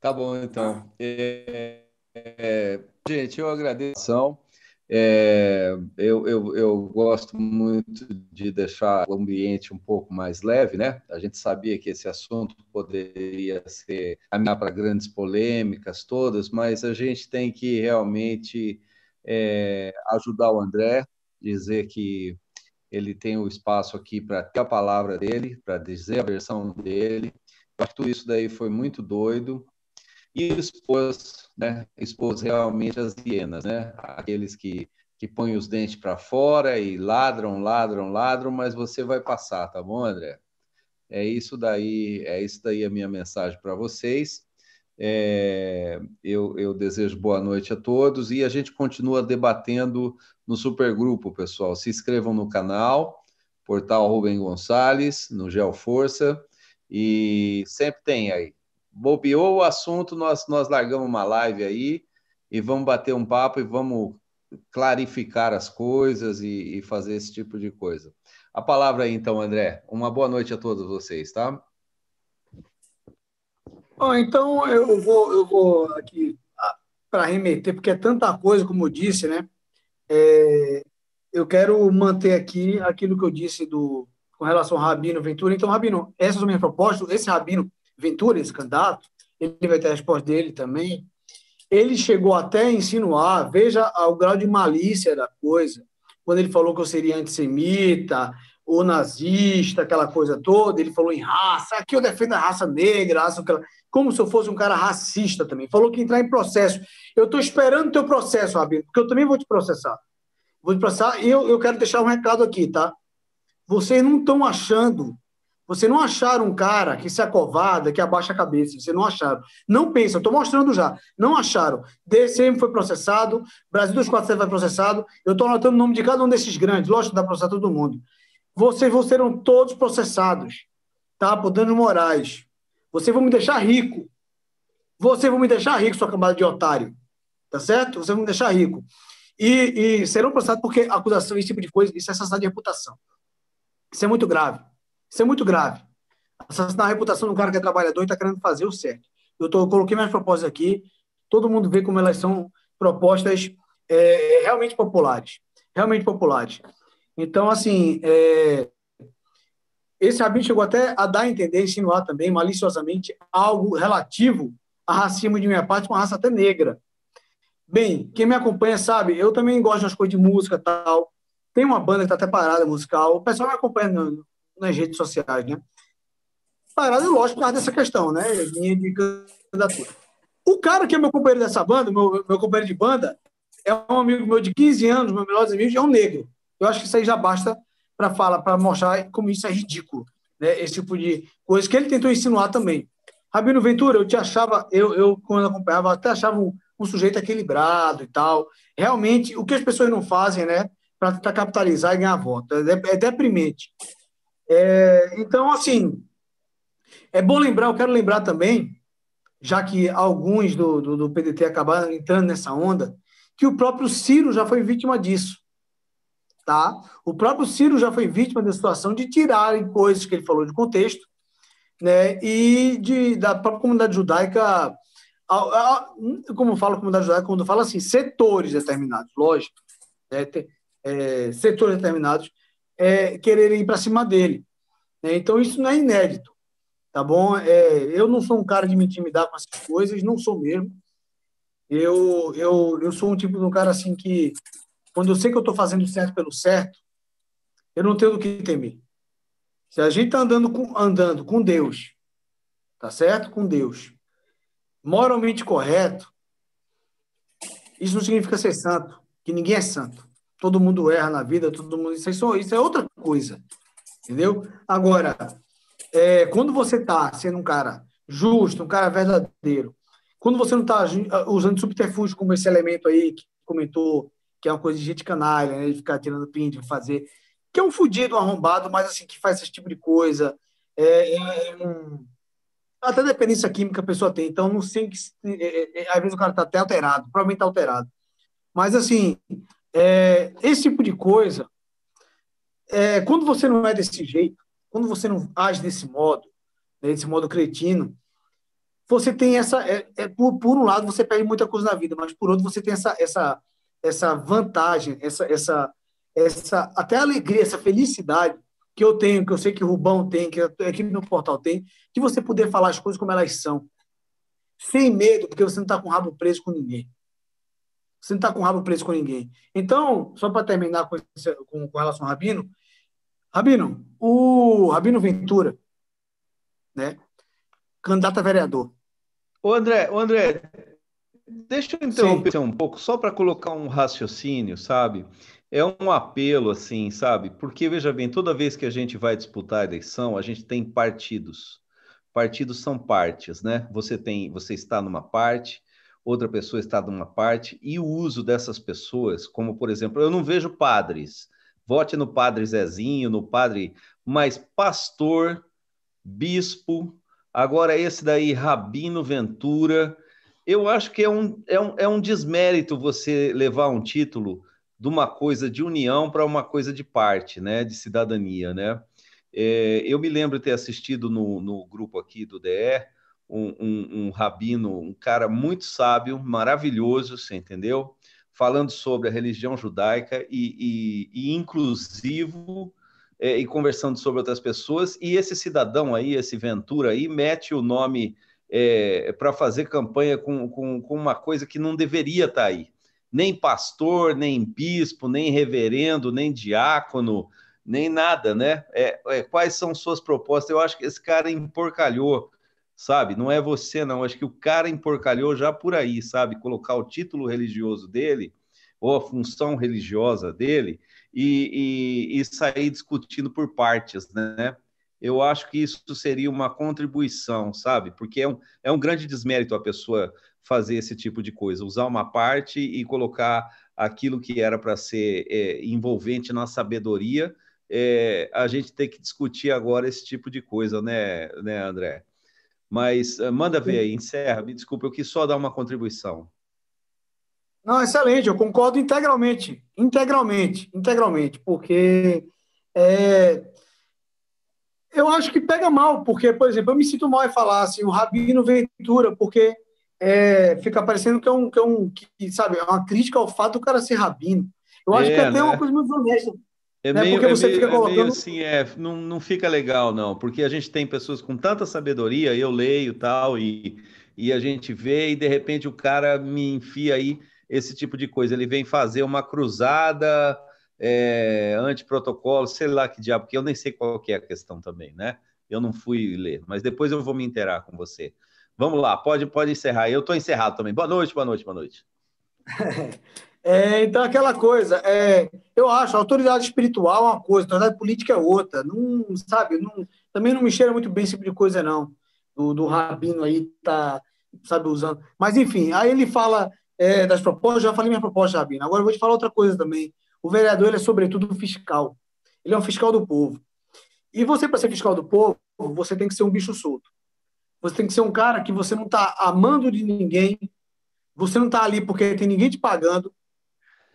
Tá bom, então. É, é, gente, eu agradeço. É, eu, eu, eu, gosto muito de deixar o ambiente um pouco mais leve, né? A gente sabia que esse assunto poderia ser caminhar para grandes polêmicas todas, mas a gente tem que realmente é, ajudar o André, dizer que ele tem o espaço aqui para ter a palavra dele, para dizer a versão dele. Tudo isso daí foi muito doido e expôs, né, expôs realmente as hienas, né, aqueles que, que põem os dentes para fora e ladram, ladram, ladram, mas você vai passar, tá bom, André? É isso daí, é isso daí a minha mensagem para vocês. É, eu, eu, desejo boa noite a todos e a gente continua debatendo no supergrupo, pessoal. Se inscrevam no canal, portal Rubem Gonçalves, no Geoforça, e sempre tem aí bobeou o assunto, nós, nós largamos uma live aí e vamos bater um papo e vamos clarificar as coisas e, e fazer esse tipo de coisa. A palavra aí, então, André. Uma boa noite a todos vocês, tá? Bom, então eu vou, eu vou aqui ah, para remeter, porque é tanta coisa, como eu disse, né? É, eu quero manter aqui aquilo que eu disse do, com relação ao Rabino Ventura. Então, Rabino, essas são minhas propostas. Esse Rabino Ventura, esse candidato, ele vai ter a resposta dele também. Ele chegou até a insinuar, veja o grau de malícia da coisa, quando ele falou que eu seria antissemita, ou nazista, aquela coisa toda, ele falou em raça, aqui eu defendo a raça negra, raça, como se eu fosse um cara racista também. Falou que entrar em processo. Eu estou esperando o teu processo, Rabino, porque eu também vou te processar. Vou te processar e eu, eu quero deixar um recado aqui, tá? Vocês não estão achando você não acharam um cara que se acovarda, que abaixa a cabeça. Você não acharam. Não pensa, estou mostrando já. Não acharam. DCM foi processado, Brasil 247 foi processado. Eu estou anotando o nome de cada um desses grandes. Lógico dá processar todo mundo. Vocês vão serão todos processados, tá? Por danos morais. Vocês vão me deixar rico. Vocês vão me deixar rico, sua camada de otário. Tá certo? Vocês vão me deixar rico. E, e serão processados porque acusação, esse tipo de coisa, isso é assassinato de reputação. Isso é muito grave. Isso é muito grave. Assassinar a reputação de um cara que é trabalhador e está querendo fazer o certo. Eu, tô, eu coloquei minhas propostas aqui, todo mundo vê como elas são propostas é, realmente populares. Realmente populares. Então, assim, é, esse rabino chegou até a dar a entender, insinuar também, maliciosamente, algo relativo a racismo de minha parte, uma raça até negra. Bem, quem me acompanha sabe, eu também gosto das coisas de música tal. Tem uma banda que está até parada musical. O pessoal me acompanha no, nas redes sociais, né? Parado, lógico, por causa dessa questão, né? Minha de candidatura. O cara que é meu companheiro dessa banda, meu, meu companheiro de banda, é um amigo meu de 15 anos, meu melhor amigo, é um negro. Eu acho que isso aí já basta para falar, para mostrar como isso é ridículo, né? Esse tipo de coisa que ele tentou insinuar também. Rabino Ventura, eu te achava, eu, eu quando acompanhava, até achava um, um sujeito equilibrado e tal. Realmente, o que as pessoas não fazem, né? Para capitalizar e ganhar voto. É, é deprimente. É, então, assim, é bom lembrar, eu quero lembrar também, já que alguns do, do, do, PDT acabaram entrando nessa onda, que o próprio Ciro já foi vítima disso. Tá? O próprio Ciro já foi vítima da situação de tirarem coisas que ele falou de contexto né, e de, da própria comunidade judaica, como fala a comunidade judaica, quando fala assim, setores determinados, lógico, né, é, setores determinados, é, quererem ir para cima dele. Né? Então, isso não é inédito, tá bom? É, eu não sou um cara de me intimidar com essas coisas, não sou mesmo. Eu, eu, eu sou um tipo de um cara assim que, quando eu sei que eu estou fazendo certo pelo certo, eu não tenho do que temer. Se a gente está andando com, andando com Deus, tá certo? Com Deus, moralmente correto, isso não significa ser santo, que ninguém é santo todo mundo erra na vida, todo mundo. Isso, é, isso é outra coisa. Entendeu? Agora, é, quando você está sendo um cara justo, um cara verdadeiro, quando você não está usando subterfúgio como esse elemento aí que comentou, que é uma coisa de gente canalha, né, de ficar tirando print, de fazer, que é um fudido, um arrombado, mas assim, que faz esse tipo de coisa. É, é, é um... Até dependência química a pessoa tem, então não sei que. É, é, às vezes o cara está até alterado, provavelmente está alterado. Mas assim, é, esse tipo de coisa, é, quando você não é desse jeito, quando você não age desse modo, né, desse modo cretino, você tem essa. É, é, por, por, um lado, você perde muita coisa na vida, mas por outro, você tem essa, essa, essa vantagem, essa, essa, essa até alegria, essa felicidade que eu tenho, que eu sei que o Rubão tem, que a equipe do portal tem, de você poder falar as coisas como elas são, sem medo, porque você não está com o rabo preso com ninguém. Você não está com o rabo preso com ninguém. Então, só para terminar com, com, com relação ao Rabino, Rabino, o Rabino Ventura, né? Candidato a vereador. Ô André, ô André, deixa eu interromper Sim. um pouco, só para colocar um raciocínio, sabe? É um apelo, assim, sabe? Porque, veja bem, toda vez que a gente vai disputar a eleição, a gente tem partidos. Partidos são partes, né? Você tem, você está numa parte, outra pessoa está numa parte, e o uso dessas pessoas, como por exemplo, eu não vejo padres. Vote no padre Zezinho, no padre, mas pastor, bispo, agora esse daí, Rabino Ventura, eu acho que é um, é um, é um desmérito você levar um título de uma coisa de união para uma coisa de parte, né, de cidadania, né? É, eu me lembro de ter assistido no, no grupo aqui do DE um, um, um, rabino, um cara muito sábio, maravilhoso, você entendeu? Falando sobre a religião judaica e, e, e inclusivo é, e conversando sobre outras pessoas. E esse cidadão aí, esse Ventura aí, mete o nome é, para fazer campanha com, com, com uma coisa que não deveria estar tá aí nem pastor, nem bispo, nem reverendo, nem diácono, nem nada, né? É, é, quais são suas propostas? Eu acho que esse cara emporcalhou, sabe? Não é você, não. Acho que o cara emporcalhou já por aí, sabe? Colocar o título religioso dele ou a função religiosa dele e, e, e sair discutindo por partes, né? Eu acho que isso seria uma contribuição, sabe? Porque é um, é um grande desmérito a pessoa fazer esse tipo de coisa, usar uma parte e colocar aquilo que era para ser é, envolvente na sabedoria. É, a gente tem que discutir agora esse tipo de coisa, né, né André? Mas uh, manda ver aí, encerra. Me desculpa, eu quis só dar uma contribuição. Não, excelente, eu concordo integralmente, integralmente, integralmente, porque é, eu acho que pega mal, porque, por exemplo, eu me sinto mal em falar assim, o Rabino Ventura, porque é, fica parecendo que é um, que é um que, sabe, é uma crítica ao fato do cara ser rabino. Eu acho é, que até é uma né? coisa muito honesta. É né? meio, porque é você meio, fica colocando... É meio assim, é, não, não fica legal, não, porque a gente tem pessoas com tanta sabedoria, eu leio tal, e, e a gente vê, e de repente o cara me enfia aí esse tipo de coisa. Ele vem fazer uma cruzada é, anti-protocolo, sei lá que diabo, porque eu nem sei qual que é a questão também, né? Eu não fui ler, mas depois eu vou me interar com você. Vamos lá, pode, pode encerrar. Eu estou encerrado também. Boa noite, boa noite, boa noite. É, então, aquela coisa, é, eu acho, autoridade espiritual é uma coisa, autoridade política é outra. Não, sabe, não, também não me cheira muito bem esse tipo de coisa, não. Do, do Rabino aí tá, sabe, usando. Mas, enfim, aí ele fala é, das propostas, já falei minha proposta, Rabino. Agora eu vou te falar outra coisa também. O vereador, ele é, sobretudo, fiscal. Ele é um fiscal do povo. E você, para ser fiscal do povo, você tem que ser um bicho solto. Você tem que ser um cara que você não está amando de ninguém, você não está ali porque tem ninguém te pagando,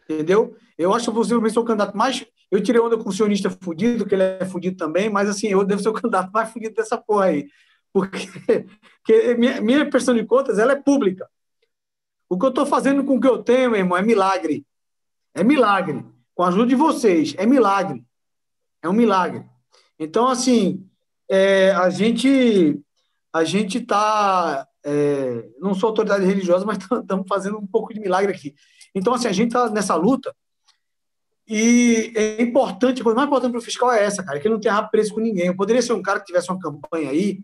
entendeu? Eu acho que você vai ser o candidato mais. Eu tirei onda com o sionista fudido, que ele é fudido também, mas assim, eu devo ser o candidato mais fudido dessa porra aí. Porque, porque minha, minha pressão de contas ela é pública. O que eu estou fazendo com o que eu tenho, meu irmão, é milagre. É milagre. Com a ajuda de vocês, é milagre. É um milagre. Então, assim, é, a gente a gente está. É, não sou autoridade religiosa, mas estamos fazendo um pouco de milagre aqui. Então, assim, a gente está nessa luta. E é importante, a coisa mais importante para o fiscal é essa, cara, que ele não tenha preso com ninguém. Eu poderia ser um cara que tivesse uma campanha aí,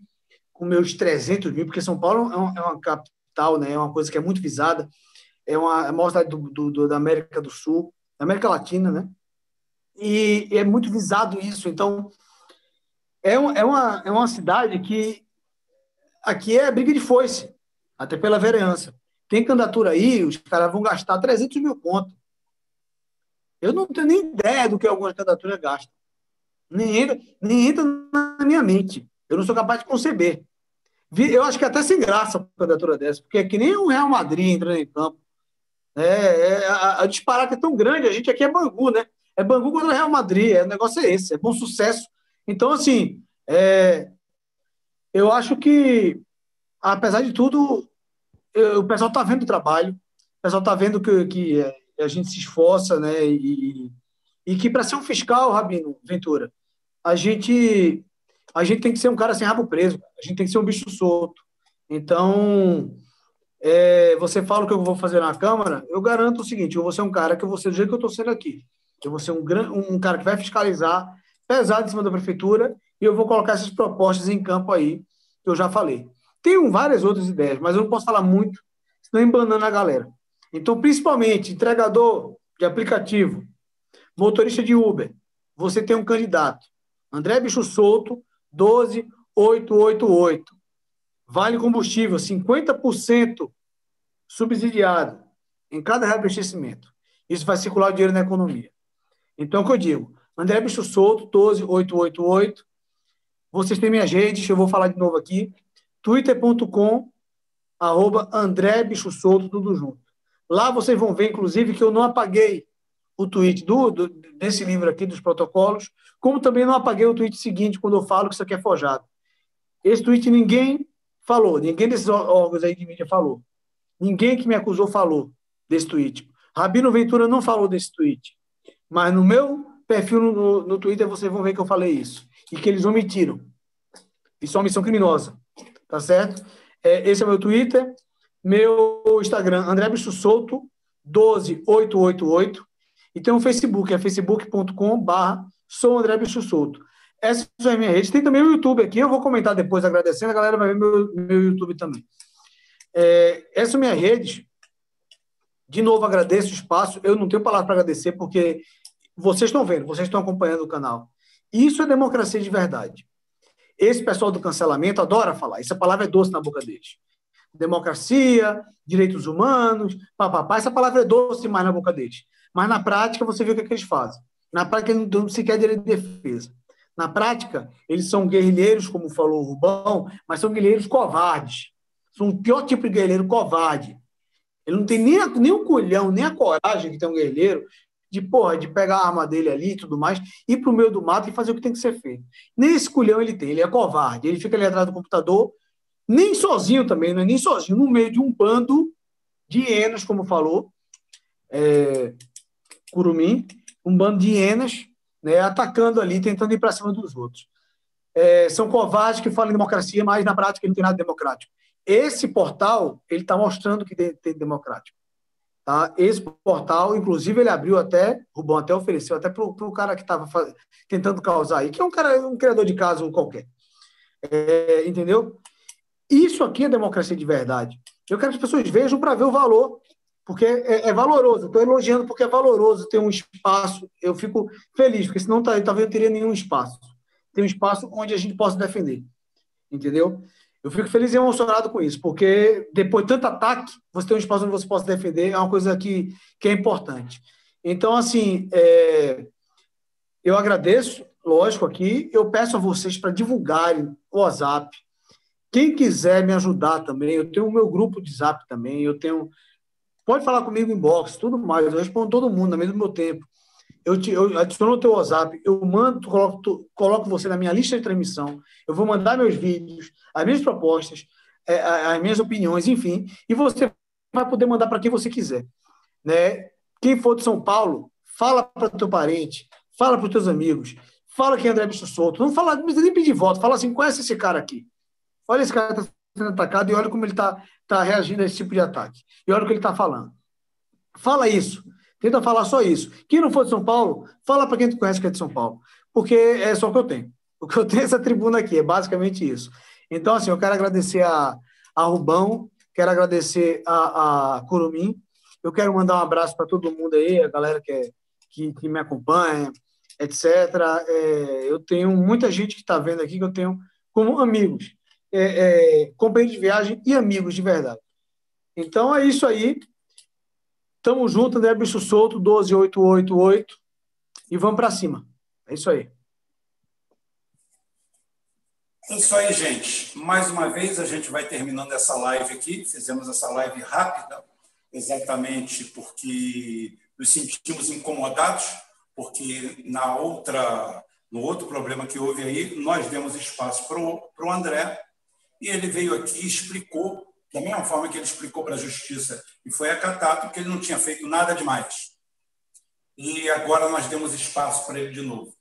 com meus 300 mil, porque São Paulo é uma, é uma capital, né, é uma coisa que é muito visada, é uma, é a maior cidade do, do, do, da América do Sul, da América Latina, né? E, e é muito visado isso. Então, é, uma, é, uma, é uma cidade que Aqui é briga de foice, até pela vereança. Tem candidatura aí, os caras vão gastar 300 mil conto. Eu não tenho nem ideia do que algumas candidaturas gastam. Nem entra, nem entra na minha mente. Eu não sou capaz de conceber. Eu acho que é até sem graça uma candidatura dessa, porque é que nem o Real Madrid entrando em campo. É, é, a, a é tão grande, a gente aqui é Bangu, né? É Bangu contra o Real Madrid, é, o negócio é esse, é bom sucesso. Então, assim, é, eu acho que, apesar de tudo, o pessoal está vendo o trabalho, o pessoal está vendo que, que, a gente se esforça, né? E, e que para ser um fiscal, Rabino Ventura, a gente a gente tem que ser um cara sem rabo preso, a gente tem que ser um bicho solto. Então, é, você fala o que eu vou fazer na Câmara, eu garanto o seguinte: eu vou ser um cara que eu vou ser do jeito que eu estou sendo aqui. Eu vou ser um, um cara que vai fiscalizar pesado em cima da prefeitura e eu vou colocar essas propostas em campo aí, que eu já falei. Tenho várias outras ideias, mas eu não posso falar muito, senão embanando a galera. Então, principalmente, entregador de aplicativo, motorista de Uber, você tem um candidato, André Bicho Solto, 12888. Vale combustível, 50% subsidiado em cada reabastecimento. Isso vai circular o dinheiro na economia. Então, é o que eu digo? André Bicho Solto, 12888. Vocês têm minhas redes, eu vou falar de novo aqui. twitter.com, arroba André Bicho Solto, tudo junto. Lá vocês vão ver, inclusive, que eu não apaguei o tweet do, do, desse livro aqui, dos protocolos, como também não apaguei o tweet seguinte, quando eu falo que isso aqui é forjado. Esse tweet ninguém falou, ninguém desses órgãos aí de mídia falou. Ninguém que me acusou falou desse tweet. Rabino Ventura não falou desse tweet. Mas no meu perfil no, no Twitter vocês vão ver que eu falei isso. E que eles omitiram. Isso é uma missão criminosa. Tá certo? É, esse é o meu Twitter. Meu Instagram, André Bicho Solto, 12888. E tem um Facebook, é facebook.com.br sou André Bicho Solto. Essa é a minha rede. Tem também o YouTube aqui, eu vou comentar depois agradecendo, a galera vai ver meu, meu YouTube também. É, essa é a minha rede. De novo, agradeço o espaço. Eu não tenho palavra para agradecer, porque vocês estão vendo, vocês estão acompanhando o canal. Isso é democracia de verdade. Esse pessoal do cancelamento adora falar. Essa palavra é doce na boca deles. Democracia, direitos humanos, papapá. Essa palavra é doce demais na boca deles. Mas na prática, você vê o que, é que eles fazem. Na prática, eles não sequer direito de defesa. Na prática, eles são guerrilheiros, como falou o Rubão, mas são guerrilheiros covardes. São o pior tipo de guerrilheiro covarde. Ele não tem nem, a, nem o culhão, nem a coragem que tem um guerrilheiro de, porra, de pegar a arma dele ali e tudo mais, ir para o meio do mato e fazer o que tem que ser feito. Nem esse culhão ele tem, ele é covarde. Ele fica ali atrás do computador, nem sozinho também, não é nem sozinho, no meio de um bando de hienas, como falou, é, Curumim, um bando de hienas, né, atacando ali, tentando ir para cima dos outros. É, são covardes que falam em democracia, mas na prática não tem nada democrático. Esse portal ele está mostrando que tem democrático. Tá? Esse portal, inclusive, ele abriu até, Rubão até ofereceu até para o cara que estava tentando causar aí, que é um cara, um criador de caso qualquer. É, entendeu? Isso aqui é democracia de verdade. Eu quero que as pessoas vejam para ver o valor porque é, é valoroso. Estou elogiando porque é valoroso ter um espaço. Eu fico feliz, porque senão talvez eu teria nenhum espaço. Tem um espaço onde a gente possa defender. Entendeu? Eu fico feliz e emocionado com isso, porque depois de tanto ataque, você tem um espaço onde você possa defender, é uma coisa que, que é importante. Então, assim, é, eu agradeço, lógico, aqui. Eu peço a vocês para divulgarem o WhatsApp. Quem quiser me ajudar também, eu tenho o meu grupo de Zap também, eu tenho Pode falar comigo em box, tudo mais. Eu respondo todo mundo no mesmo meu tempo. Eu, te, eu adiciono o teu WhatsApp, eu mando, coloco, coloco você na minha lista de transmissão, eu vou mandar meus vídeos, as minhas propostas, é, as minhas opiniões, enfim, e você vai poder mandar para quem você quiser. Né? Quem for de São Paulo, fala para teu parente, fala para os teus amigos, fala que é André Bicho Solto. Não fala, não precisa nem pedir voto, fala assim, conhece esse cara aqui. Olha esse cara está sendo atacado e olha como ele está tá reagindo a esse tipo de ataque. E olha o que ele está falando. Fala isso. Tenta falar só isso. Quem não for de São Paulo, fala para quem tu conhece que é de São Paulo. Porque é só o que eu tenho. O que eu tenho é essa tribuna aqui, é basicamente isso. Então, assim, eu quero agradecer a, a Rubão, quero agradecer a, a Curumim, eu quero mandar um abraço para todo mundo aí, a galera que, é, que, que me acompanha, etc. É, eu tenho muita gente que está vendo aqui que eu tenho como amigos é, é, companheiros de viagem e amigos de verdade. Então é isso aí. Tamo junto, André Bicho Solto, 12888. E vamos para cima. É isso aí. É isso aí, gente. Mais uma vez, a gente vai terminando essa live aqui. Fizemos essa live rápida, exatamente porque nos sentimos incomodados, porque na outra, no outro problema que houve aí, nós demos espaço para o André, e ele veio aqui e explicou Da mesma forma que ele explicou para a justiça e foi acatado que ele não tinha feito nada demais. E agora nós demos espaço para ele de novo.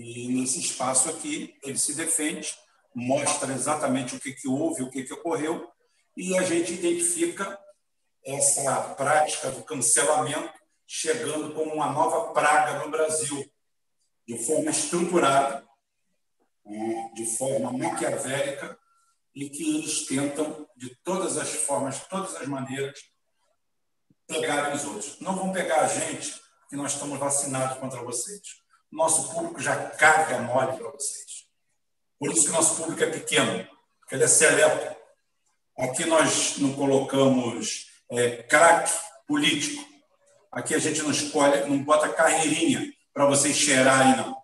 E nesse espaço aqui, ele se defende, mostra exatamente o que, que houve, o que, que ocorreu, e a gente identifica essa prática do cancelamento chegando como uma nova praga no Brasil, de forma estruturada, né, de forma maquiavélica, e que eles tentam, de todas as formas, de todas as maneiras, pegar os outros. Não vão pegar a gente, que nós estamos vacinados contra vocês. Nosso público já caga mole para vocês. Por isso que nosso público é pequeno, porque ele é seleto. Aqui nós não colocamos é, craque político. Aqui a gente não escolhe, não bota carreirinha para vocês cheirarem, não.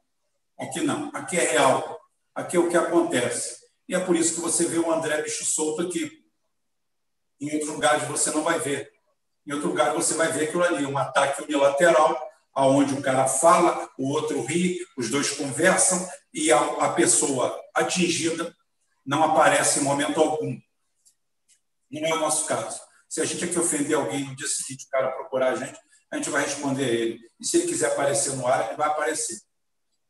Aqui não. Aqui é real. Aqui é o que acontece. E é por isso que você vê o André bicho solto aqui. Em outros lugares você não vai ver. Em outro lugar você vai ver aquilo ali, um ataque unilateral, aonde o cara fala, o outro ri, os dois conversam e a, a pessoa atingida não aparece em momento algum. Não é o nosso caso. Se a gente aqui ofender alguém no dia seguinte, o cara procurar a gente, a gente vai responder a ele. E se ele quiser aparecer no ar, ele vai aparecer.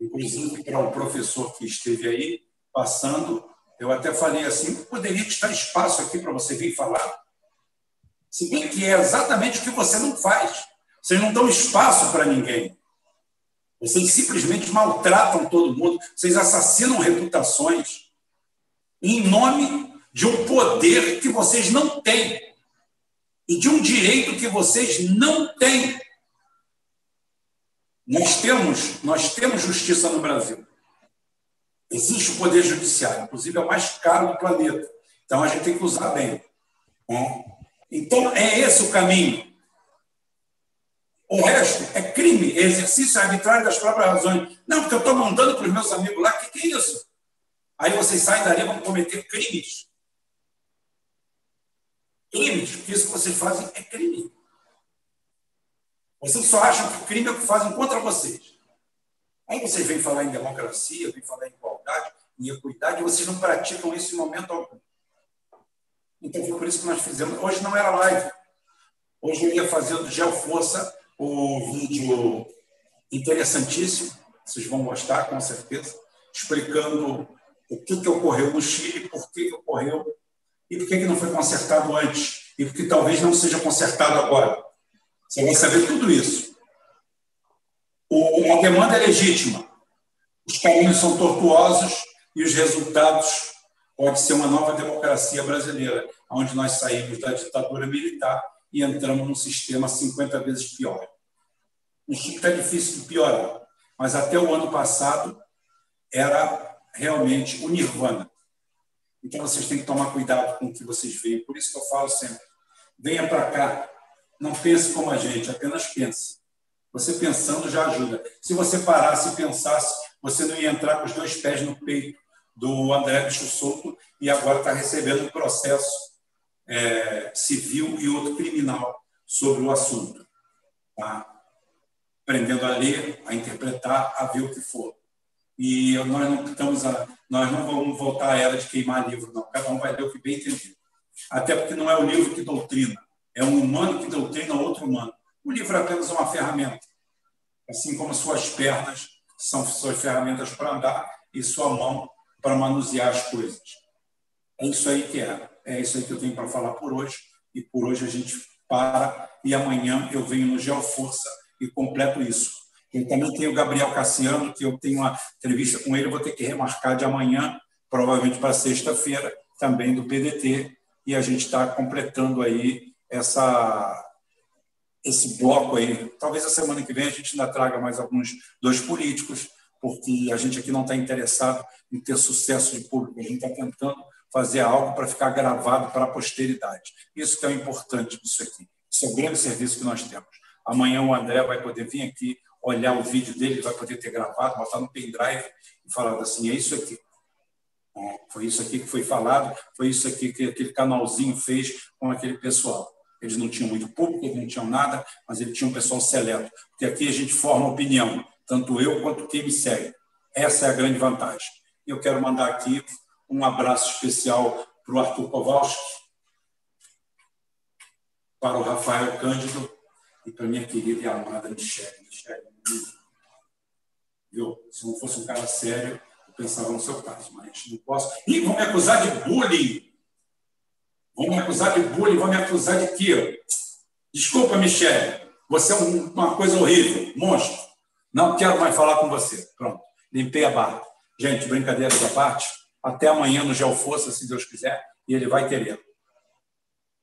Inclusive, para o professor que esteve aí passando, eu até falei assim: poderia dar espaço aqui para você vir falar? Se bem que é exatamente o que você não faz. Vocês não dão espaço para ninguém. Vocês simplesmente maltratam todo mundo. Vocês assassinam reputações em nome de um poder que vocês não têm e de um direito que vocês não têm. Nós temos, nós temos justiça no Brasil. Existe o poder judiciário, inclusive é o mais caro do planeta. Então a gente tem que usar bem. Então é esse o caminho. O resto é crime, é exercício arbitrário das próprias razões. Não, porque eu estou mandando para os meus amigos lá, o que, que é isso? Aí vocês saem dali e vão cometer crimes. Crimes, porque isso que vocês fazem é crime. Vocês só acham que o crime é o que fazem contra vocês. Aí vocês vêm falar em democracia, vêm falar em igualdade, em equidade, e vocês não praticam isso em momento algum. Então foi por isso que nós fizemos. Hoje não era live. Hoje eu ia fazer do Geoforça o vídeo interessantíssimo, vocês vão gostar com certeza, explicando o que, que ocorreu no Chile, por que, que ocorreu e por que, que não foi consertado antes e por que talvez não seja consertado agora. Você vai saber tudo isso. O, a demanda é legítima, os caminhos são tortuosos e os resultados pode ser uma nova democracia brasileira, onde nós saímos da ditadura militar e entramos num sistema 50 vezes pior. Está difícil de piorar, mas até o ano passado era realmente o nirvana. Então vocês têm que tomar cuidado com o que vocês veem. Por isso que eu falo sempre: venha para cá, não pense como a gente, apenas pense. Você pensando já ajuda. Se você parasse e pensasse, você não ia entrar com os dois pés no peito do André Bicho Solto e agora está recebendo um processo é, civil e outro criminal sobre o assunto. Tá? Aprendendo a ler, a interpretar, a ver o que for. E nós não estamos a, nós não vamos voltar à era de queimar livro, não. Cada um vai ler o que bem entender. Até porque não é o livro que doutrina, é um humano que doutrina outro humano. O livro é apenas uma ferramenta, assim como suas pernas são suas ferramentas para andar e sua mão para manusear as coisas. É isso aí que é. É isso aí que eu tenho para falar por hoje. E por hoje a gente para. E amanhã eu venho no Geoforça e completo isso. E também tem o Gabriel Cassiano, que eu tenho uma entrevista com ele, vou ter que remarcar de amanhã, provavelmente para sexta-feira, também do PDT. E a gente está completando aí essa, esse bloco aí. Talvez a semana que vem a gente ainda traga mais alguns dois políticos, porque a gente aqui não está interessado em ter sucesso de público, a gente está tentando fazer algo para ficar gravado para a posteridade. Isso que é o importante disso aqui. Isso é o grande serviço que nós temos. Amanhã o André vai poder vir aqui, olhar o vídeo dele, vai poder ter gravado, botar no pendrive e falar assim: é isso aqui. Foi isso aqui que foi falado, foi isso aqui que aquele canalzinho fez com aquele pessoal. Eles não tinham muito público, eles não tinham nada, mas ele tinha um pessoal seleto. Porque aqui a gente forma opinião, tanto eu quanto quem me segue. Essa é a grande vantagem. Eu quero mandar aqui um abraço especial para o Arthur Kowalski, para o Rafael Cândido e para minha querida e amada Michelle. Michelle, eu, se não fosse um cara sério, eu pensava no seu caso, mas não posso. Ih, vão me acusar de bullying. Vão me acusar de bullying, vão me acusar de quê? Desculpa, Michelle, você é uma coisa horrível, monstro. Não quero mais falar com você. Pronto, limpei a barra. Gente, brincadeiras à parte. Até amanhã no Geoforça, se Deus quiser, e ele vai querer.